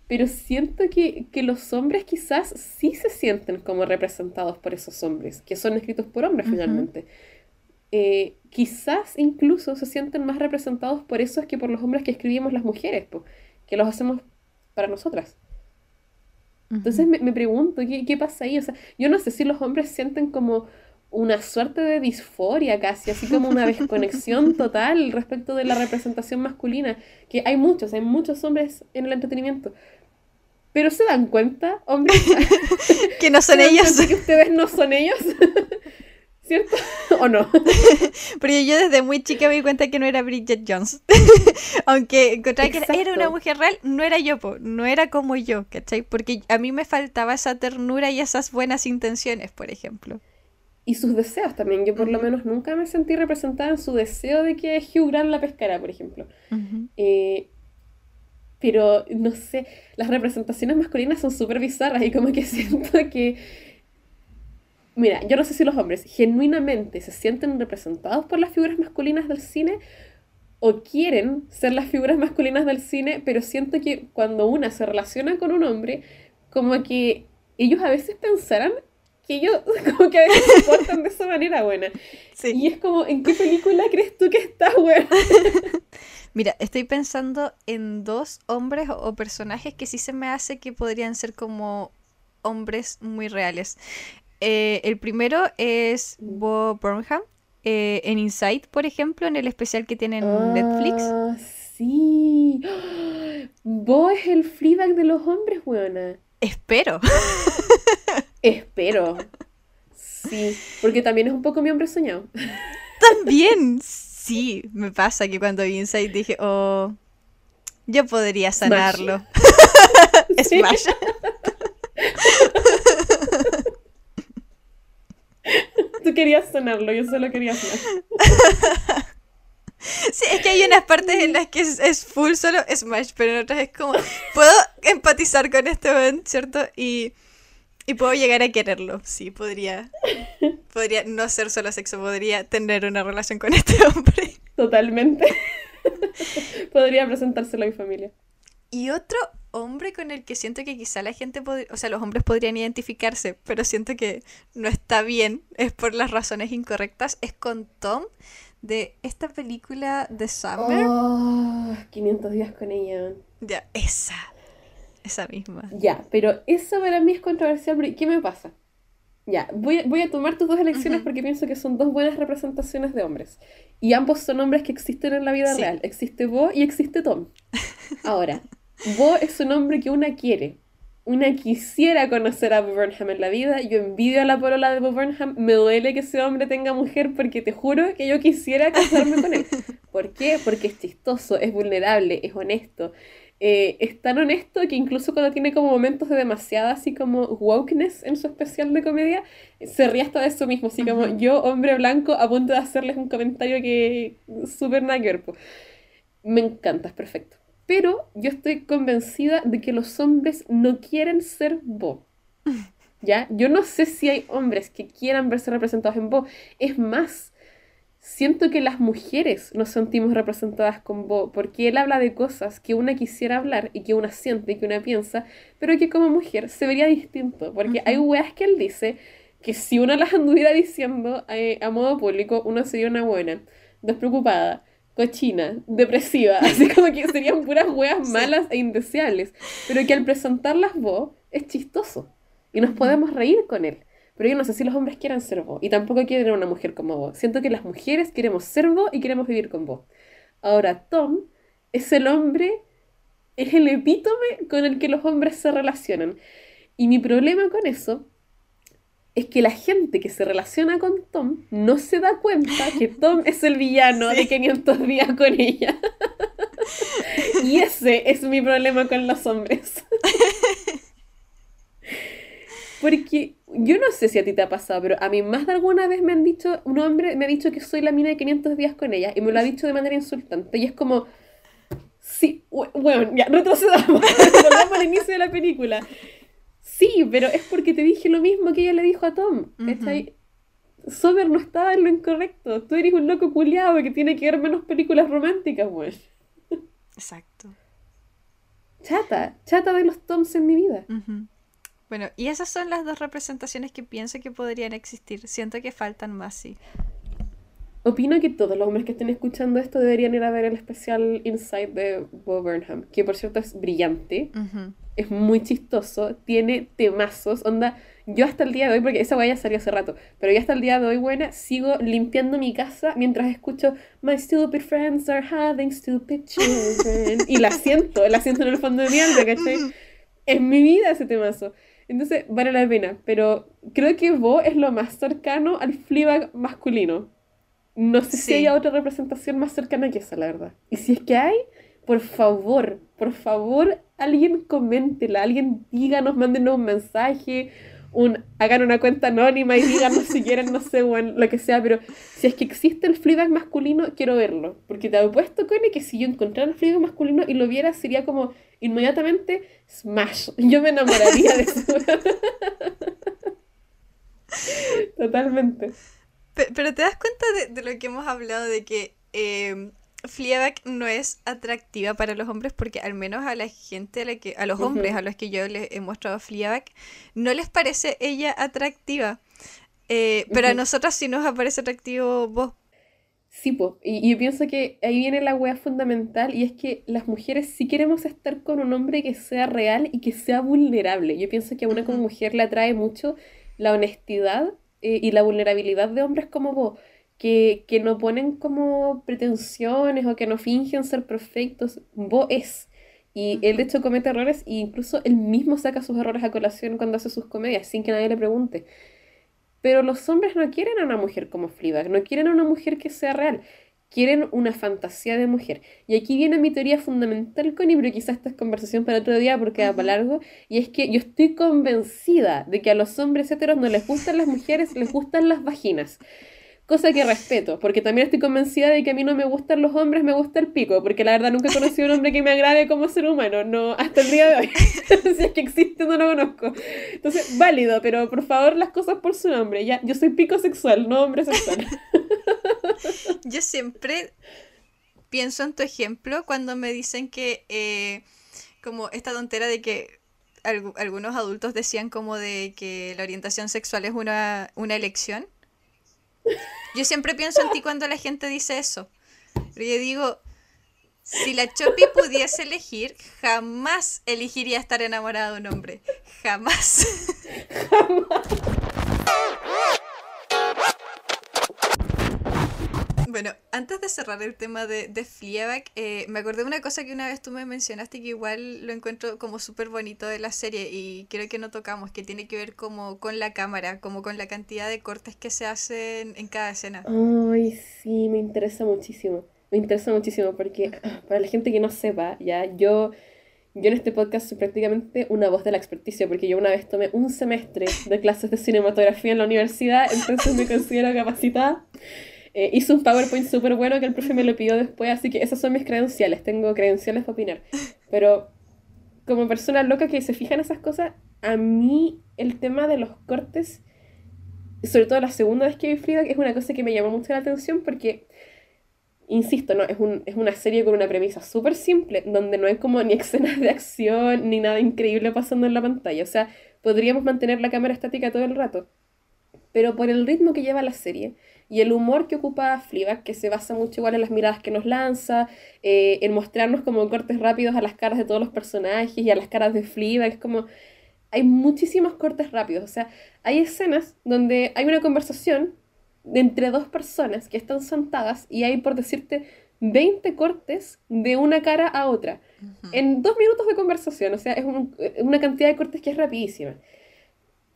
pero siento que, los hombres quizás sí se sienten como representados por esos hombres, que son escritos por hombres finalmente. Eh, quizás incluso se sienten más representados por esos que por los hombres que escribimos las mujeres, que los hacemos para nosotras. Entonces me, pregunto, ¿qué, ¿qué, pasa ahí? O sea, yo no sé si los hombres sienten como una suerte de disforia casi, así como una desconexión *laughs* total respecto de la representación masculina, que hay muchos, hay muchos hombres en el entretenimiento. Pero se dan cuenta, hombres, *laughs* que no *laughs* son ellos. Que ustedes no son ellos. ¿Cierto? *laughs* ¿O no? *laughs* Porque yo desde muy chica me di cuenta que no era Bridget Jones. *laughs* Aunque encontré que era una mujer real, no era yo, no era como yo, ¿cachai? Porque a mí me faltaba esa ternura y esas buenas intenciones, por ejemplo. Y sus deseos también. Yo por lo menos nunca me sentí representada en su deseo de que Hugh Grant la pescara, por ejemplo. Eh, pero, no sé, las representaciones masculinas son súper bizarras y como que siento que Mira, yo no sé si los hombres genuinamente se sienten representados por las figuras masculinas del cine o quieren ser las figuras masculinas del cine, pero siento que cuando una se relaciona con un hombre, como que ellos a veces pensarán que ellos *laughs* como que a veces se portan de esa manera buena. Y es como, ¿en qué película crees tú que estás, buena? *laughs* Mira, estoy pensando en dos hombres o personajes que sí se me hace que podrían ser como hombres muy reales. Eh, el primero es Bo Burnham, eh, en Inside, por ejemplo, en el especial que tiene en ah, Netflix. Sí. *gasps* Bo es el Fleabag de los hombres, buena. Espero. *laughs* Espero. Sí, porque también es un poco mi hombre soñado. *laughs* También, sí, me pasa que cuando vi Inside dije, oh, yo podría sanarlo. *laughs* Smash. Smash. Tú querías sonarlo, yo solo quería sonar. *laughs* Sí, es que hay unas partes en las que es, full solo Smash, pero en otras es como, puedo empatizar con este evento, ¿cierto? Y, y puedo llegar a quererlo, sí, podría, podría no ser solo sexo, podría tener una relación con este hombre. Totalmente. *laughs* podría presentárselo a mi familia. Y otro hombre con el que siento que quizá la gente, o sea, los hombres podrían identificarse, pero siento que no está bien, es por las razones incorrectas, es con Tom de esta película de Summer. Oh, 500 días con ella. Ya, esa, esa misma. Ya, pero eso para mí es controversial, ¿qué me pasa? Ya, voy, voy a tomar tus dos elecciones porque pienso que son dos buenas representaciones de hombres. Y ambos son hombres que existen en la vida real. Existe Bo y existe Tom. *laughs* Ahora, Bo es un hombre que una quiere. Una quisiera conocer a Bo Burnham en la vida. Yo envidio a la polola de Bo Burnham. Me duele que ese hombre tenga mujer porque te juro que yo quisiera casarme con él. ¿Por qué? Porque es chistoso, es vulnerable, es honesto. Eh, es tan honesto que incluso cuando tiene como momentos de demasiada así como wokeness en su especial de comedia, se ríe hasta de eso mismo, así como yo, hombre blanco, a punto de hacerles un comentario que súper nagger. Me encanta, es perfecto. Pero yo estoy convencida de que los hombres no quieren ser Bo. ¿Ya? Yo no sé si hay hombres que quieran verse representados en Bo. Es más, siento que las mujeres nos sentimos representadas con Bo, porque él habla de cosas que una quisiera hablar y que una siente y que una piensa, pero que como mujer se vería distinto, porque hay weas que él dice que si una las anduviera diciendo eh, a modo público, uno sería una buena, despreocupada, cochina, depresiva, *laughs* así como que serían puras weas malas e indeseables, pero que al presentarlas vos es chistoso y nos podemos reír con él. Pero yo no sé si los hombres quieran ser vos y tampoco quieren una mujer como vos. Siento que las mujeres queremos ser vos y queremos vivir con vos. Ahora, Tom es el hombre, es el epítome con el que los hombres se relacionan. Y mi problema con eso es que la gente que se relaciona con Tom no se da cuenta que Tom es el villano de 500 días con ella. y ese es mi problema con los hombres. Porque yo no sé si a ti te ha pasado, pero a mí más de alguna vez me han dicho, un hombre me ha dicho que soy la mina de 500 días con ella y me lo ha dicho de manera insultante. Y es como, sí, bueno, ya, retrocedamos, *laughs* volvamos al inicio de la película. Sí, pero es porque te dije lo mismo que ella le dijo a Tom. ¿cachai? Sommer no estaba en lo incorrecto. Tú eres un loco culiado que tiene que ver menos películas románticas, güey. Exacto. Chata, chata de los Toms en mi vida. Bueno, y esas son las dos representaciones que pienso que podrían existir. Siento que faltan más, sí. Opino que todos los hombres que estén escuchando esto deberían ir a ver el especial Inside de Bob Burnham, que por cierto es brillante, es muy chistoso, tiene temazos, onda, yo hasta el día de hoy, porque esa ya salió hace rato, pero yo hasta el día de hoy, buena, sigo limpiando mi casa mientras escucho My stupid friends are having stupid children, y la siento, la siento en el fondo de mi alma, ¿cachai? Es mi vida ese temazo. Entonces, vale la pena. Pero creo que Bo es lo más cercano al Fleabag masculino. No sé si hay otra representación más cercana que esa, la verdad. Y si es que hay, por favor, por favor, alguien coméntela, alguien díganos, mándenos un mensaje, un, hagan una cuenta anónima y díganos si quieren, no sé, lo que sea, pero si es que existe el Fleabag masculino, quiero verlo. Porque te apuesto, Connie, que si yo encontrara el Fleabag masculino y lo viera, sería como inmediatamente Smash. Yo me enamoraría de eso. *laughs* Totalmente. Pero, te das cuenta de, lo que hemos hablado, de que eh, no es atractiva para los hombres porque al menos a la gente, a, la que, a los hombres a los que yo les he mostrado Fleabag, no les parece ella atractiva. Eh, pero a nosotros sí nos aparece atractivo vos. Sí, pues, y, yo pienso que ahí viene la wea fundamental y es que las mujeres sí queremos estar con un hombre que sea real y que sea vulnerable. Yo pienso que a una como mujer le atrae mucho la honestidad eh, y la vulnerabilidad de hombres como vos, que, que no ponen como pretensiones o que no fingen ser perfectos. Vos es. Y él de hecho comete errores e incluso él mismo saca sus errores a colación cuando hace sus comedias sin que nadie le pregunte. Pero los hombres no quieren a una mujer como Fleabag, no quieren a una mujer que sea real, quieren una fantasía de mujer. Y aquí viene mi teoría fundamental, Connie, pero quizás esta es conversación para otro día porque va para largo, y es que yo estoy convencida de que a los hombres heteros no les gustan las mujeres, les gustan las vaginas. Cosa que respeto, porque también estoy convencida de que a mí no me gustan los hombres, me gusta el pico, porque la verdad nunca he conocido a un hombre que me agrade como ser humano, no hasta el día de hoy. *laughs* si es que existe, no lo conozco. Entonces, válido, pero por favor las cosas por su nombre. Ya, yo soy pico sexual, no hombre sexual. *laughs* yo siempre pienso en tu ejemplo cuando me dicen que, eh, como esta tontera de que algunos adultos decían como de que la orientación sexual es una, una elección. Yo siempre pienso en ti cuando la gente dice eso. Pero yo digo, si la Chopi pudiese elegir, jamás elegiría estar enamorada de un hombre. Jamás. Jamás. *laughs* *laughs* Bueno, antes de cerrar el tema de, de Fleabag, eh, me acordé de una cosa que una vez tú me mencionaste que igual lo encuentro como súper bonito de la serie y creo que no tocamos, que tiene que ver como con la cámara, como con la cantidad de cortes que se hacen en cada escena. Ay, sí, me interesa muchísimo. Me interesa muchísimo porque para la gente que no sepa, ya, yo... Yo en este podcast soy prácticamente una voz de la experticia, porque yo una vez tomé un semestre de clases de cinematografía en la universidad, entonces me considero capacitada. Eh, hice un PowerPoint súper bueno que el profe me lo pidió después, así que esas son mis credenciales, tengo credenciales para opinar. Pero como persona loca que se fija en esas cosas, a mí el tema de los cortes, sobre todo la segunda vez que vi Frida, es una cosa que me llamó mucho la atención porque, insisto, no es, un, es una serie con una premisa súper simple, donde no hay como ni escenas de acción, ni nada increíble pasando en la pantalla. O sea, podríamos mantener la cámara estática todo el rato. Pero por el ritmo que lleva la serie, y el humor que ocupa Fleabag, que se basa mucho igual en las miradas que nos lanza, eh, en mostrarnos como cortes rápidos a las caras de todos los personajes y a las caras de Fleabag, es como... Hay muchísimos cortes rápidos, o sea, hay escenas donde hay una conversación entre dos personas que están sentadas y hay, por decirte, 20 cortes de una cara a otra. En dos minutos de conversación, o sea, es una cantidad de cortes que es rapidísima.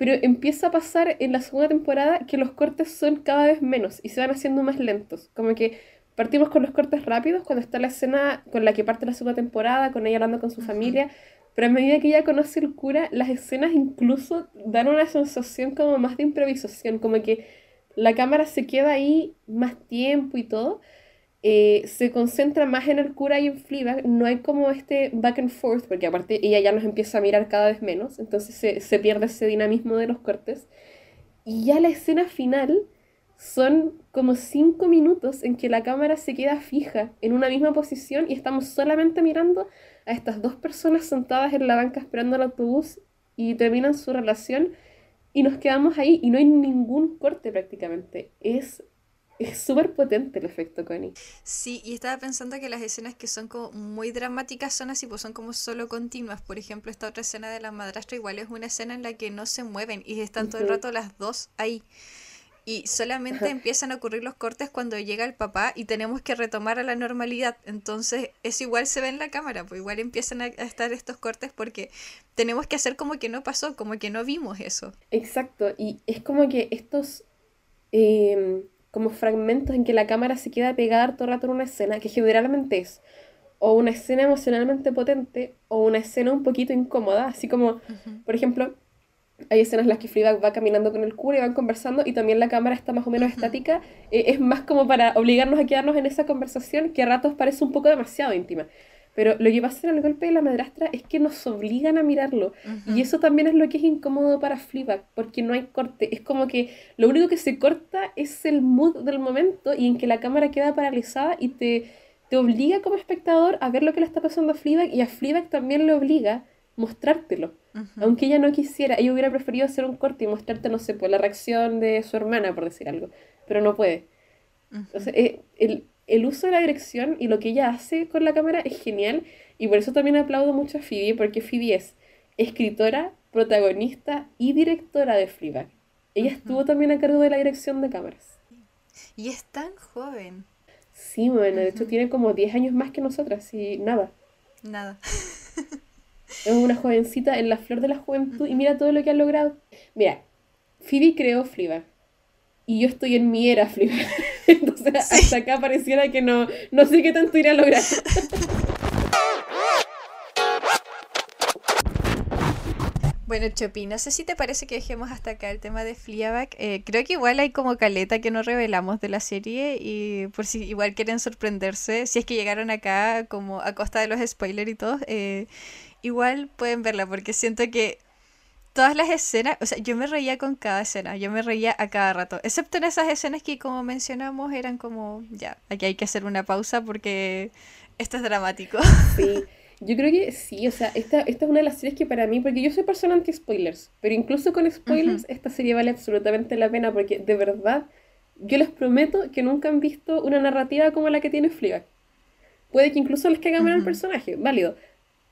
Pero empieza a pasar en la segunda temporada que los cortes son cada vez menos y se van haciendo más lentos. Como que partimos con los cortes rápidos cuando está la escena con la que parte la segunda temporada, con ella hablando con su familia. Pero a medida que ella conoce el cura, las escenas incluso dan una sensación como más de improvisación, como que la cámara se queda ahí más tiempo y todo. Eh, se concentra más en el cura y en Fleabag, no hay como este back and forth, porque aparte ella ya nos empieza a mirar cada vez menos, entonces se, se pierde ese dinamismo de los cortes. Y ya la escena final son como cinco minutos en que la cámara se queda fija en una misma posición y estamos solamente mirando a estas dos personas sentadas en la banca esperando el autobús y terminan su relación y nos quedamos ahí y no hay ningún corte prácticamente. Es es súper potente el efecto Connie. Sí, y estaba pensando que las escenas que son como muy dramáticas son así, pues son como solo continuas. Por ejemplo, esta otra escena de la madrastra igual es una escena en la que no se mueven y están todo el rato las dos ahí. Y solamente empiezan a ocurrir los cortes cuando llega el papá y tenemos que retomar a la normalidad. Entonces, es igual se ve en la cámara, pues igual empiezan a estar estos cortes porque tenemos que hacer como que no pasó, como que no vimos eso. Exacto, y es como que estos em, como fragmentos en que la cámara se queda pegada todo el rato en una escena, que generalmente es o una escena emocionalmente potente o una escena un poquito incómoda, así como, por ejemplo, hay escenas en las que Frida va caminando con el cura y van conversando y también la cámara está más o menos estática, eh, es más como para obligarnos a quedarnos en esa conversación que a ratos parece un poco demasiado íntima. Pero lo que pasa en el golpe de la madrastra es que nos obligan a mirarlo. Y eso también es lo que es incómodo para Fleabag, porque no hay corte. Es como que lo único que se corta es el mood del momento y en que la cámara queda paralizada y te, te obliga como espectador a ver lo que le está pasando a Fleabag y a Fleabag también le obliga mostrártelo. Aunque ella no quisiera, ella hubiera preferido hacer un corte y mostrarte, no sé, pues la reacción de su hermana, por decir algo. Pero no puede. Entonces, eh, el, el uso de la dirección y lo que ella hace con la cámara es genial y por eso también aplaudo mucho a Phoebe porque Phoebe es escritora, protagonista y directora de Fleabag. Ella estuvo también a cargo de la dirección de cámaras. Y es tan joven. Sí, bueno, de hecho tiene como 10 años más que nosotras y nada. Nada. *laughs* es una jovencita en la flor de la juventud y mira todo lo que ha logrado. Mira, Phoebe creó Fleabag y yo estoy en mi era Fleabag. *laughs* Entonces, hasta acá pareciera que no, no sé qué tanto iré a lograr. *laughs* Bueno, Chopi, no sé si te parece que dejemos hasta acá el tema de Fleabag. Eh, creo que igual hay como caleta que no revelamos de la serie y por si igual quieren sorprenderse, si es que llegaron acá como a costa de los spoilers y todo, eh, igual pueden verla porque siento que todas las escenas, o sea, yo me reía con cada escena, yo me reía a cada rato, excepto en esas escenas que como mencionamos eran como, ya, aquí hay que hacer una pausa porque esto es dramático. Sí, yo creo que sí, o sea, esta, esta es una de las series que para mí, porque yo soy persona anti-spoilers, pero incluso con spoilers, esta serie vale absolutamente la pena porque de verdad, yo les prometo que nunca han visto una narrativa como la que tiene Fleabag. Puede que incluso les caiga mal el personaje, válido,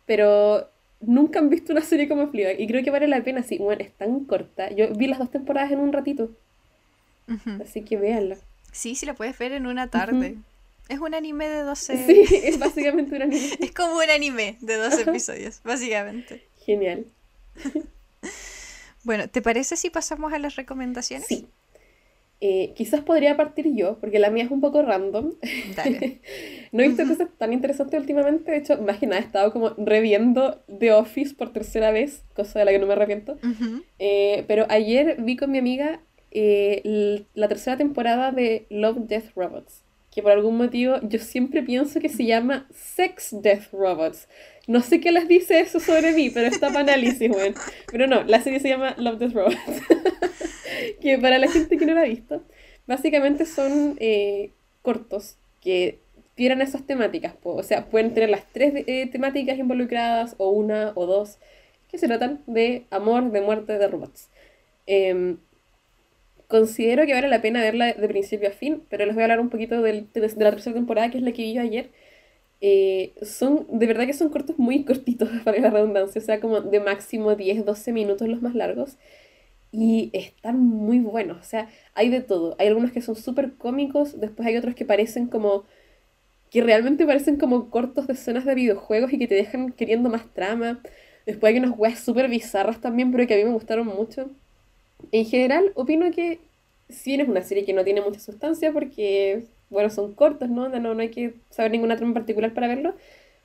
pero nunca han visto una serie como Fleabag y creo que vale la pena, sí, bueno, es tan corta. Yo vi las dos temporadas en un ratito. Así que véanla. Sí, sí la puedes ver en una tarde. Es un anime de 12... Sí, *laughs* es *laughs* básicamente un anime. es como un anime de 12 episodios, básicamente. Genial. *laughs* bueno, ¿te parece si pasamos a las recomendaciones? Sí. Eh, quizás podría partir yo, porque la mía es un poco random. *laughs* no he visto cosas tan interesantes últimamente. De hecho, más que nada he estado como reviendo The Office por tercera vez, cosa de la que no me arrepiento. Eh, pero ayer vi con mi amiga eh, la tercera temporada de Love, Death, Robots. Que por algún motivo yo siempre pienso que se llama Sex, Death, Robots. No sé qué les dice eso sobre mí, pero está para análisis, bueno. Pero no, la serie se llama Love, Death, Robots. *laughs* *laughs* que para la gente que no la ha visto, básicamente son eh, cortos que tienen esas temáticas. O sea, pueden tener las tres eh, temáticas involucradas, o una o dos, que se tratan de amor, de muerte, de robots. Em, considero que vale la pena verla de principio a fin, pero les voy a hablar un poquito de, la tercera temporada, que es la que vi yo ayer. Eh, son, de verdad que son cortos muy cortitos, *laughs* para la redundancia, o sea, como de máximo 10, 12 minutos los más largos y están muy buenos. O sea, hay de todo. Hay algunos que son súper cómicos, después hay otros que parecen como que realmente parecen como cortos de escenas de videojuegos y que te dejan queriendo más trama. Después hay unas weas súper bizarras también, pero que a mí me gustaron mucho. En general, opino que si bien es una serie que no tiene mucha sustancia porque, bueno, son cortos, ¿no? No, no hay que saber ninguna trama en particular para verlo.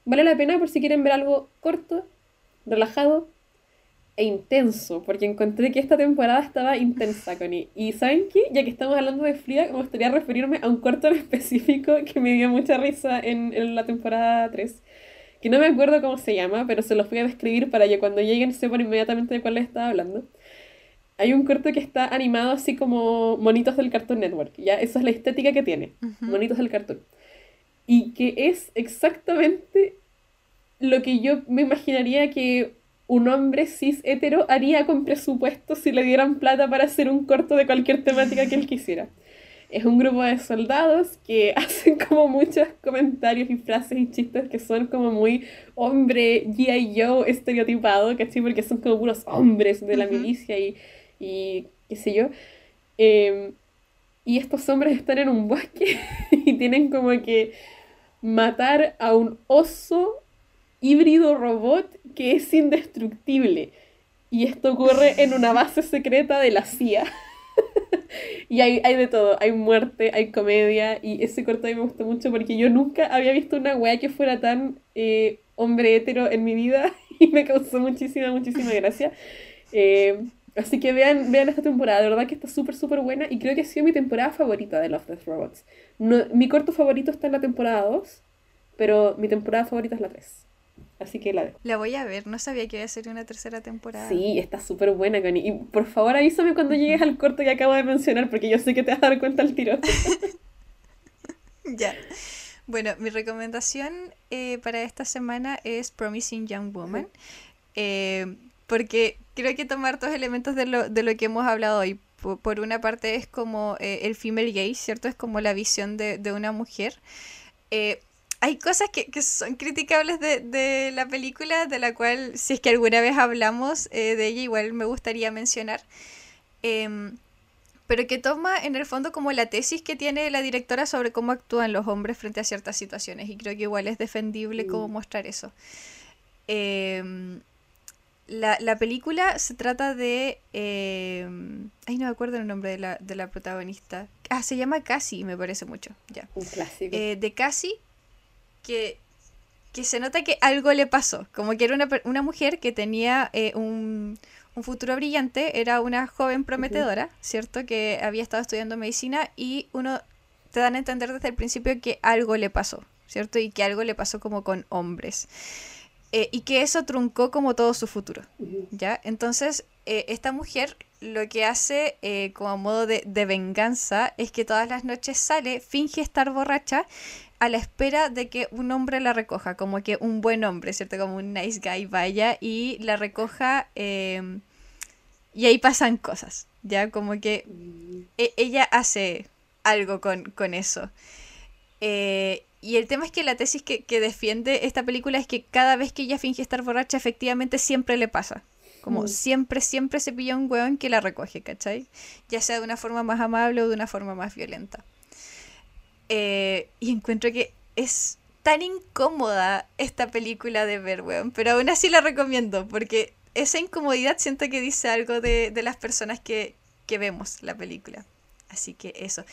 Vale la pena por si quieren ver algo corto, relajado e intenso, porque encontré que esta temporada estaba intensa, Connie. Y ¿saben qué? Ya que estamos hablando de Frida, me gustaría referirme a un corto en específico que me dio mucha risa en, en la temporada 3 que no me acuerdo cómo se llama, pero se los voy a describir para que cuando lleguen sepan inmediatamente de cuál les estaba hablando. Hay un corto que está animado así como monitos del Cartoon Network, ¿ya? Esa es la estética que tiene, monitos del cartoon. Y que es exactamente lo que yo me imaginaría que un hombre cis hetero haría con presupuesto si le dieran plata para hacer un corto de cualquier temática que él quisiera es un grupo de soldados que *laughs* hacen como muchos comentarios y frases y chistes que son como muy hombre G.I. Joe estereotipado, ¿cachai? Porque son como puros hombres de la milicia y, y qué sé yo. Em, y estos hombres están en un bosque *laughs* y tienen como que matar a un oso híbrido robot que es indestructible. Y esto ocurre en una base secreta de la CIA. *laughs* y hay, hay de todo, hay muerte, hay comedia, y ese corto a mí me gustó mucho porque yo nunca había visto una wea que fuera tan eh, hombre hetero en mi vida *laughs* y me causó muchísima, muchísima gracia. Eh, así que vean, vean esta temporada, de verdad que está súper, súper buena y creo que ha sido mi temporada favorita de Love, Death, Robots. No, mi corto favorito está en la temporada 2, pero mi temporada favorita es la 3. Así que la La voy a ver, no sabía que iba a ser una tercera temporada. Sí, está súper buena, Connie. Y por favor avísame cuando llegues al corto que acabo de mencionar, porque yo sé que te vas a dar cuenta al tiro. *laughs* ya. Bueno, mi recomendación eh, para esta semana es Promising Young Woman. Eh, porque creo que tomar dos elementos de lo, de lo que hemos hablado hoy. Por, una parte es como eh, el female gaze, ¿cierto? Es como la visión de, de una mujer hay cosas que, son criticables de, la película, de la cual, si es que alguna vez hablamos eh, de ella, igual me gustaría mencionar. Em, pero que toma en el fondo como la tesis que tiene la directora sobre cómo actúan los hombres frente a ciertas situaciones. Y creo que igual es defendible cómo mm. mostrar eso. Em, la, película se trata de... Em, ay, no me acuerdo el nombre de la, de la protagonista. Ah, se llama Cassie, me parece mucho. Ya. Un clásico. Eh, de Cassie, que, se nota que algo le pasó. Como que era una, mujer que tenía eh, un, futuro brillante, era una joven prometedora, ¿cierto? Que había estado estudiando medicina y uno te dan a entender desde el principio que algo le pasó, ¿cierto? Y que algo le pasó como con hombres. Eh, y que eso truncó como todo su futuro, ¿ya? Entonces, eh, esta mujer lo que hace como modo de, de, venganza es que todas las noches sale, finge estar borracha a la espera de que un hombre la recoja, como que un buen hombre, ¿cierto? Como un nice guy vaya y la recoja em, y ahí pasan cosas, ¿ya? Como que e, ella hace algo con, eso. Eh, y el tema es que la tesis que, que, defiende esta película es que cada vez que ella finge estar borracha, efectivamente siempre le pasa. Como mm. siempre, siempre se pilla un hueón que la recoge, ¿cachai? Ya sea de una forma más amable o de una forma más violenta. Eh, y encuentro que es tan incómoda esta película de ver, weón. Pero aún así la recomiendo, porque esa incomodidad siento que dice algo de, las personas que, vemos la película. Así que eso.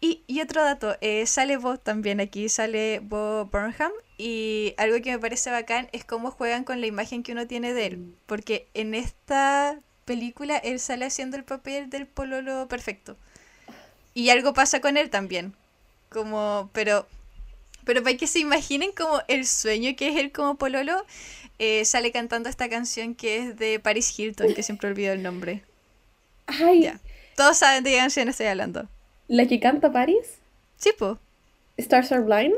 Y, otro dato, eh, sale Bo también aquí, sale Bo Burnham. Y algo que me parece bacán es cómo juegan con la imagen que uno tiene de él. Porque en esta película él sale haciendo el papel del pololo perfecto. Y algo pasa con él también. Como, pero, pero para que se imaginen como el sueño que es él como Pololo, eh, sale cantando esta canción que es de Paris Hilton, que siempre olvido el nombre. Ay. Todos saben de qué canción estoy hablando. ¿La que canta Paris? Sí, po. Stars Are Blind.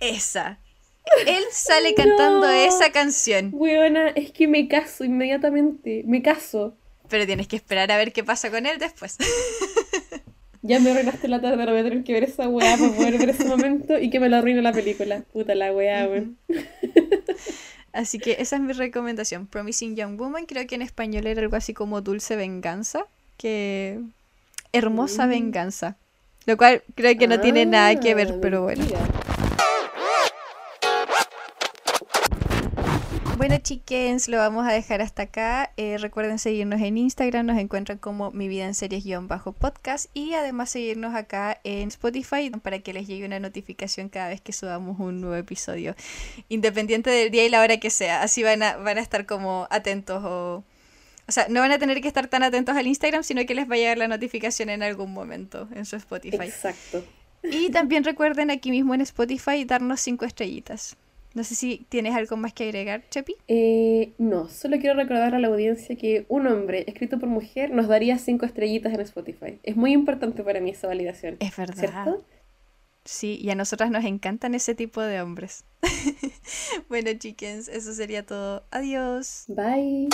Esa. Él sale cantando esa canción. Buena, es que me caso inmediatamente. Me caso. Pero tienes que esperar a ver qué pasa con él después. *laughs* Ya me arruinaste la tarde, ahora voy a tener que ver esa weá para poder ver ese momento y que me lo arruine la película. Puta la weá, weón. Así que esa es mi recomendación. Promising Young Woman, creo que en español era algo así como Dulce Venganza, que hermosa mm. venganza. Lo cual creo que no tiene nada que ver, pero bueno. Bueno, chickens, lo vamos a dejar hasta acá. Eh, recuerden seguirnos en Instagram, nos encuentran como Mi Vida en Series-podcast y además seguirnos acá en Spotify para que les llegue una notificación cada vez que subamos un nuevo episodio, independiente del día y la hora que sea. Así van a, van a estar como atentos o... O sea, no van a tener que estar tan atentos al Instagram, sino que les va a llegar la notificación en algún momento en su Spotify. Exacto. Y también recuerden aquí mismo en Spotify darnos cinco estrellitas. No sé si tienes algo más que agregar, Chepi. Eh, no, solo quiero recordar a la audiencia que un hombre escrito por mujer nos daría cinco estrellitas en Spotify. Es muy importante para mí esa validación. Es verdad. ¿Cierto? Sí, y a nosotras nos encantan ese tipo de hombres. *laughs* bueno, chickens, eso sería todo. Adiós. Bye.